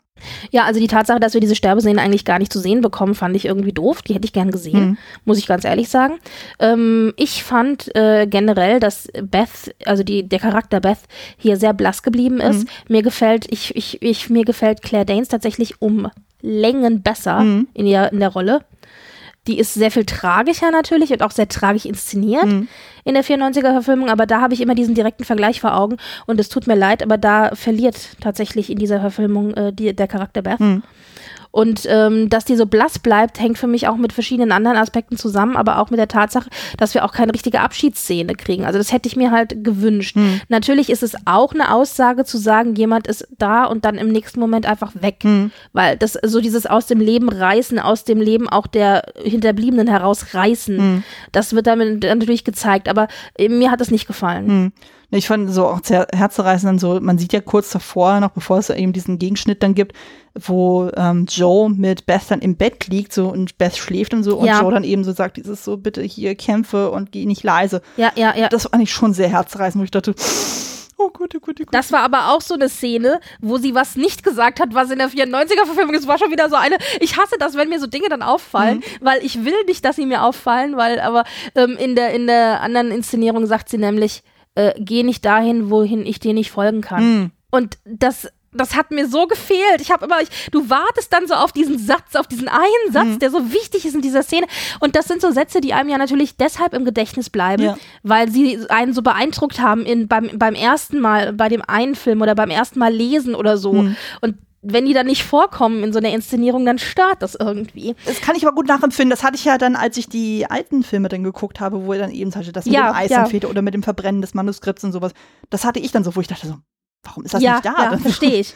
Ja, also die Tatsache, dass wir diese Sterbeszenen eigentlich gar nicht zu sehen bekommen, fand ich irgendwie doof. Die hätte ich gern gesehen, mhm. muss ich ganz ehrlich sagen. Ähm, ich fand äh, generell, dass Beth, also die, der Charakter Beth hier sehr blass geblieben ist. Mhm. Mir gefällt, ich, ich, ich, mir gefällt Claire Danes tatsächlich um Längen besser mhm. in, der, in der Rolle. Die ist sehr viel tragischer natürlich und auch sehr tragisch inszeniert mhm. in der 94er-Verfilmung, aber da habe ich immer diesen direkten Vergleich vor Augen und es tut mir leid, aber da verliert tatsächlich in dieser Verfilmung äh, die, der Charakter Beth. Mhm. Und ähm, dass die so blass bleibt, hängt für mich auch mit verschiedenen anderen Aspekten zusammen, aber auch mit der Tatsache, dass wir auch keine richtige Abschiedsszene kriegen. Also das hätte ich mir halt gewünscht. Mhm. Natürlich ist es auch eine Aussage zu sagen, jemand ist da und dann im nächsten Moment einfach weg. Mhm. Weil das so dieses aus dem Leben reißen, aus dem Leben auch der Hinterbliebenen herausreißen, mhm. das wird damit natürlich gezeigt. Aber äh, mir hat das nicht gefallen. Ich fand so auch herzzerreißend so, man sieht ja kurz davor, noch bevor es eben diesen Gegenschnitt dann gibt, wo ähm, Joe mit Beth dann im Bett liegt so und Beth schläft und so und ja. Joe dann eben so sagt, dieses so, bitte hier kämpfe und geh nicht leise. Ja, ja, ja. Das war eigentlich schon sehr herzreißend, wo ich dachte, Oh gut, oh gut, oh gut. Das war aber auch so eine Szene, wo sie was nicht gesagt hat, was in der 94er-Verfilmung ist. war schon wieder so eine. Ich hasse das, wenn mir so Dinge dann auffallen, mhm. weil ich will nicht, dass sie mir auffallen, weil aber ähm, in, der, in der anderen Inszenierung sagt sie nämlich, äh, geh nicht dahin, wohin ich dir nicht folgen kann. Mhm. Und das das hat mir so gefehlt. Ich habe immer, ich, du wartest dann so auf diesen Satz, auf diesen einen Satz, mhm. der so wichtig ist in dieser Szene. Und das sind so Sätze, die einem ja natürlich deshalb im Gedächtnis bleiben, ja. weil sie einen so beeindruckt haben in, beim, beim ersten Mal, bei dem einen Film oder beim ersten Mal lesen oder so. Mhm. Und wenn die dann nicht vorkommen in so einer Inszenierung, dann stört das irgendwie. Das kann ich aber gut nachempfinden. Das hatte ich ja dann, als ich die alten Filme dann geguckt habe, wo er dann eben zum Beispiel das mit ja, dem Eis ja. oder mit dem Verbrennen des Manuskripts und sowas. Das hatte ich dann so, wo ich dachte so, Warum ist das ja, nicht da? Ja, verstehe ich.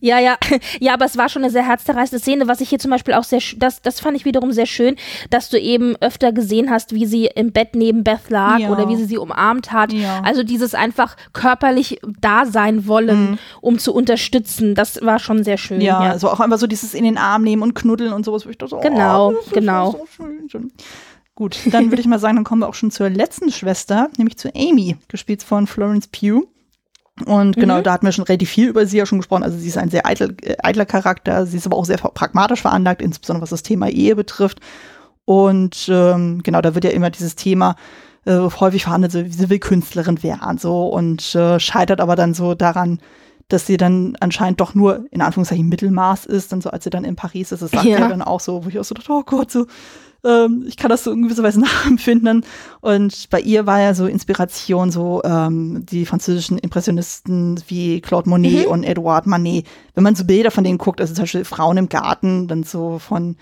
Ja, ja, ja, aber es war schon eine sehr herzzerreißende Szene, was ich hier zum Beispiel auch sehr, das, das fand ich wiederum sehr schön, dass du eben öfter gesehen hast, wie sie im Bett neben Beth lag ja. oder wie sie sie umarmt hat. Ja. Also dieses einfach körperlich da sein wollen, mhm. um zu unterstützen, das war schon sehr schön. Ja, ja, also auch einfach so dieses in den Arm nehmen und knuddeln und sowas, ich dachte, oh, genau, das genau. So schön, schön. Gut, dann würde ich mal sagen, dann kommen wir auch schon zur letzten Schwester, nämlich zu Amy, gespielt von Florence Pugh. Und genau, mhm. da hatten wir schon relativ viel über sie ja schon gesprochen. Also sie ist ein sehr eitel, äh, eitler Charakter, sie ist aber auch sehr pragmatisch veranlagt, insbesondere was das Thema Ehe betrifft. Und ähm, genau, da wird ja immer dieses Thema äh, häufig verhandelt, so, sie will Künstlerin werden, so und äh, scheitert aber dann so daran, dass sie dann anscheinend doch nur in Anführungszeichen Mittelmaß ist, dann so als sie dann in Paris ist, das sagt ja. sie dann auch so, wo ich auch so dachte, oh Gott, so ähm, ich kann das so in gewisser Weise nachempfinden. Und bei ihr war ja so Inspiration, so ähm, die französischen Impressionisten wie Claude Monet mhm. und Edouard Manet. Wenn man so Bilder von denen guckt, also zum Beispiel Frauen im Garten, dann so von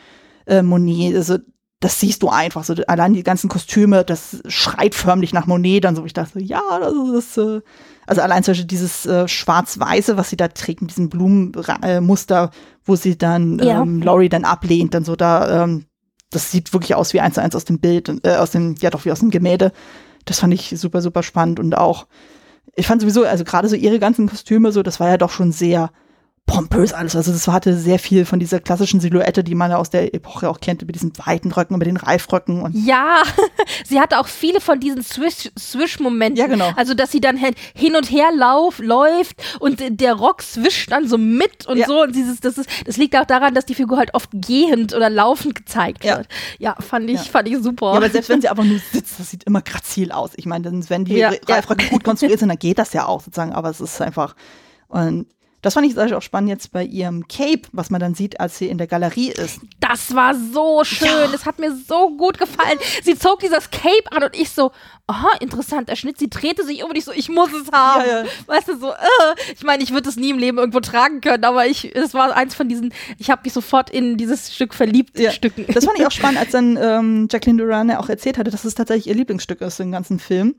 äh, Monet, also das siehst du einfach so. Allein die ganzen Kostüme, das schreit förmlich nach Monet. Dann so, ich dachte, ja, das ist, äh, also allein zum Beispiel dieses äh, Schwarz-Weiße, was sie da trägt, mit diesem Blumenmuster, äh, wo sie dann ja. ähm, Laurie dann ablehnt, dann so da, ähm, das sieht wirklich aus wie eins zu eins aus dem Bild, äh, aus dem, ja doch wie aus dem Gemälde. Das fand ich super, super spannend und auch, ich fand sowieso, also gerade so ihre ganzen Kostüme so, das war ja doch schon sehr, pompös alles. Also das hatte sehr viel von dieser klassischen Silhouette, die man aus der Epoche auch kennt, mit diesen weiten Röcken, über den Reifröcken. Und ja, sie hatte auch viele von diesen Swish-Momenten. ja, genau. Also dass sie dann halt hin und her lauf, läuft und der Rock swischt dann so mit und ja. so. Und dieses, das, ist, das liegt auch daran, dass die Figur halt oft gehend oder laufend gezeigt ja. wird. Ja, fand ich, ja. fand ich super. Ja, aber selbst wenn sie einfach nur sitzt, das sieht immer grazil aus. Ich meine, wenn die ja. Reifröcke gut konstruiert sind, dann geht das ja auch sozusagen, aber es ist einfach. Und das fand ich auch spannend jetzt bei ihrem Cape, was man dann sieht, als sie in der Galerie ist. Das war so schön. Ja. Das hat mir so gut gefallen. Sie zog dieses Cape an und ich so, aha, interessanter Schnitt. Sie drehte sich um und ich so, ich muss es haben. Ja, ja. Weißt du, so, äh. ich meine, ich würde es nie im Leben irgendwo tragen können, aber ich, es war eins von diesen, ich habe mich sofort in dieses Stück verliebt. Stücken. Das fand ich auch spannend, als dann ähm, Jacqueline Duran ja auch erzählt hatte, dass es tatsächlich ihr Lieblingsstück ist, den ganzen Film.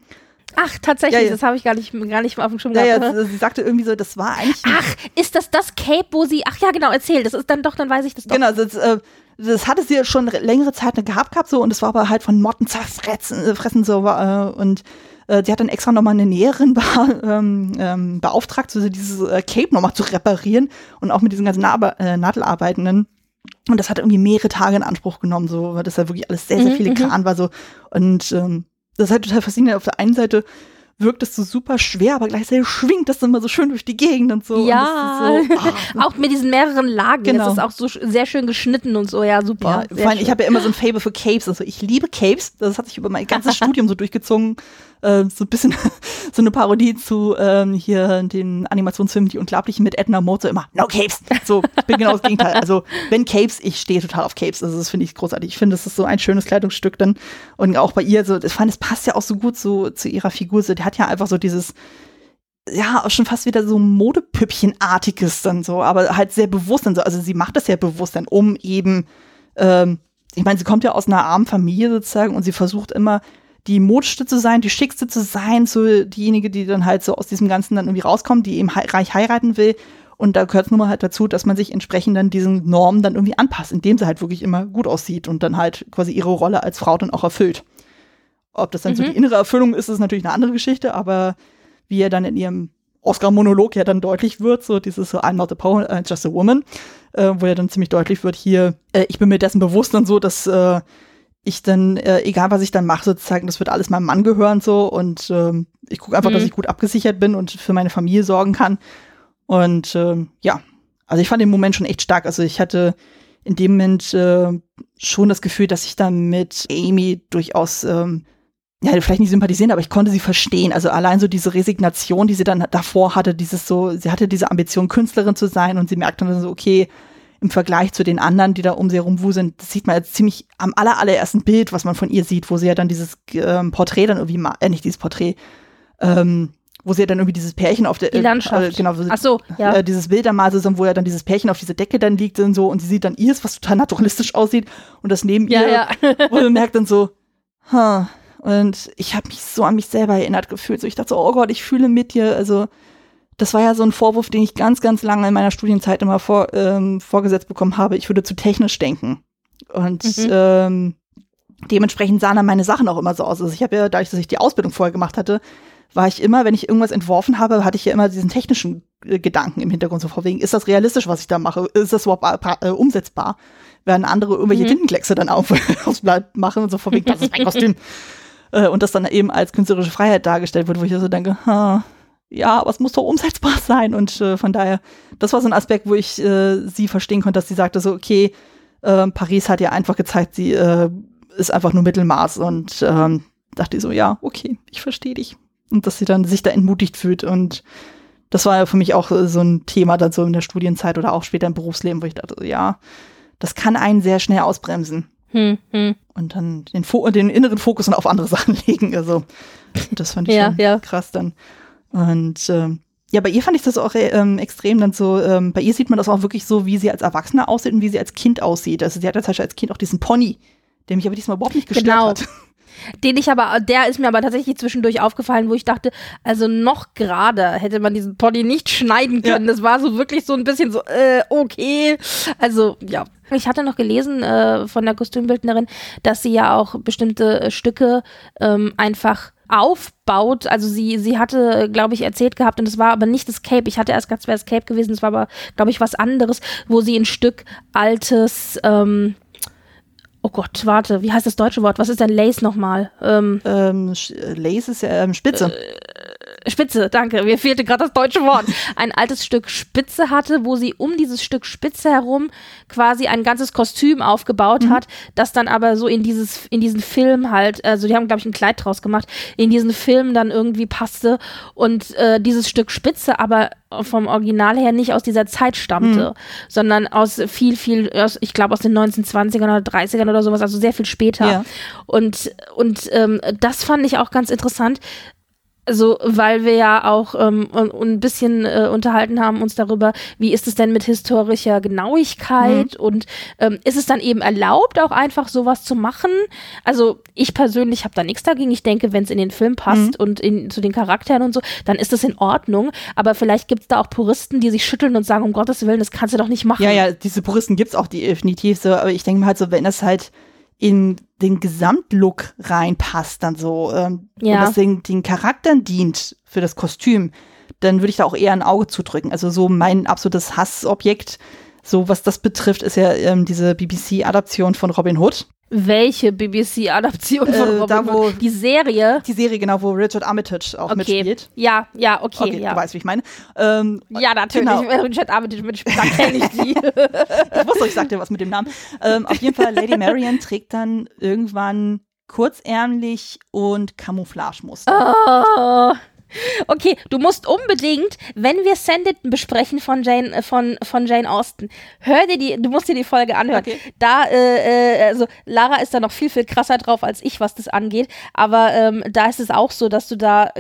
Ach, tatsächlich, ja, ja. das habe ich gar nicht, gar nicht auf dem Schirm gehabt. Ja, sie sagte irgendwie so, das war eigentlich. Ach, ist das das Cape, wo sie. Ach ja, genau, erzähl. Das ist dann doch, dann weiß ich das doch. Genau, das, äh, das hatte sie schon längere Zeit gehabt gehabt so und es war aber halt von Motten zerfressen äh, fressen, so äh, und äh, die hat dann extra nochmal eine Näherin be ähm, ähm, beauftragt, so dieses äh, Cape nochmal zu reparieren und auch mit diesen ganzen Na äh, Nadelarbeitenden. Und das hat irgendwie mehrere Tage in Anspruch genommen, so, weil das ja wirklich alles sehr, sehr viele mhm, Kran war so. Und ähm, das ist halt total faszinierend. Auf der einen Seite wirkt es so super schwer, aber gleichzeitig schwingt das immer so schön durch die Gegend und so. Ja, und so, oh. auch mit diesen mehreren Lagen. Genau. Es ist auch so sehr schön geschnitten und so, ja, super. Ja, vor allem, ich habe ja immer so ein Fable für Capes. Also ich liebe Capes. Das hat sich über mein ganzes Studium so durchgezogen äh, so ein bisschen so eine Parodie zu ähm, hier den Animationsfilmen Die Unglaublichen mit Edna Mode, so immer No Capes. So, ich bin genau das Gegenteil. Also, wenn Capes, ich stehe total auf Capes. Also, das finde ich großartig. Ich finde, das ist so ein schönes Kleidungsstück dann. Und auch bei ihr, so, ich fand, es passt ja auch so gut so zu ihrer Figur. So, die hat ja einfach so dieses, ja, auch schon fast wieder so Modepüppchenartiges dann so, aber halt sehr bewusst dann so. Also sie macht das ja bewusst dann, um eben, ähm, ich meine, sie kommt ja aus einer armen Familie sozusagen und sie versucht immer die modeste zu sein, die schickste zu sein, so diejenige, die dann halt so aus diesem Ganzen dann irgendwie rauskommt, die eben reich heiraten will. Und da gehört es nun mal halt dazu, dass man sich entsprechend dann diesen Normen dann irgendwie anpasst, indem sie halt wirklich immer gut aussieht und dann halt quasi ihre Rolle als Frau dann auch erfüllt. Ob das dann mhm. so die innere Erfüllung ist, ist natürlich eine andere Geschichte, aber wie er dann in ihrem Oscar-Monolog ja dann deutlich wird, so dieses so I'm not a poem, uh, just a woman, äh, wo ja dann ziemlich deutlich wird, hier, äh, ich bin mir dessen bewusst dann so, dass äh, ich dann, äh, egal was ich dann mache, sozusagen, das wird alles meinem Mann gehören so und ähm, ich gucke einfach, mhm. dass ich gut abgesichert bin und für meine Familie sorgen kann. Und ähm, ja, also ich fand den Moment schon echt stark. Also ich hatte in dem Moment äh, schon das Gefühl, dass ich dann mit Amy durchaus ähm, ja, vielleicht nicht sympathisieren, aber ich konnte sie verstehen. Also allein so diese Resignation, die sie dann davor hatte, dieses so, sie hatte diese Ambition, Künstlerin zu sein und sie merkte dann so, okay, im Vergleich zu den anderen, die da um sie herum wuseln, das sieht man jetzt ziemlich am aller, allerersten Bild, was man von ihr sieht, wo sie ja dann dieses ähm, Porträt dann irgendwie, äh, nicht dieses Porträt, ähm, wo sie ja dann irgendwie dieses Pärchen auf der die Landschaft. Äh, genau, Ach so, ja. äh, dieses Bild mal so, wo ja dann dieses Pärchen auf dieser Decke dann liegt und so und sie sieht dann ihrs, was total naturalistisch aussieht und das neben ja, ihr, ja. wo man merkt dann so, huh. und ich habe mich so an mich selber erinnert gefühlt, so ich dachte so, oh Gott, ich fühle mit dir, also das war ja so ein Vorwurf, den ich ganz, ganz lange in meiner Studienzeit immer vor, ähm, vorgesetzt bekommen habe. Ich würde zu technisch denken. Und Mhm. ähm, dementsprechend sahen dann meine Sachen auch immer so aus. Also ich habe ja, dadurch, dass ich die Ausbildung vorher gemacht hatte, war ich immer, wenn ich irgendwas entworfen habe, hatte ich ja immer diesen technischen äh, Gedanken im Hintergrund, so vor wegen, ist das realistisch, was ich da mache? Ist das überhaupt pra- äh, umsetzbar? Während andere irgendwelche Mhm. Tintenkleckse dann auf, aufs Blatt machen und so vor wegen, das ist mein Kostüm. Äh, und das dann eben als künstlerische Freiheit dargestellt wird, wo ich so denke, ha, ja, aber es muss doch umsetzbar sein. Und äh, von daher, das war so ein Aspekt, wo ich äh, sie verstehen konnte, dass sie sagte so, okay, äh, Paris hat ja einfach gezeigt, sie äh, ist einfach nur Mittelmaß. Und ähm, dachte ich so, ja, okay, ich verstehe dich. Und dass sie dann sich da entmutigt fühlt. Und das war ja für mich auch äh, so ein Thema dann so in der Studienzeit oder auch später im Berufsleben, wo ich dachte, so, ja, das kann einen sehr schnell ausbremsen Hm, hm. und dann den, den inneren Fokus dann auf andere Sachen legen. Also das fand ich Ja, schon ja. krass dann. Und ähm, ja, bei ihr fand ich das auch ähm, extrem dann so, ähm, bei ihr sieht man das auch wirklich so, wie sie als Erwachsene aussieht und wie sie als Kind aussieht. Also sie hat ja zum Beispiel als Kind auch diesen Pony, der mich aber diesmal überhaupt nicht gestört Genau. hat. Den ich aber, der ist mir aber tatsächlich zwischendurch aufgefallen, wo ich dachte, also noch gerade hätte man diesen Pony nicht schneiden Ja. können. Das war so wirklich so ein bisschen so, äh, okay. Also, ja. Ich hatte noch gelesen äh, von der Kostümbildnerin, dass sie ja auch bestimmte äh, Stücke ähm, einfach aufbaut. Also sie, sie hatte, glaube ich, erzählt gehabt, und es war aber nicht das Cape. Ich hatte erst gedacht, es wäre das Cape gewesen, es war aber, glaube ich, was anderes, wo sie ein Stück altes, ähm, oh Gott, warte, wie heißt das deutsche Wort? Was ist denn Lace nochmal? Ähm, Ähm, äh, Lace ist ja ähm, Spitze. Spitze, danke, mir fehlte gerade das deutsche Wort. Ein altes Stück Spitze hatte, wo sie um dieses Stück Spitze herum quasi ein ganzes Kostüm aufgebaut Mhm. hat, das dann aber so in dieses in diesen Film halt, also die haben glaube ich ein Kleid draus gemacht, in diesen Film dann irgendwie passte und äh, dieses Stück Spitze aber vom Original her nicht aus dieser Zeit stammte, Mhm. sondern aus viel viel aus, ich glaube aus den 1920ern oder 30ern oder sowas, also sehr viel später. Ja. Und, und ähm, das fand ich auch ganz interessant. Also, weil wir ja auch ähm, ein bisschen äh, unterhalten haben uns darüber, wie ist es denn mit historischer Genauigkeit und ähm, ist es dann eben erlaubt, auch einfach sowas zu machen? Also, ich persönlich habe da nichts dagegen. Ich denke, wenn es in den Film passt und in, zu den Charakteren und so, dann ist das in Ordnung. Aber vielleicht gibt es da auch Puristen, die sich schütteln und sagen, um Gottes Willen, das kannst du doch nicht machen. Ja, ja, diese Puristen gibt's auch die, definitiv so, aber ich denke mir halt so, wenn das halt in den Gesamtlook reinpasst, dann so, ähm, Ja. und das den, den Charakteren dient für das Kostüm, dann würde ich da auch eher ein Auge zudrücken. Also so mein absolutes Hassobjekt, so was das betrifft, ist ja ähm, diese BBC-Adaption von Robin Hood. Welche BBC-Adaption von Äh, Robin da, wo-? Die Serie? Die Serie, genau, wo Richard Armitage auch Okay. mitspielt. Ja, ja, okay, Okay, ja. du weißt, wie ich meine. Ähm, Ja, natürlich. Genau. Richard Armitage mitspielt, dann kenne ich die. ich wusste, ich sagte was mit dem Namen. Ähm, auf jeden Fall, Lady Marian trägt dann irgendwann kurzärmlich und Camouflagemuster. Oh. Okay, du musst unbedingt, wenn wir Sanditon besprechen von Jane, äh, von, von Jane Austen, hör dir die, du musst dir die Folge anhören. Okay. Da, äh, äh, also Lara ist da noch viel, viel krasser drauf als ich, was das angeht. Aber ähm, da ist es auch so, dass du da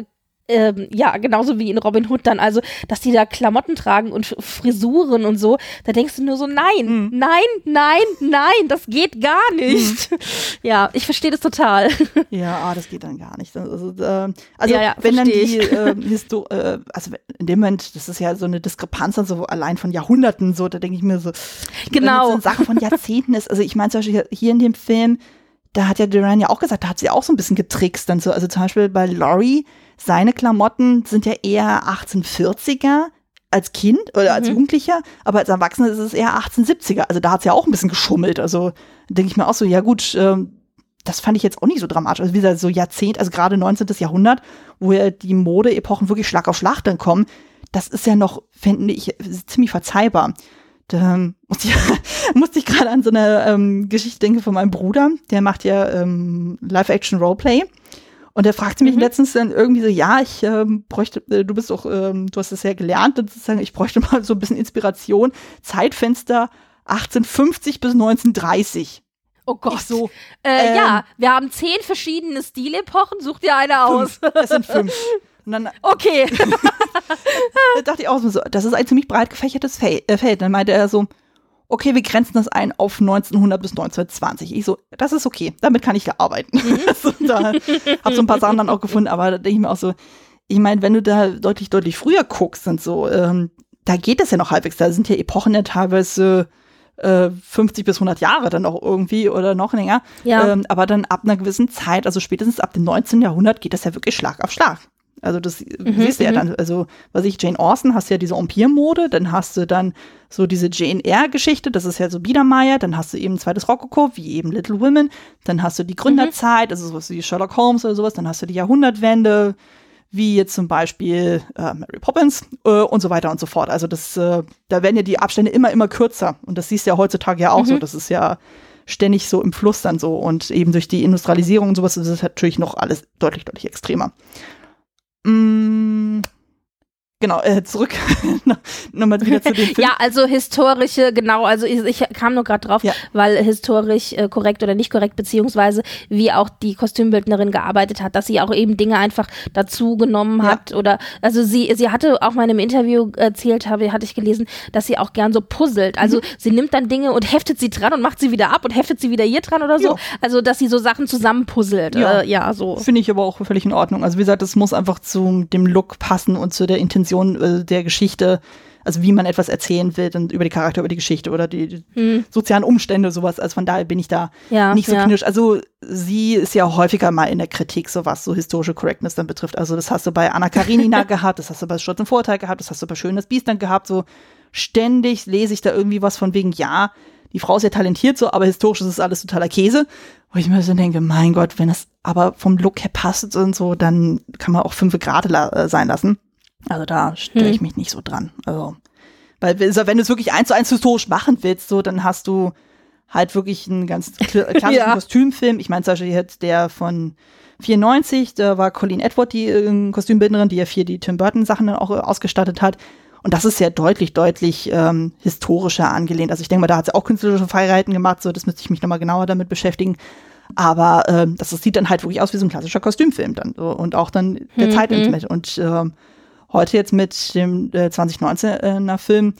ähm, ja, genauso wie in Robin Hood dann, also, dass die da Klamotten tragen und Frisuren und so, da denkst du nur so, nein, Mhm. nein, nein, nein, das geht gar nicht. Ja, ich verstehe das total. Ja, ah, das geht dann gar nicht. Also, ähm, also Ja, ja, wenn dann die ich. ähm, Histo äh, also in dem Moment, das ist ja so eine Diskrepanz, also allein von Jahrhunderten so, da denke ich mir so, Genau. wenn es eine Sache von Jahrzehnten ist. Also ich meine zum Beispiel hier in dem Film, da hat ja Duran ja auch gesagt, da hat sie auch so ein bisschen getrickst dann so. Also zum Beispiel bei Laurie, seine Klamotten sind ja eher 1840er als Kind oder als Mhm. Jugendlicher, aber als Erwachsener ist es eher 1870er. Also da hat sie ja auch ein bisschen geschummelt. Also denke ich mir auch so, ja gut, ähm, das fand ich jetzt auch nicht so dramatisch. Also wie gesagt, so Jahrzehnt, also gerade 19. Jahrhundert, wo ja die Modeepochen wirklich Schlag auf Schlag dann kommen, das ist ja noch, finde ich, ziemlich verzeihbar. Ähm, musste ich, musste ich gerade an so eine ähm, Geschichte denken von meinem Bruder. Der macht ja ähm, Live-Action-Roleplay. Und er fragte mich Mhm. letztens dann irgendwie so, ja, ich ähm, bräuchte, äh, du bist doch, ähm, du hast es ja gelernt, sozusagen, ich bräuchte mal so ein bisschen Inspiration. Zeitfenster 1850 bis 1930. Oh Gott. Ich so, äh, ähm, ja, wir haben zehn verschiedene Stilepochen. Such dir eine aus. fünf. Es sind fünf. Und dann Okay. äh, dachte ich auch so, das ist ein ziemlich breit gefächertes äh, Feld. Dann meinte er so, okay, wir grenzen das ein auf 1900 bis 1920. Ich so, das ist okay, damit kann ich ja arbeiten. so, da hab so ein paar Sachen dann auch gefunden, aber da denke ich mir auch so, ich meine, wenn du da deutlich, deutlich früher guckst und so, ähm, da geht das ja noch halbwegs. Da sind ja Epochen ja teilweise äh, 50 bis 100 Jahre dann auch irgendwie oder noch länger. Ja. Ähm, aber dann ab einer gewissen Zeit, also spätestens ab dem 19. Jahrhundert, geht das ja wirklich Schlag auf Schlag. Also das siehst du ja mhm. dann, also was ich, Jane Austen, hast ja diese Empire-Mode, dann hast du dann so diese Jane Eyre-Geschichte, das ist ja so Biedermeier, dann hast du eben zweites Rokoko, wie eben Little Women, dann hast du die Gründerzeit, also sowas wie Sherlock Holmes oder sowas, dann hast du die Jahrhundertwende, wie jetzt zum Beispiel äh, Mary Poppins äh, und so weiter und so fort. Also das, äh, da werden ja die Abstände immer, immer kürzer. Und das siehst du ja heutzutage ja auch so. Das ist ja ständig so im Fluss dann so. Und eben durch die Industrialisierung und sowas ist es natürlich noch alles deutlich, deutlich extremer. 嗯 genau, äh, zurück nochmal wieder zu dem Film. Ja, also historische, genau, also ich, ich kam nur gerade drauf, Ja. weil historisch äh, korrekt oder nicht korrekt, beziehungsweise wie auch die Kostümbildnerin gearbeitet hat, dass sie auch eben Dinge einfach dazu genommen Ja. hat oder also sie, sie hatte auch mal in einem Interview erzählt, habe, hatte ich gelesen, dass sie auch gern so puzzelt. Also sie nimmt dann Dinge und heftet sie dran und macht sie wieder ab und heftet sie wieder hier dran oder so. Ja. Also dass sie so Sachen zusammenpuzzelt. Ja. Äh, ja so. Finde ich aber auch völlig in Ordnung. Also wie gesagt, es muss einfach zu dem Look passen und zu der Intention äh, der Geschichte, also wie man etwas erzählen will und über die Charakter, über die Geschichte oder die die sozialen Umstände, sowas. Also von daher bin ich da Ja, nicht so ja. kritisch. Also sie ist ja häufiger mal in der Kritik, so was so historische Correctness dann betrifft. Also das hast du bei Anna Karenina gehabt, das hast du bei Stolz und Vorteil gehabt, das hast du bei Schön das Biest dann gehabt. So ständig lese ich da irgendwie was von wegen, ja, die Frau ist ja talentiert so, aber historisch ist es alles totaler Käse. Wo ich mir so denke, mein Gott, wenn das aber vom Look her passt und so, dann kann man auch fünf Grad la äh, sein lassen. Also da störe Hm. ich mich nicht so dran. Also, weil also, wenn du es wirklich eins zu eins historisch machen willst, so, dann hast du halt wirklich einen ganz kl- klassischen Ja. Kostümfilm. Ich meine zum Beispiel jetzt der von 94, da war Colleen Edward die äh, Kostümbildnerin, die ja für die Tim Burton Sachen dann auch äh, ausgestattet hat. Und das ist ja deutlich, deutlich ähm, historischer angelehnt. Also ich denke mal, da hat sie auch künstlerische Freiheiten gemacht, so das müsste ich mich nochmal genauer damit beschäftigen. Aber ähm, das, das sieht dann halt wirklich aus wie so ein klassischer Kostümfilm dann. So. Und auch dann der Mhm. Zeit mit. Und ähm, heute jetzt mit dem äh, 2019er Film,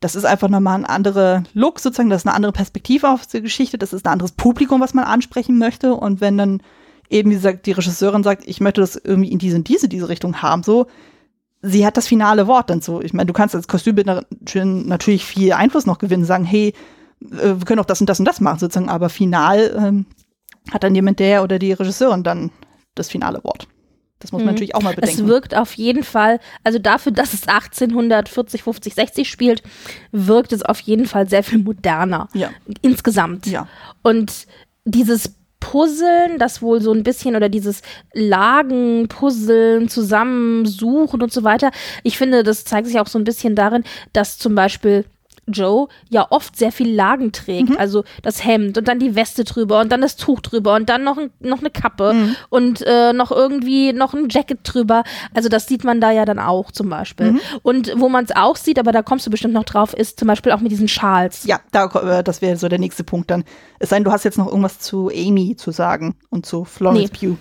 das ist einfach nochmal ein anderer Look sozusagen, das ist eine andere Perspektive auf die Geschichte, das ist ein anderes Publikum, was man ansprechen möchte. Und wenn dann eben, wie gesagt, die Regisseurin sagt, ich möchte das irgendwie in diese, in diese, diese Richtung haben, so, sie hat das finale Wort dann so. Ich meine, du kannst als Kostümbildnerin natürlich viel Einfluss noch gewinnen, sagen, hey, äh, wir können auch das und das und das machen, sozusagen, aber final ähm, hat dann jemand der oder die Regisseurin dann das finale Wort. Das muss man Mhm. natürlich auch mal bedenken. Es wirkt auf jeden Fall, also dafür, dass es 1840, 50, 60 spielt, wirkt es auf jeden Fall sehr viel moderner. Ja. Insgesamt. Ja. Und dieses Puzzeln, das wohl so ein bisschen oder dieses Lagen, Puzzeln, Zusammensuchen und so weiter. Ich finde, das zeigt sich auch so ein bisschen darin, dass zum Beispiel Joe ja oft sehr viel Lagen trägt. Also das Hemd und dann die Weste drüber und dann das Tuch drüber und dann noch, ein, noch eine Kappe und äh, noch irgendwie noch ein Jacket drüber. Also das sieht man da ja dann auch zum Beispiel. Und wo man es auch sieht, aber da kommst du bestimmt noch drauf, ist zum Beispiel auch mit diesen Schals. Ja, da, äh, das wäre so der nächste Punkt dann. Es sei denn, du hast jetzt noch irgendwas zu Amy zu sagen und zu Florence Nee. Pugh.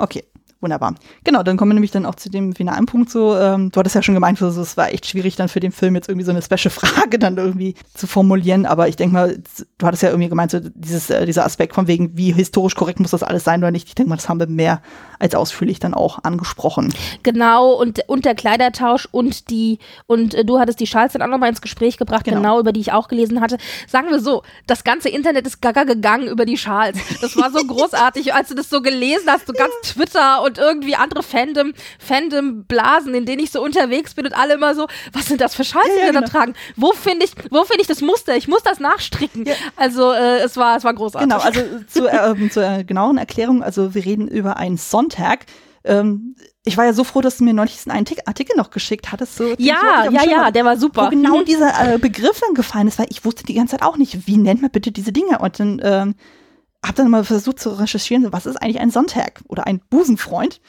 Okay, wunderbar. Genau, dann kommen wir nämlich dann auch zu dem finalen Punkt so. Ähm, du hattest ja schon gemeint, so, es war echt schwierig dann für den Film jetzt irgendwie so eine special Frage dann irgendwie zu formulieren. Aber ich denke mal, du hattest ja irgendwie gemeint, so dieses, äh, dieser Aspekt von wegen, wie historisch korrekt muss das alles sein oder nicht. Ich denke mal, das haben wir mehr als ausführlich dann auch angesprochen. Genau, und, und der Kleidertausch und die, und äh, du hattest die Schals dann auch nochmal ins Gespräch gebracht, Genau. genau. über die ich auch gelesen hatte. Sagen wir so, das ganze Internet ist gaga gegangen über die Schals. Das war so großartig, als du das so gelesen hast, so ganz Twitter und irgendwie andere Fandom, Fandom-Blasen, in denen ich so unterwegs bin und alle immer so, was sind das für Ja, die ja, da genau. tragen? Wo finde ich, wo finde ich das Muster? Ich muss das nachstricken. Also, äh, es war, es war großartig. Genau, also zur, ähm, zur äh, genauen Erklärung, also wir reden über einen Sonntag. Ähm, ich war ja so froh, dass du mir neulich einen Artikel noch geschickt hattest. So, ja, ja, Schirm ja, der war Wo super. genau Mhm. dieser äh, Begriff dann gefallen ist, weil ich wusste die ganze Zeit auch nicht, wie nennt man bitte diese Dinge. Und dann ähm, habe dann mal versucht zu recherchieren, was ist eigentlich ein Sonntag oder ein Busenfreund?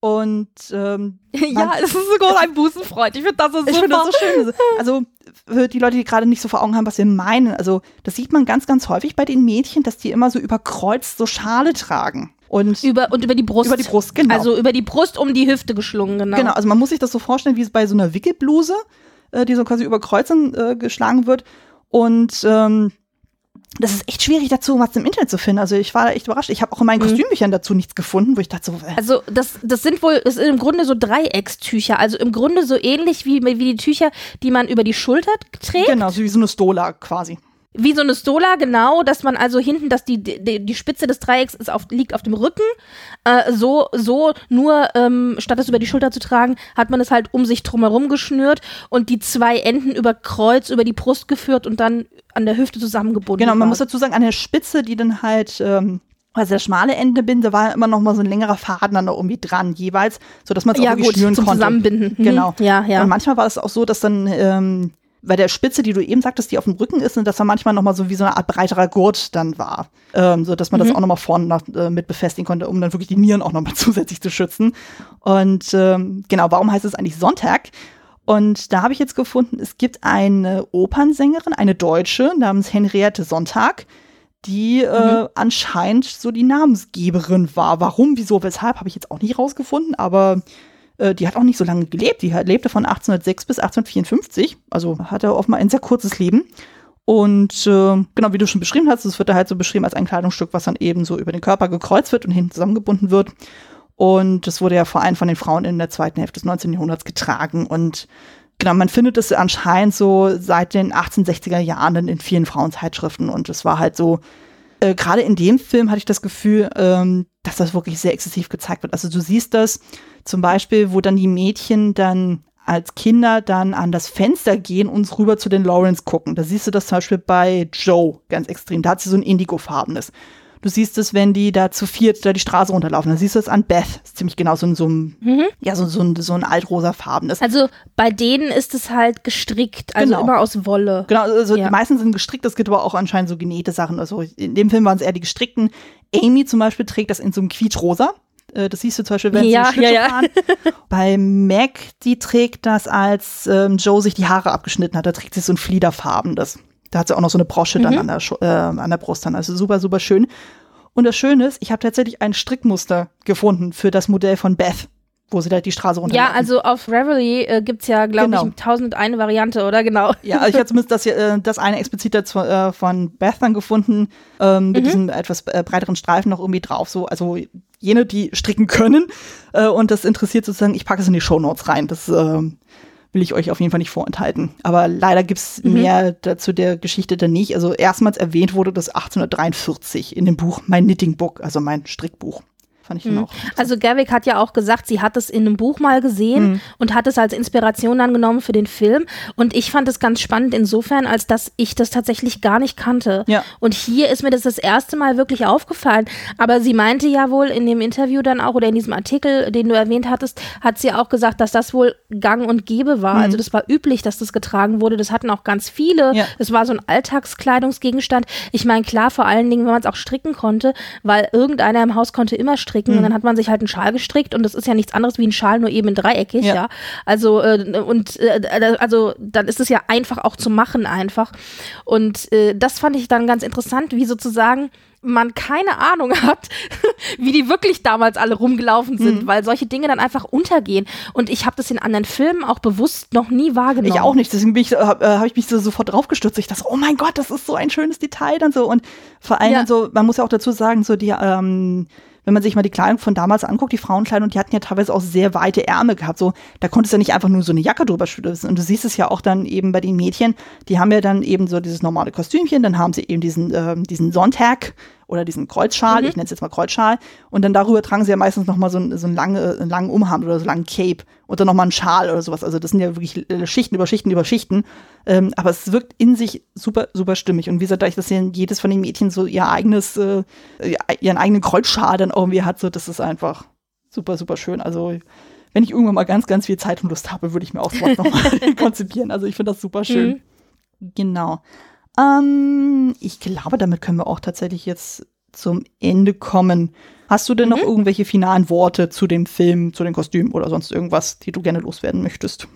Und ähm, ja, es ist sogar ein Busenfreund. Ich finde das so super. Ich finde das so schön. Also für die Leute, die gerade nicht so vor Augen haben, was wir meinen. Also das sieht man ganz, ganz häufig bei den Mädchen, dass die immer so überkreuzt so Schale tragen. Und über, und über die Brust. Über die Brust, genau. Also über die Brust um die Hüfte geschlungen, genau. Genau, also man muss sich das so vorstellen, wie es bei so einer Wickelbluse, äh, die so quasi über Kreuzen äh, geschlagen wird. Und ähm, das ist echt schwierig dazu, was im Internet zu finden. Also ich war echt überrascht. Ich habe auch in meinen mhm. Kostümbüchern dazu nichts gefunden, wo ich dachte so. Äh. Also das, das sind wohl, das sind im Grunde so Dreieckstücher. Also im Grunde so ähnlich wie, wie die Tücher, die man über die Schulter trägt. Genau, so wie so eine Stola quasi. Wie so eine Stola, genau, dass man also hinten, dass die, die, die Spitze des Dreiecks ist auf, liegt auf dem Rücken. Äh, so, so, nur ähm, statt es über die Schulter zu tragen, hat man es halt um sich drumherum geschnürt und die zwei Enden über Kreuz über die Brust geführt und dann an der Hüfte zusammengebunden. Genau, man war. muss dazu sagen, an der Spitze, die dann halt ähm, also der schmale Ende bin, da war immer noch mal so ein längerer Faden dann da irgendwie dran jeweils, so dass man es ja, auch irgendwie gut, schnüren zum konnte. Zusammenbinden. Mhm. Genau. Ja, ja. Und manchmal war es auch so, dass dann ähm, bei der Spitze, die du eben sagtest, die auf dem Rücken ist, und dass da manchmal noch mal so wie so eine Art breiterer Gurt dann war, ähm, so dass man mhm. das auch noch mal vorne nach, äh, mit befestigen konnte, um dann wirklich die Nieren auch noch mal zusätzlich zu schützen. Und ähm, genau, warum heißt es eigentlich Sonntag? Und da habe ich jetzt gefunden, es gibt eine Opernsängerin, eine Deutsche namens Henriette Sonntag, die äh, mhm. äh, anscheinend so die Namensgeberin war. Warum, wieso, weshalb, habe ich jetzt auch nicht rausgefunden, aber äh, die hat auch nicht so lange gelebt. Die lebte von 1806 bis 1854, also hatte offenbar ein sehr kurzes Leben. Und äh, genau, wie du schon beschrieben hast, es wird da halt so beschrieben als ein Kleidungsstück, was dann eben so über den Körper gekreuzt wird und hinten zusammengebunden wird. Und das wurde ja vor allem von den Frauen in der zweiten Hälfte des 19. Jahrhunderts getragen. Und genau, man findet es anscheinend so seit den 1860er Jahren in vielen Frauenzeitschriften. Und es war halt so, äh, gerade in dem Film hatte ich das Gefühl, ähm, dass das wirklich sehr exzessiv gezeigt wird. Also du siehst das zum Beispiel, wo dann die Mädchen dann als Kinder dann an das Fenster gehen und rüber zu den Lawrence gucken. Da siehst du das zum Beispiel bei Joe ganz extrem. Da hat sie so ein indigofarbenes. Du siehst es, wenn die da zu viert da die Straße runterlaufen. Dann siehst du es an Beth. Das ist ziemlich genau so ein, so ein, mhm. ja, so, so ein, so ein altrosafarbenes. Also bei denen ist es halt gestrickt, also genau. immer aus Wolle. Genau, also ja. die meisten sind gestrickt, es gibt aber auch anscheinend so genähte Sachen. Also in dem Film waren es eher die gestrickten. Amy zum Beispiel trägt das in so einem Quietschrosa. Äh, das siehst du zum Beispiel, wenn ja, sie Schlittschuh ja, ja. fahren. Bei Mac, die trägt das, als ähm, Joe sich die Haare abgeschnitten hat. Da trägt sie so ein Fliederfarbenes. Da hat sie auch noch so eine Brosche mhm. dann an der, äh, an der Brust dann. Also super, super schön. Und das Schöne ist, ich habe tatsächlich ein Strickmuster gefunden für das Modell von Beth, wo sie da die Straße runter. Ja, also auf Reverie äh, gibt es ja, glaube genau. ich, tausend eine Variante, oder? Genau. Ja, also ich habe zumindest das, äh, das eine explizit dazu, äh, von Beth dann gefunden, ähm, mit mhm. diesem etwas äh, breiteren Streifen noch irgendwie drauf. So, also jene, die stricken können. Äh, und das interessiert sozusagen, ich packe es in die Show Notes rein. Das ähm, will ich euch auf jeden Fall nicht vorenthalten. Aber leider gibt's mhm. mehr dazu der Geschichte dann nicht. Also erstmals erwähnt wurde das 1843 in dem Buch Mein Knitting Book, also mein Strickbuch. Fand ich mhm. auch. Also Gerwig hat ja auch gesagt, sie hat es in einem Buch mal gesehen mhm. und hat es als Inspiration angenommen für den Film. Und ich fand es ganz spannend insofern, als dass ich das tatsächlich gar nicht kannte. Ja. Und hier ist mir das das erste Mal wirklich aufgefallen. Aber sie meinte ja wohl in dem Interview dann auch oder in diesem Artikel, den du erwähnt hattest, hat sie auch gesagt, dass das wohl gang und gäbe war. Mhm. Also das war üblich, dass das getragen wurde. Das hatten auch ganz viele. Ja. Das war so ein Alltagskleidungsgegenstand. Ich meine, klar, vor allen Dingen, wenn man es auch stricken konnte, weil irgendeiner im Haus konnte immer stricken stricken. Mhm. Und dann hat man sich halt einen Schal gestrickt und das ist ja nichts anderes wie ein Schal, nur eben dreieckig, ja. ja. Also, äh, und äh, also dann ist es ja einfach auch zu machen einfach. Und äh, das fand ich dann ganz interessant, wie sozusagen man keine Ahnung hat, wie die wirklich damals alle rumgelaufen sind, mhm. weil solche Dinge dann einfach untergehen. Und ich habe das in anderen Filmen auch bewusst noch nie wahrgenommen. Ich auch nicht, deswegen äh, habe hab ich mich so sofort draufgestürzt. Ich dachte, oh mein Gott, das ist so ein schönes Detail dann so. Und vor allem ja. so, man muss ja auch dazu sagen, so die, ähm, wenn man sich mal die Kleidung von damals anguckt, die Frauenkleidung, die hatten ja teilweise auch sehr weite Ärmel gehabt. So, da konntest du ja nicht einfach nur so eine Jacke drüber stützen. Und du siehst es ja auch dann eben bei den Mädchen, die haben ja dann eben so dieses normale Kostümchen, dann haben sie eben diesen, äh, diesen Sonntag oder diesen Kreuzschal, mhm. ich nenne es jetzt mal Kreuzschal, und dann darüber tragen sie ja meistens noch mal so, ein, so einen, lange, einen langen Umhang oder so einen langen Cape und dann noch mal einen Schal oder sowas. Also das sind ja wirklich äh, Schichten über Schichten über Schichten. Ähm, aber es wirkt in sich super, super stimmig. Und wie gesagt, dadurch, dass ja jedes von den Mädchen so ihr eigenes, äh, ihren eigenen Kreuzschal dann irgendwie hat, so das ist einfach super, super schön. Also wenn ich irgendwann mal ganz, ganz viel Zeit und Lust habe, würde ich mir auch sowas nochmal konzipieren. Also ich finde das super schön. Mhm. Genau. Ähm, ich glaube, damit können wir auch tatsächlich jetzt zum Ende kommen. Hast du denn mhm. noch irgendwelche finalen Worte zu dem Film, zu den Kostümen oder sonst irgendwas, die du gerne loswerden möchtest?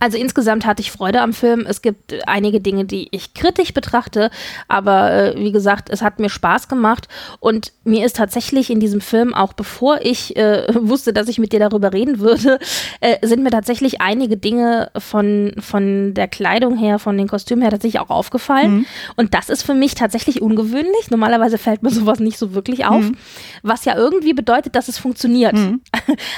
Also insgesamt hatte ich Freude am Film. Es gibt einige Dinge, die ich kritisch betrachte, aber äh, wie gesagt, es hat mir Spaß gemacht und mir ist tatsächlich in diesem Film, auch bevor ich äh, wusste, dass ich mit dir darüber reden würde, äh, sind mir tatsächlich einige Dinge von, von der Kleidung her, von den Kostümen her tatsächlich auch aufgefallen. Mhm. Und das ist für mich tatsächlich ungewöhnlich. Normalerweise fällt mir sowas nicht so wirklich auf, mhm. was ja irgendwie bedeutet, dass es funktioniert. Mhm.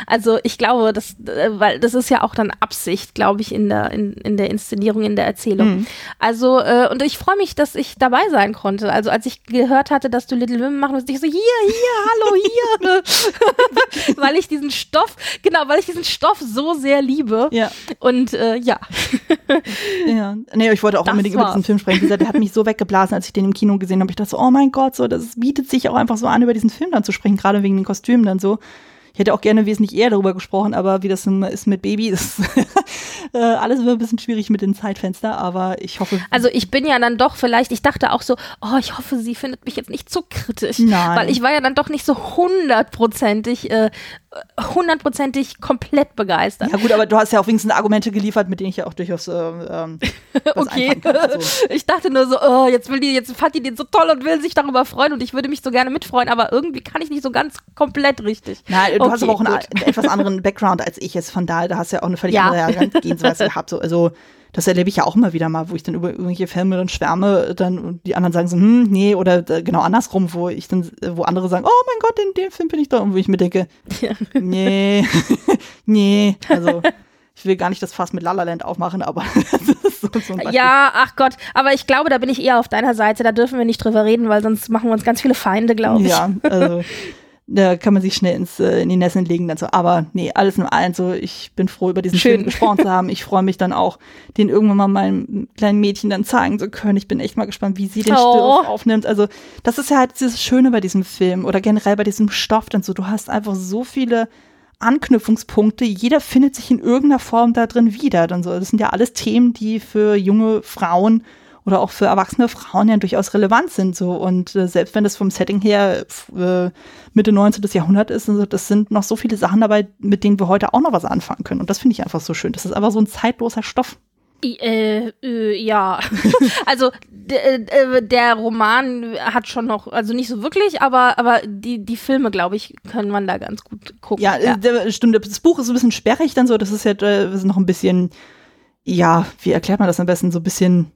Also ich glaube, das, äh, weil das ist ja auch dann Absicht, glaube ich, in der, in, in der Inszenierung, in der Erzählung. Mhm. Also, äh, und ich freue mich, dass ich dabei sein konnte. Also, als ich gehört hatte, dass du Little Women machen musst, ich so, hier, hier, hallo, hier. weil ich diesen Stoff, genau, weil ich diesen Stoff so sehr liebe. Ja. Und äh, ja. ja. Nee, ich wollte auch das unbedingt war's. über diesen Film sprechen. Der hat mich so weggeblasen, als ich den im Kino gesehen habe. Ich dachte so, oh mein Gott, so, das bietet sich auch einfach so an, über diesen Film dann zu sprechen, gerade wegen den Kostümen dann so. Ich hätte auch gerne wesentlich eher darüber gesprochen, aber wie das ist mit Baby, ist äh, alles immer ein bisschen schwierig mit den Zeitfenster, aber ich hoffe. Also ich bin ja dann doch vielleicht, ich dachte auch so, oh, ich hoffe, sie findet mich jetzt nicht zu kritisch. Nein. Weil ich war ja dann doch nicht so hundertprozentig äh, hundertprozentig komplett begeistert. Ja gut, aber du hast ja auch wenigstens Argumente geliefert, mit denen ich ja auch durchaus äh, ähm, okay. So. Ich dachte nur so, oh, jetzt will die, jetzt fand die den so toll und will sich darüber freuen und ich würde mich so gerne mitfreuen, aber irgendwie kann ich nicht so ganz komplegt richtig. Nein, du okay, hast aber auch einen, einen, etwas anderen Background als ich jetzt, von daher, da hast du ja auch eine völlig ja. andere Herangehensweise gehabt. So, also das erlebe ich ja auch immer wieder mal, wo ich dann über irgendwelche Filme dann schwärme, dann und die anderen sagen so, hm, nee, oder äh, genau andersrum, wo ich dann, wo andere sagen, oh mein Gott, in dem Film bin ich da, und wo ich mir denke, ja. nee, nee, also ich will gar nicht das Fass mit La La Land aufmachen, aber so, so Ja, ach Gott, aber ich glaube, da bin ich eher auf deiner Seite, da dürfen wir nicht drüber reden, weil sonst machen wir uns ganz viele Feinde, glaube ich. Ja, also da kann man sich schnell ins, äh, in die Nesseln legen. Dann so. Aber nee, alles in allem so, ich bin froh, über diesen Schön. Film gesprochen zu haben. Ich freue mich dann auch, den irgendwann mal meinem kleinen Mädchen dann zeigen zu können. Ich bin echt mal gespannt, wie sie den oh. Stoff aufnimmt. Also das ist ja halt das Schöne bei diesem Film oder generell bei diesem Stoff dann so. Du hast einfach so viele Anknüpfungspunkte. Jeder findet sich in irgendeiner Form da drin wieder. Dann so. Das sind ja alles Themen, die für junge Frauen oder auch für erwachsene Frauen ja durchaus relevant sind. So. Und äh, selbst wenn das vom Setting her äh, Mitte 19. Jahrhundert ist, also das sind noch so viele Sachen dabei, mit denen wir heute auch noch was anfangen können. Und das finde ich einfach so schön. Das ist einfach so ein zeitloser Stoff. Äh, äh, ja, also äh, der Roman hat schon noch, also nicht so wirklich, aber, aber die, die Filme, glaube ich, können man da ganz gut gucken. Ja, ja. Stimmt. Das Buch ist ein bisschen sperrig dann so. Das ist ja äh, noch ein bisschen, ja, wie erklärt man das am besten? So ein bisschen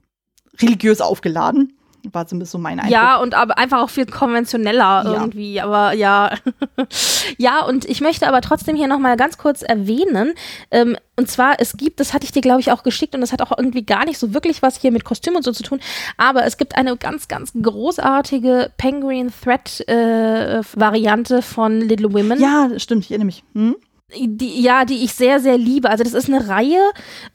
religiös aufgeladen. War zumindest so mein Eindruck. Ja, und aber einfach auch viel konventioneller ja. irgendwie. Aber ja. ja, und ich möchte aber trotzdem hier nochmal ganz kurz erwähnen, ähm, und zwar, es gibt, das hatte ich dir, glaube ich, auch geschickt und das hat auch irgendwie gar nicht so wirklich was hier mit Kostüm und so zu tun, aber es gibt eine ganz, ganz großartige Penguin Thread äh, Variante von Little Women. Ja, stimmt, ich erinnere mich. Hm? die, ja, die ich sehr, sehr liebe. Also das ist eine Reihe,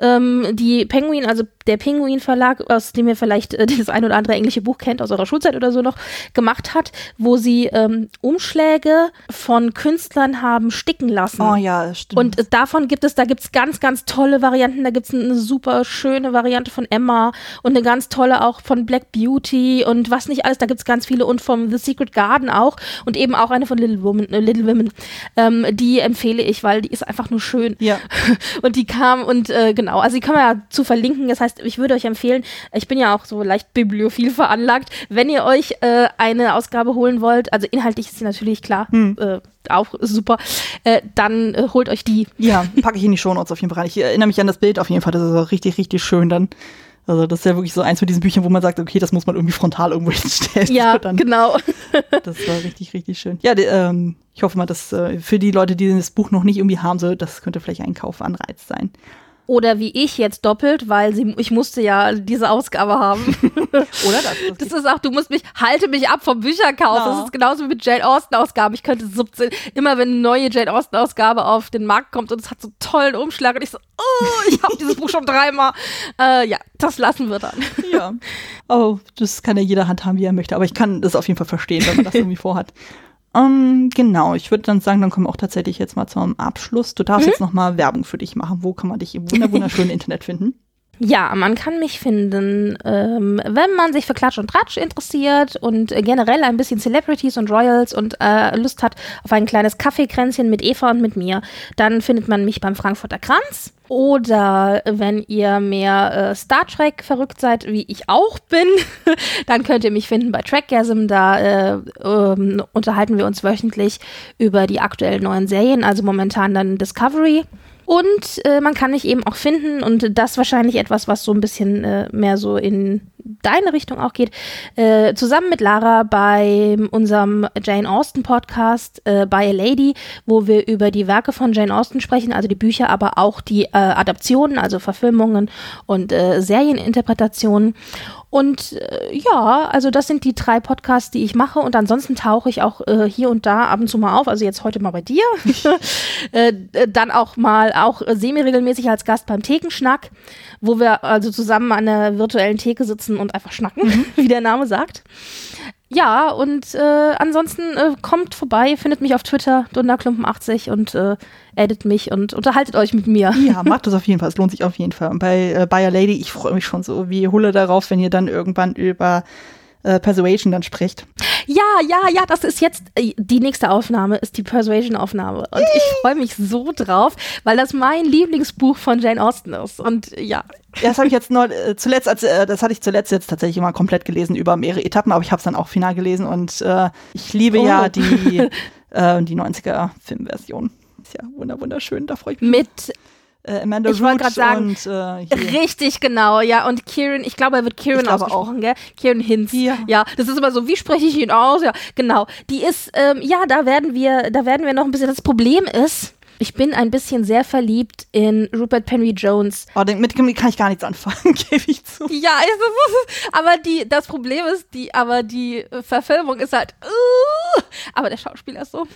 ähm, die Penguin, also der Penguin Verlag, aus dem ihr vielleicht äh, das ein oder andere englische Buch kennt, aus eurer Schulzeit oder so noch, gemacht hat, wo sie ähm, Umschläge von Künstlern haben sticken lassen. Oh ja, stimmt. Und äh, davon gibt es, da gibt es ganz, ganz tolle Varianten. Da gibt es eine super schöne Variante von Emma und eine ganz tolle auch von Black Beauty und was nicht alles. Da gibt es ganz viele und vom The Secret Garden auch und eben auch eine von Little Women, äh, Little Women. Ähm, die empfehle ich weil die ist einfach nur schön. Ja. Und die kam und äh, genau, also die kann man ja zu verlinken. Das heißt, ich würde euch empfehlen, ich bin ja auch so leicht bibliophil veranlagt, wenn ihr euch äh, eine Ausgabe holen wollt, also inhaltlich ist sie natürlich klar, hm. äh, auch super, äh, dann äh, holt euch die. Ja, packe ich in die Shownotes auf jeden Fall. Ich erinnere mich an das Bild auf jeden Fall, das ist auch richtig, richtig schön dann. Also das ist ja wirklich so eins von diesen Büchern, wo man sagt, okay, das muss man irgendwie frontal irgendwo hinstellen. Ja, dann, genau. das war richtig, richtig schön. Ja, die, ähm, ich hoffe mal, dass äh, für die Leute, die das Buch noch nicht irgendwie haben, so, das könnte vielleicht ein Kaufanreiz sein. Oder wie ich jetzt doppelt, weil sie, ich musste ja diese Ausgabe haben. Oder das? Das ist auch, du musst mich, halte mich ab vom Bücherkauf. Ja. Das ist genauso wie mit Jane Austen-Ausgaben. Ich könnte 17, immer wenn eine neue Jane Austen-Ausgabe auf den Markt kommt und es hat so einen tollen Umschlag und ich so, oh, ich habe dieses Buch schon dreimal. Äh, ja, das lassen wir dann. Ja. Oh, das kann ja jeder handhaben, wie er möchte. Aber ich kann das auf jeden Fall verstehen, wenn man das irgendwie vorhat. Um, ähm, genau, ich würde dann sagen, dann kommen wir auch tatsächlich jetzt mal zum Abschluss. Du darfst mhm. jetzt noch mal Werbung für dich machen. Wo kann man dich im wunderschönen Internet finden? Ja, man kann mich finden, ähm, wenn man sich für Klatsch und Tratsch interessiert und äh, generell ein bisschen Celebrities und Royals und äh, Lust hat auf ein kleines Kaffeekränzchen mit Eva und mit mir, dann findet man mich beim Frankfurter Kranz. Oder wenn ihr mehr äh, Star Trek verrückt seid, wie ich auch bin, dann könnt ihr mich finden bei Trackgasm. Da äh, ähm, unterhalten wir uns wöchentlich über die aktuellen neuen Serien, also momentan dann Discovery. Und äh, man kann mich eben auch finden und das wahrscheinlich etwas, was so ein bisschen äh, mehr so in deine Richtung auch geht, äh, zusammen mit Lara bei unserem Jane Austen Podcast äh, By a Lady, wo wir über die Werke von Jane Austen sprechen, also die Bücher, aber auch die äh, Adaptionen, also Verfilmungen und äh, Serieninterpretationen. Und äh, ja, also das sind die drei Podcasts, die ich mache. Und ansonsten tauche ich auch äh, hier und da ab und zu mal auf. Also jetzt heute mal bei dir. äh, dann auch mal auch semi-regelmäßig als Gast beim Thekenschnack, wo wir also zusammen an der virtuellen Theke sitzen und einfach schnacken, mhm. wie der Name sagt. Ja, und äh, ansonsten äh, kommt vorbei, findet mich auf Twitter, Dunderklumpen80 und äh, edit mich und unterhaltet euch mit mir. Ja, macht das auf jeden Fall. Es lohnt sich auf jeden Fall. Und bei äh, Bayer Lady, ich freue mich schon so wie Hulle darauf, wenn ihr dann irgendwann über äh, Persuasion dann spricht. Ja, ja, ja, das ist jetzt äh, die nächste Aufnahme, ist die Persuasion-Aufnahme. Und ich freue mich so drauf, weil das mein Lieblingsbuch von Jane Austen ist. Und ja. Das habe ich jetzt nur äh, zuletzt, als, äh, das hatte ich zuletzt jetzt tatsächlich immer komplett gelesen über mehrere Etappen, aber ich habe es dann auch final gelesen und äh, ich liebe oh. ja die, äh, die 90er-Filmversion. Ist ja wunderschön, da freue ich mich. Mit äh, Amanda ich wollte gerade sagen, und, äh, richtig genau, ja. Und Kieran, ich glaube, er wird Kieran ausgesprochen, auch. gell? Kieran Hinz. Ja. ja, das ist immer so, wie spreche ich ihn aus? Ja, genau. Die ist, ähm, ja, da werden wir, da werden wir noch ein bisschen. Das Problem ist, ich bin ein bisschen sehr verliebt in Rupert Penry Jones. Oh, mit dem kann ich gar nichts anfangen, gebe ich zu. Ja, ist, aber die, das Problem ist, die, aber die Verfilmung ist halt, uh, aber der Schauspieler ist so, hm,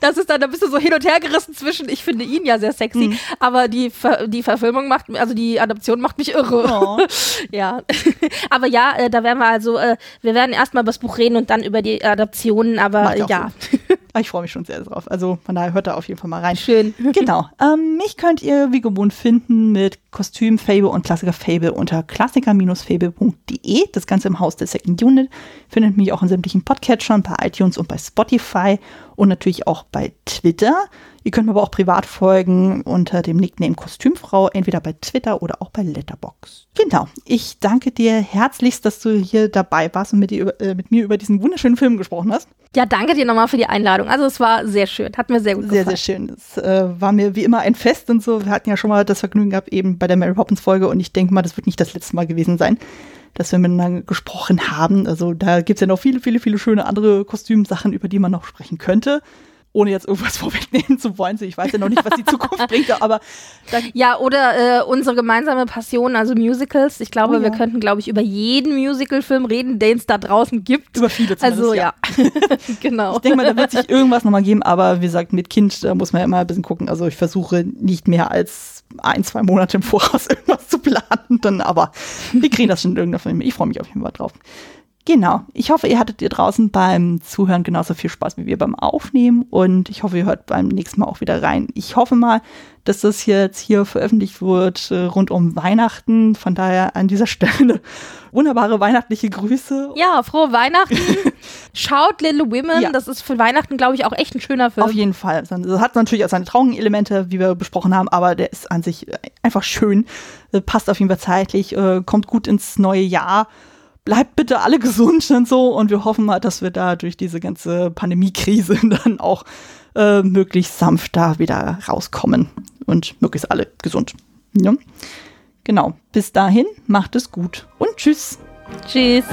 das ist dann, da bist du so hin und her gerissen zwischen, ich finde ihn ja sehr sexy, mhm. aber die, die Verfilmung macht, also die Adaption macht mich irre. Oh. ja, aber ja, äh, da werden wir also, äh, wir werden erstmal über das Buch reden und dann über die Adaptionen, aber ja. Ich freue mich schon sehr drauf. Also von daher hört da auf jeden Fall mal rein. Schön. Genau. Ähm, mich könnt ihr wie gewohnt finden mit Kostüm, Fable und Klassiker Fable unter klassiker-fable.de. Das Ganze im Haus der Second Unit. Findet mich auch in sämtlichen Podcatchern, bei iTunes und bei Spotify und natürlich auch bei Twitter. Ihr könnt mir aber auch privat folgen unter dem Nickname Kostümfrau, entweder bei Twitter oder auch bei Letterbox. Genau. Ich danke dir herzlichst, dass du hier dabei warst und mit, dir, äh, mit mir über diesen wunderschönen Film gesprochen hast. Ja, danke dir nochmal für die Einladung. Also es war sehr schön, hat mir sehr gut gefallen. Sehr, sehr schön. Es äh, war mir wie immer ein Fest und so. Wir hatten ja schon mal das Vergnügen gehabt eben bei der Mary Poppins Folge und ich denke mal, das wird nicht das letzte Mal gewesen sein, dass wir miteinander gesprochen haben. Also da gibt es ja noch viele, viele, viele schöne andere Kostümsachen, über die man noch sprechen könnte ohne jetzt irgendwas vorwegnehmen zu wollen. Ich weiß ja noch nicht, was die Zukunft bringt, aber ja, oder äh, unsere gemeinsame Passion, also Musicals. Ich glaube, oh, ja. wir könnten, glaube ich, über jeden Musicalfilm reden, den es da draußen gibt. Über viele Also ja, ja. genau. Ich denke mal, da wird sich irgendwas nochmal geben, aber wie gesagt, mit Kind da muss man ja immer ein bisschen gucken. Also ich versuche nicht mehr als ein, zwei Monate im Voraus irgendwas zu planen, dann aber wir kriegen das schon in irgendeiner Film. Ich freue mich auf jeden Fall drauf. Genau. Ich hoffe, ihr hattet ihr draußen beim Zuhören genauso viel Spaß wie wir beim Aufnehmen und ich hoffe, ihr hört beim nächsten Mal auch wieder rein. Ich hoffe mal, dass das jetzt hier veröffentlicht wird äh, rund um Weihnachten. Von daher an dieser Stelle wunderbare weihnachtliche Grüße. Ja, frohe Weihnachten. Schaut Little Women. Ja. Das ist für Weihnachten, glaube ich, auch echt ein schöner Film. Auf jeden Fall. Das hat natürlich auch seine traurigen Elemente, wie wir besprochen haben, aber der ist an sich einfach schön. Äh, passt auf jeden Fall zeitlich, äh, kommt gut ins neue Jahr bleibt bitte alle gesund und so. Und wir hoffen mal, dass wir da durch diese ganze Pandemiekrise dann auch äh, möglichst sanft da wieder rauskommen und möglichst alle gesund. Ja? Genau. Bis dahin, macht es gut und tschüss. Tschüss.